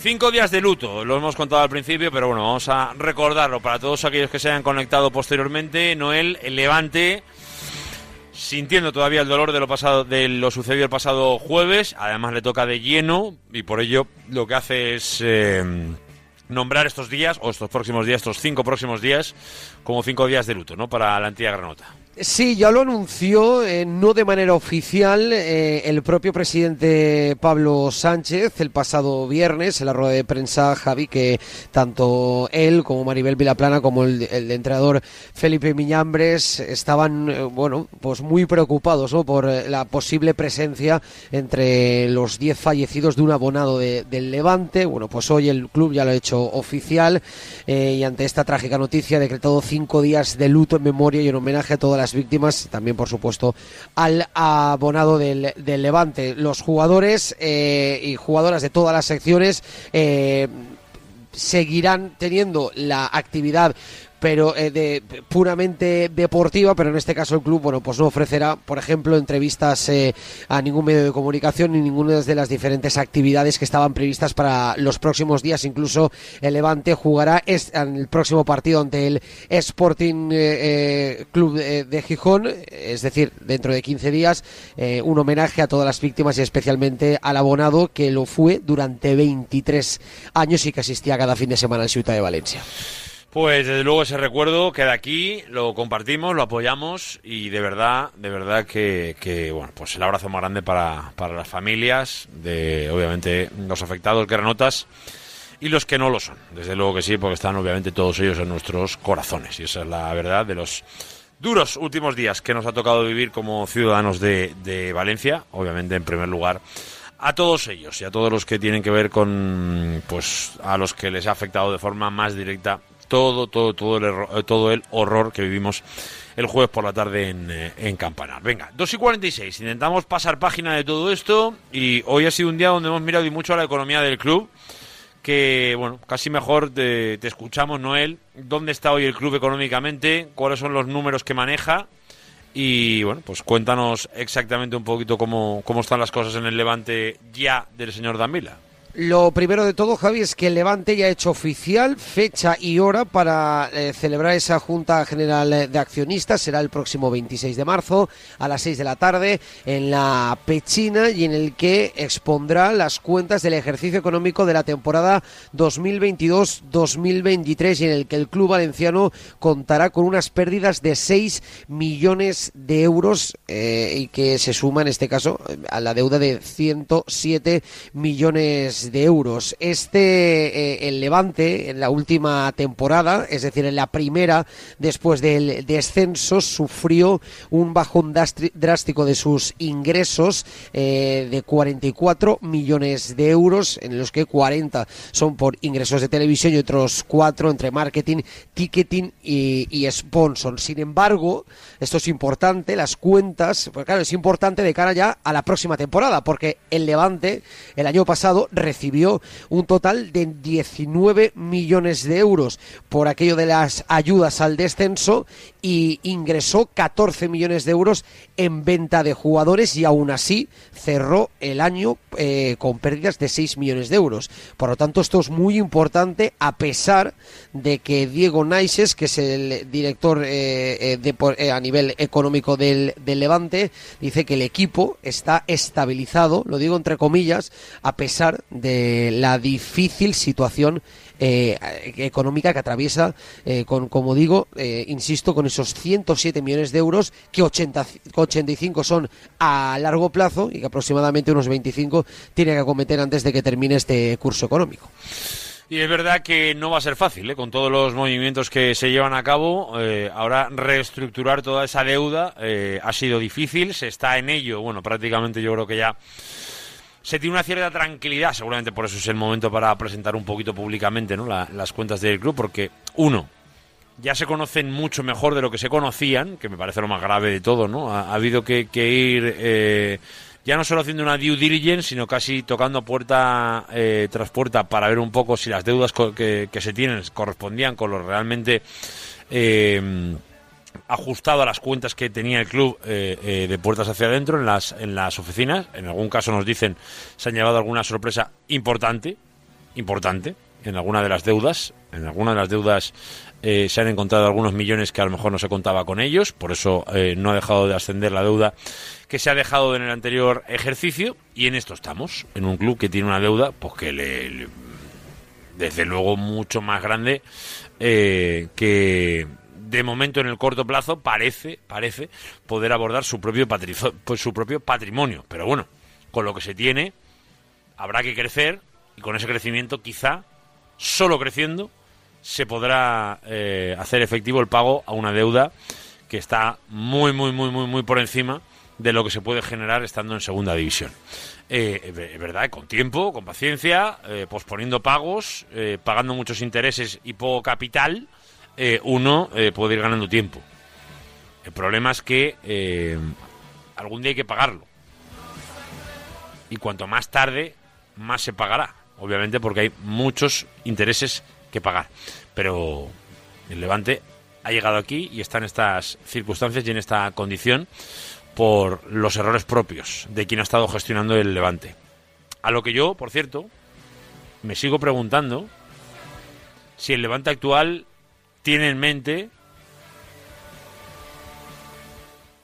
Cinco días de luto, lo hemos contado al principio, pero bueno, vamos a recordarlo para todos aquellos que se hayan conectado posteriormente. Noel, el Levante, sintiendo todavía el dolor de lo pasado, de lo sucedido el pasado jueves, además le toca de lleno y por ello lo que hace es eh, nombrar estos días o estos próximos días, estos cinco próximos días, como cinco días de luto, ¿no? Para la antigua Granota. Sí, ya lo anunció, eh, no de manera oficial, eh, el propio presidente Pablo Sánchez el pasado viernes en la rueda de prensa, Javi, que tanto él como Maribel Vilaplana como el, entrenador Felipe Miñambres estaban, eh, bueno, pues muy preocupados por la posible presencia entre los 10 fallecidos de un abonado de- del Levante. Bueno, pues hoy el club ya lo ha hecho oficial y ante esta trágica noticia ha decretado cinco días de luto en memoria y en homenaje a todas las víctimas, también por supuesto al abonado del, del Levante. Los jugadores eh, y jugadoras de todas las secciones eh, seguirán teniendo la actividad pero eh, de puramente deportiva, pero en este caso el club, bueno, pues no ofrecerá, por ejemplo, entrevistas eh, a ningún medio de comunicación ni ninguna de las diferentes actividades que estaban previstas para los próximos días. Incluso el Levante jugará es- en el próximo partido ante el Sporting eh, eh, Club de, Gijón, es decir, dentro de 15 días, eh, un homenaje a todas las víctimas y especialmente al abonado que lo fue durante 23 años y que asistía cada fin de semana al Ciudad de Valencia. Pues desde luego ese recuerdo queda aquí, lo compartimos, lo apoyamos y de verdad, de verdad que, bueno, pues el abrazo más grande para, para las familias, de obviamente los afectados granotas y los que no lo son. Desde luego que sí, porque están obviamente todos ellos en nuestros corazones y esa es la verdad de los duros últimos días que nos ha tocado vivir como ciudadanos de, de Valencia, obviamente en primer lugar a todos ellos y a todos los que tienen que ver con pues a los que les ha afectado de forma más directa todo todo todo el eh, todo el horror que vivimos el jueves por la tarde en, eh, en Campanar. Venga, 2 y 46. Intentamos pasar página de todo esto y hoy ha sido un día donde hemos mirado y mucho a la economía del club. Que, bueno, casi mejor te, te escuchamos, Noel. ¿Dónde está hoy el club económicamente? ¿Cuáles son los números que maneja? Y bueno, pues cuéntanos exactamente un poquito cómo, cómo están las cosas en el levante ya del señor Danvila. Lo primero de todo, Javi, es que el Levante ya ha hecho oficial fecha y hora para eh, celebrar esa Junta General de Accionistas. Será el próximo 26 de marzo a las 6 de la tarde en la Pechina y en el que expondrá las cuentas del ejercicio económico de la temporada 2022-2023 y en el que el club valenciano contará con unas pérdidas de 6 millones de euros eh, y que se suma en este caso a la deuda de 107 millones de euros. Este, eh, el Levante, en la última temporada, es decir, en la primera, después del descenso, sufrió un bajón drástico de sus ingresos eh, de 44 millones de euros, en los que 40 son por ingresos de televisión y otros 4 entre marketing, ticketing y, y sponsor. Sin embargo, esto es importante, las cuentas, pues claro, es importante de cara ya a la próxima temporada, porque el Levante el año pasado recibió un total de 19 millones de euros por aquello de las ayudas al descenso y ingresó 14 millones de euros en venta de jugadores y aún así cerró el año eh, con pérdidas de 6 millones de euros. Por lo tanto, esto es muy importante a pesar de que Diego Naises, que es el director eh, eh, de eh, a nivel económico del, del Levante, dice que el equipo está estabilizado, lo digo entre comillas, a pesar la difícil situación eh, económica que atraviesa, eh, con, como digo, eh, insisto, con esos 107 millones de euros, que 80, 85 son a largo plazo y que aproximadamente unos 25 tiene que acometer antes de que termine este curso económico. Y es verdad que no va a ser fácil, ¿eh? con todos los movimientos que se llevan a cabo. ahora reestructurar toda esa deuda ha sido difícil, se está en ello. Bueno, prácticamente yo creo que ya se tiene una cierta tranquilidad, seguramente por eso es el momento para presentar un poquito públicamente ¿no? La- las cuentas del club, porque uno, ya se conocen mucho mejor de lo que se conocían, que me parece lo más grave de todo, ¿no? Ha, ha habido que, ir eh, ya no solo haciendo una due diligence, sino casi tocando puerta eh, tras puerta para ver un poco si las deudas que, que se tienen correspondían con lo realmente eh, ajustado a las cuentas que tenía el club eh, eh, de puertas hacia adentro en las, en las oficinas. En algún caso nos dicen se han llevado alguna sorpresa importante, importante en alguna de las deudas. En alguna de las deudas eh, se han encontrado algunos millones que a lo mejor no se contaba con ellos, por eso no ha dejado de ascender la deuda que se ha dejado en el anterior ejercicio y en esto estamos, en un club que tiene una deuda pues que le, desde luego mucho más grande que de momento en el corto plazo parece parece poder abordar su propio pues, su propio patrimonio, pero bueno, con lo que se tiene habrá que crecer y con ese crecimiento quizá solo creciendo se podrá eh, hacer efectivo el pago a una deuda que está muy, muy, muy, muy, muy por encima de lo que se puede generar estando en segunda división. Eh, es ver- es verdad, con tiempo, con paciencia, eh, posponiendo pagos, pagando muchos intereses y poco capital, eh, uno eh, puede ir ganando tiempo. El problema es que eh, algún día hay que pagarlo. Y cuanto más tarde, más se pagará. Obviamente porque hay muchos intereses que pagar. Pero el Levante ha llegado aquí y está en estas circunstancias y en esta condición por los errores propios de quien ha estado gestionando el Levante. A lo que yo, por cierto, me sigo preguntando si el Levante actual tiene en mente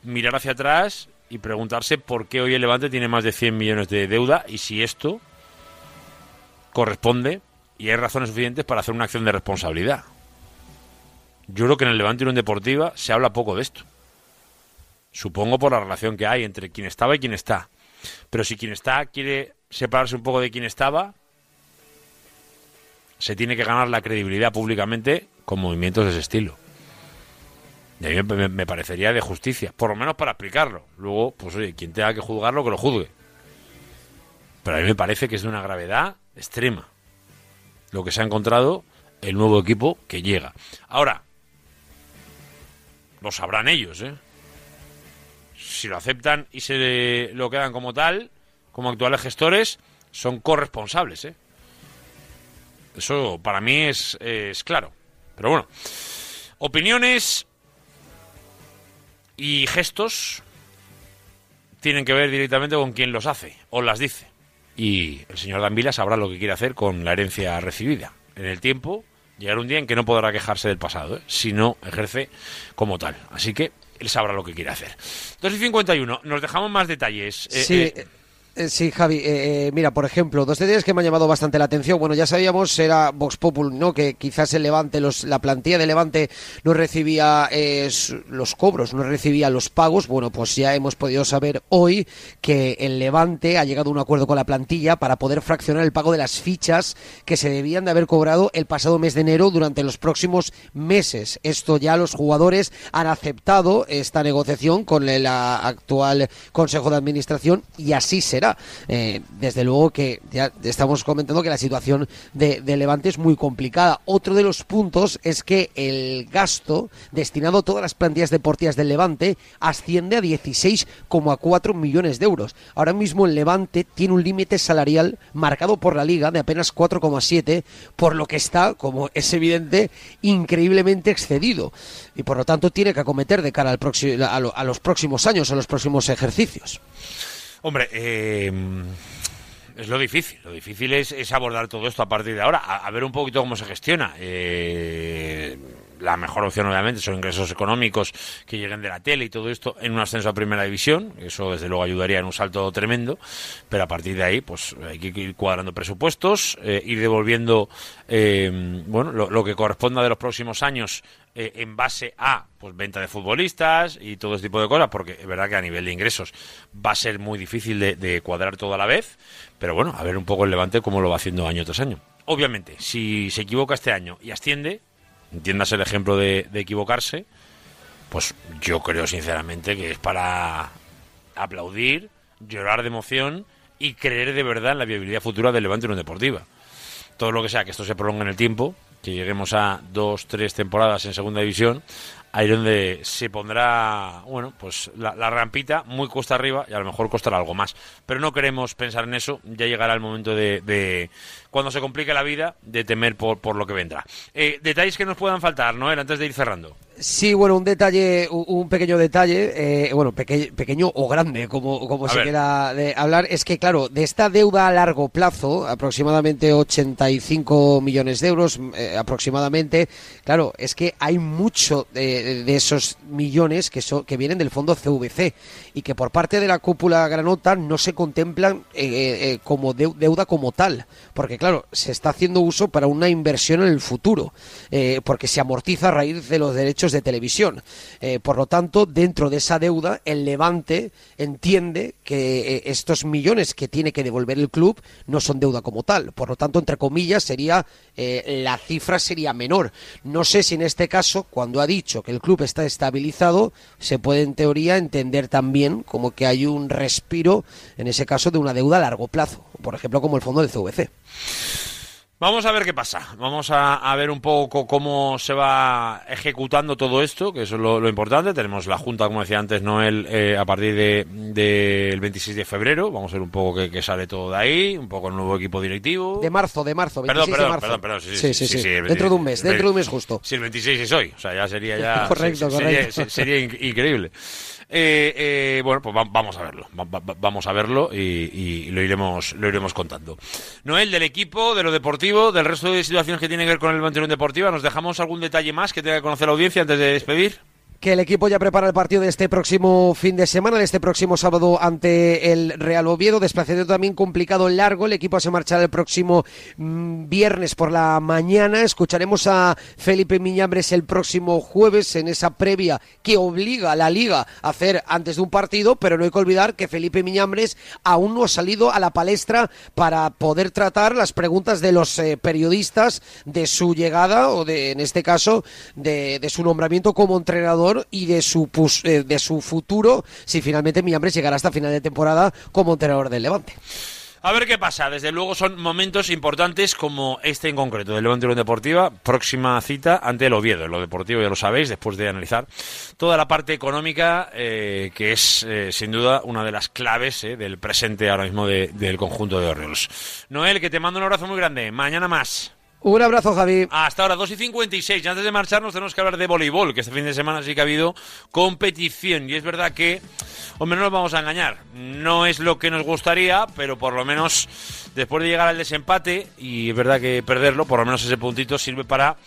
mirar hacia atrás y preguntarse por qué hoy el Levante tiene más de 100 millones de deuda y si esto corresponde y hay razones suficientes para hacer una acción de responsabilidad. Yo creo que en el Levante Unión Deportiva se habla poco de esto. Supongo por la relación que hay entre quien estaba y quien está. Pero si quien está quiere separarse un poco de quien estaba, se tiene que ganar la credibilidad públicamente con movimientos de ese estilo. Y a mí me, parecería de justicia, por lo menos para explicarlo. Luego, pues oye, quien tenga que juzgarlo, que lo juzgue. Pero a mí me parece que es de una gravedad extrema lo que se ha encontrado el nuevo equipo que llega. Ahora, lo sabrán ellos, ¿eh? Si lo aceptan y se lo quedan como tal, como actuales gestores, son corresponsables, ¿eh? Eso para mí es claro. Pero bueno, opiniones y gestos tienen que ver directamente con quien los hace o las dice. Y el señor Danvila sabrá lo que quiere hacer con la herencia recibida. En el tiempo, llegará un día en que no podrá quejarse del pasado, ¿eh? si no ejerce como tal. Así que él sabrá lo que quiere hacer. 2 y 51, nos dejamos más detalles. Eh, Sí, eh, eh, sí, Javi. eh, eh, mira, por ejemplo, dos detalles que me han llamado bastante la atención. Bueno, ya sabíamos, era Vox Populi, ¿no? Que quizás el Levante, la plantilla de Levante no recibía eh, los cobros, no recibía los pagos. Bueno, pues ya hemos podido saber hoy que el Levante ha llegado a un acuerdo con la plantilla para poder fraccionar el pago de las fichas que se debían de haber cobrado el pasado mes de enero durante los próximos meses. Esto ya los jugadores han aceptado esta negociación con el actual Consejo de Administración y así será. Eh, desde luego que ya estamos comentando que la situación de, Levante es muy complicada. Otro de los puntos es que el gasto destinado a todas las plantillas deportivas del Levante asciende a 16,4 millones de euros. Ahora mismo el Levante tiene un límite salarial marcado por la liga de apenas 4,7, por lo que está, como es evidente, increíblemente excedido. Y por lo tanto tiene que acometer de cara a, a los próximos años, a los próximos ejercicios. Hombre, eh, es lo difícil. Lo difícil es, abordar todo esto a partir de ahora, a, ver un poquito cómo se gestiona. Eh, la mejor opción, obviamente, son ingresos económicos que lleguen de la tele y todo esto en un ascenso a primera división. Eso, desde luego, ayudaría en un salto tremendo. Pero a partir de ahí, pues hay que ir cuadrando presupuestos, eh, ir devolviendo eh, bueno, lo que corresponda de los próximos años eh, en base a pues venta de futbolistas y todo ese tipo de cosas, porque es verdad que a nivel de ingresos va a ser muy difícil de, cuadrar todo a la vez, pero bueno, a ver un poco el Levante cómo lo va haciendo año tras año. Obviamente, si se equivoca este año y asciende, entiendas el ejemplo de, de equivocarse, pues yo creo sinceramente que es para aplaudir, llorar de emoción y creer de verdad en la viabilidad futura del Levante Unión Deportiva. Todo lo que sea que esto se prolongue en el tiempo, que lleguemos a dos, tres temporadas en segunda división, ahí donde se pondrá, bueno, pues la, rampita muy cuesta arriba y a lo mejor costará algo más. Pero no queremos pensar en eso, ya llegará el momento de, de cuando se complique la vida, de temer por, por lo que vendrá. Eh, detalles que nos puedan faltar, Noel, antes de ir cerrando. Sí, bueno, un detalle, un pequeño detalle, eh, bueno, peque- pequeño o grande, como, como A se ver. quiera de hablar, es que, claro, de esta deuda a largo plazo, aproximadamente 85 millones de euros, eh, aproximadamente, claro, es que hay mucho de, de esos millones que, son, que vienen del fondo CVC y que por parte de la cúpula granota no se contemplan eh, eh, como deu- deuda como tal, porque, claro, se está haciendo uso para una inversión en el futuro, eh, porque se amortiza a raíz de los derechos de televisión. Eh, por lo tanto, dentro de esa deuda, el Levante entiende que eh, estos millones que tiene que devolver el club no son deuda como tal. Por lo tanto, entre comillas, sería eh, la cifra sería menor. No sé si en este caso, cuando ha dicho que el club está estabilizado, se puede en teoría entender también como que hay un respiro, en ese caso, de una deuda a largo plazo. Por ejemplo, como el fondo del CVC. Vamos a ver qué pasa. Vamos a, a ver un poco cómo se va ejecutando todo esto, que eso es lo, lo importante. Tenemos la Junta, como decía antes Noel, eh, a partir del de, del 26 de febrero. Vamos a ver un poco qué, qué sale todo de ahí, un poco el nuevo equipo directivo. De marzo, de marzo, 26 Perdón, de perdón, marzo. perdón, perdón, sí, sí, sí, sí, sí, Dentro de un mes, dentro de un mes justo. Si el 26 es hoy, o sea, ya sería ya... [LAUGHS] Correcto, sería, correcto. se- sería in- increíble. Eh, eh, bueno, pues va- vamos a verlo, va- va- vamos a verlo y, lo iremos lo iremos contando. Noel, del equipo, de lo deportivo, del resto de situaciones que tienen que ver con el Mantenón Deportiva, ¿nos dejamos algún detalle más que tenga que conocer la audiencia antes de despedir? Que el equipo ya prepara el partido de este próximo fin de semana, de este próximo sábado ante el Real Oviedo. Desplazamiento también complicado, largo. El equipo se marchará el próximo mm, viernes por la mañana. Escucharemos a Felipe Miñambres el próximo jueves en esa previa que obliga a la liga a hacer antes de un partido, pero no hay que olvidar que Felipe Miñambres aún no ha salido a la palestra para poder tratar las preguntas de los eh, periodistas de su llegada o de, en este caso, de, de su nombramiento como entrenador y de su, eh, de su futuro si finalmente Miñambres llegará hasta final de temporada como entrenador del Levante. A ver qué pasa. Desde luego son momentos importantes como este en concreto del Levante Unión Deportiva. Próxima cita ante el Oviedo. Lo deportivo ya lo sabéis, después de analizar toda la parte económica, eh, que es eh, sin duda una de las claves del presente ahora mismo de- del conjunto de Orioles. Noel, que te mando un abrazo muy grande. Mañana más. Un abrazo, Javi. Hasta ahora, 2 y 56. Y antes de marcharnos, tenemos que hablar de voleibol, que este fin de semana sí que ha habido competición. Y es verdad que, hombre, no nos vamos a engañar. No es lo que nos gustaría, pero por lo menos después de llegar al desempate, y es verdad que perderlo, por lo menos ese puntito sirve para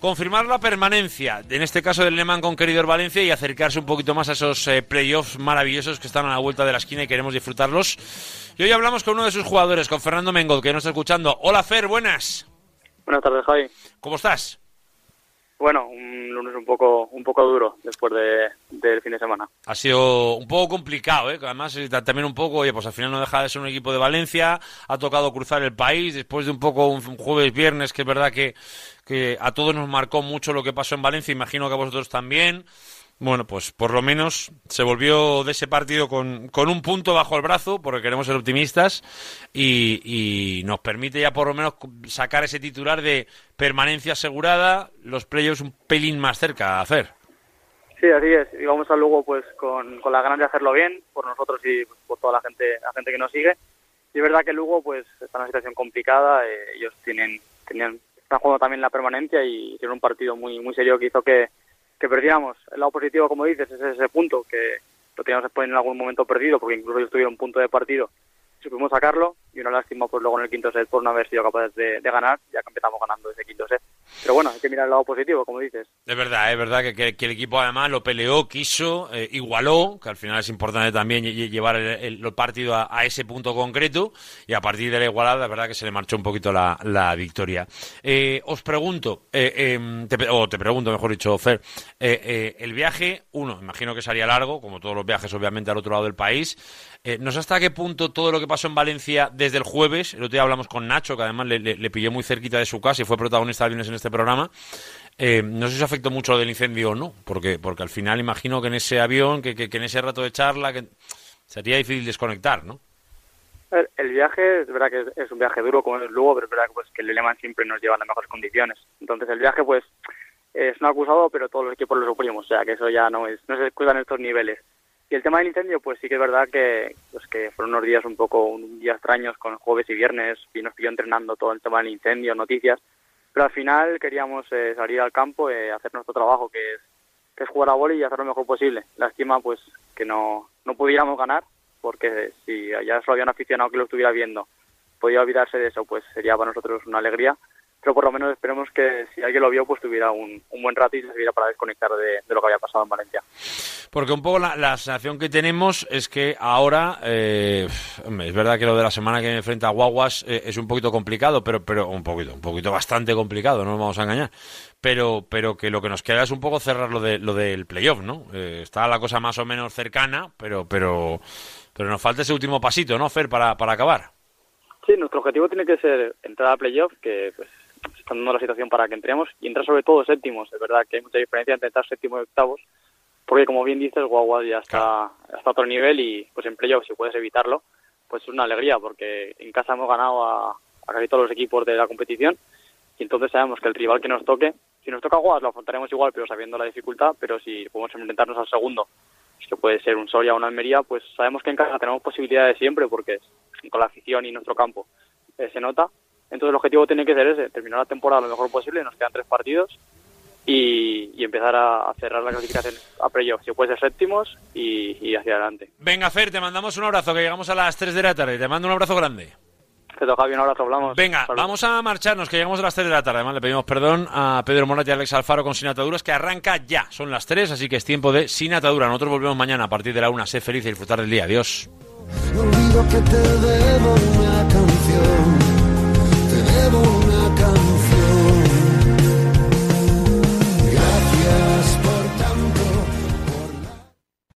confirmar la permanencia, en este caso del Lehmann con Queridor Valencia, y acercarse un poquito más a esos eh, playoffs maravillosos que están a la vuelta de la esquina y queremos disfrutarlos. Y hoy hablamos con uno de sus jugadores, con Fernando Mengot, que nos está escuchando. Hola, Fer, buenas. Buenas tardes, Javi. ¿Cómo estás? Bueno, un lunes un poco un poco duro después de, del fin de semana. Ha sido un poco complicado, ¿eh? Además, ta- también un poco, oye, pues al final no deja de ser un equipo de Valencia, ha tocado cruzar el país después de un poco un un jueves, viernes, que es verdad que, que a todos nos marcó mucho lo que pasó en Valencia, imagino que a vosotros también. Bueno, pues por lo menos se volvió de ese partido con, con un punto bajo el brazo, porque queremos ser optimistas, y, y nos permite ya por lo menos sacar ese titular de permanencia asegurada, los playoffs un pelín más cerca a hacer. Sí, así es. Y vamos a luego pues con, con las ganas de hacerlo bien por nosotros y por toda la gente la gente que nos sigue. Y es verdad que Lugo pues está en una situación complicada. eh, ellos tienen tenían están jugando también la permanencia y hicieron un partido muy muy serio que hizo que, que perdiéramos. El lado positivo, como dices, es ese punto que lo teníamos después en algún momento perdido porque incluso ellos tuvieron un punto de partido supimos sacarlo y una lástima pues luego en el quinto set por no haber sido capaces de, ganar ya que empezamos ganando ese quinto set pero bueno hay que mirar el lado positivo como dices Es verdad, es verdad que, el equipo además lo peleó, quiso, eh, igualó, que al final es importante también lle- lle- llevar el, partido a, ese punto concreto y a partir de la igualada, la verdad que se le marchó un poquito la, la victoria. Eh, os pregunto, eh, em, o te pregunto, mejor dicho, Fer, eh, el viaje, uno, imagino que sería largo, como todos los viajes obviamente al otro lado del país. No sé hasta qué punto todo lo que pasó en Valencia desde el jueves, el otro día hablamos con Nacho, que además le, le- pilló muy cerquita de su casa y fue protagonista el viernes en este programa. Eh, no sé si afectó mucho lo del incendio o no, porque, porque al final imagino que en ese avión, que, que- en ese rato de charla, que sería difícil desconectar, ¿no? El, viaje es verdad que es, un viaje duro como es Lugo, pero es verdad que, pues, el Lehmann siempre nos lleva en las mejores condiciones. Entonces el viaje pues es no acusado, pero todos los equipos lo sufrimos, o sea que eso ya no es no se excusa en estos niveles. Y el tema del incendio, pues sí que es verdad que pues que fueron unos días un poco un día extraños con jueves y viernes y nos pilló entrenando todo el tema del incendio, noticias, pero al final queríamos eh, salir al campo, eh, hacer nuestro trabajo que es que es jugar a bola y hacer lo mejor posible. Lástima pues que no, no pudiéramos ganar, porque si ya solo había un aficionado que lo estuviera viendo, podía olvidarse de eso, pues sería para nosotros una alegría. Pero por lo menos esperemos que si alguien lo vio, pues tuviera un, un buen rato y se sirviera para desconectar de, de lo que había pasado en Valencia. Porque un poco la, la sensación que tenemos es que ahora, eh, es verdad que lo de la semana que enfrenta a Guaguas eh, es un poquito complicado, pero, pero un poquito, un poquito bastante complicado, no nos vamos a engañar. Pero, pero que lo que nos queda es un poco cerrar lo, de, lo del playoff, ¿no? Eh, está la cosa más o menos cercana, pero, pero, pero nos falta ese último pasito, ¿no, Fer, para, para acabar? Sí, nuestro objetivo tiene que ser entrar a playoff, que pues se está dando la situación para que entremos, y entrar sobre todo séptimos. Es verdad que hay mucha diferencia entre entrar séptimo y octavos, porque como bien dices, Guaguas ya está, está a otro nivel y pues en playoff si puedes evitarlo, pues es una alegría, porque en casa hemos ganado a, a casi todos los equipos de la competición, y entonces sabemos que el rival que nos toque, si nos toca Guaguas lo afrontaremos igual, pero sabiendo la dificultad, pero si podemos enfrentarnos al segundo, que puede ser un Soria o una Almería, pues sabemos que en casa tenemos posibilidades siempre, porque con la afición y nuestro campo eh, se nota. Entonces el objetivo tiene que ser ese, terminar la temporada lo mejor posible, nos quedan tres partidos y, y empezar a, a cerrar la clasificación a playoff, si puede ser séptimos y, y hacia adelante. Venga, Fer, te mandamos un abrazo, que llegamos a las 3 de la tarde. Te mando un abrazo grande. Te toca bien, un abrazo, hablamos. Venga, vamos a marcharnos, que llegamos a las 3 de la tarde. Además, le pedimos perdón a Pedro Morat y a Alex Alfaro con Sin Ataduras, que arranca ya. Son las 3, así que es tiempo de Sin Atadura. Nosotros volvemos mañana a partir de la 1. Sé feliz y disfrutar del día. Adiós. No olvido que te debo una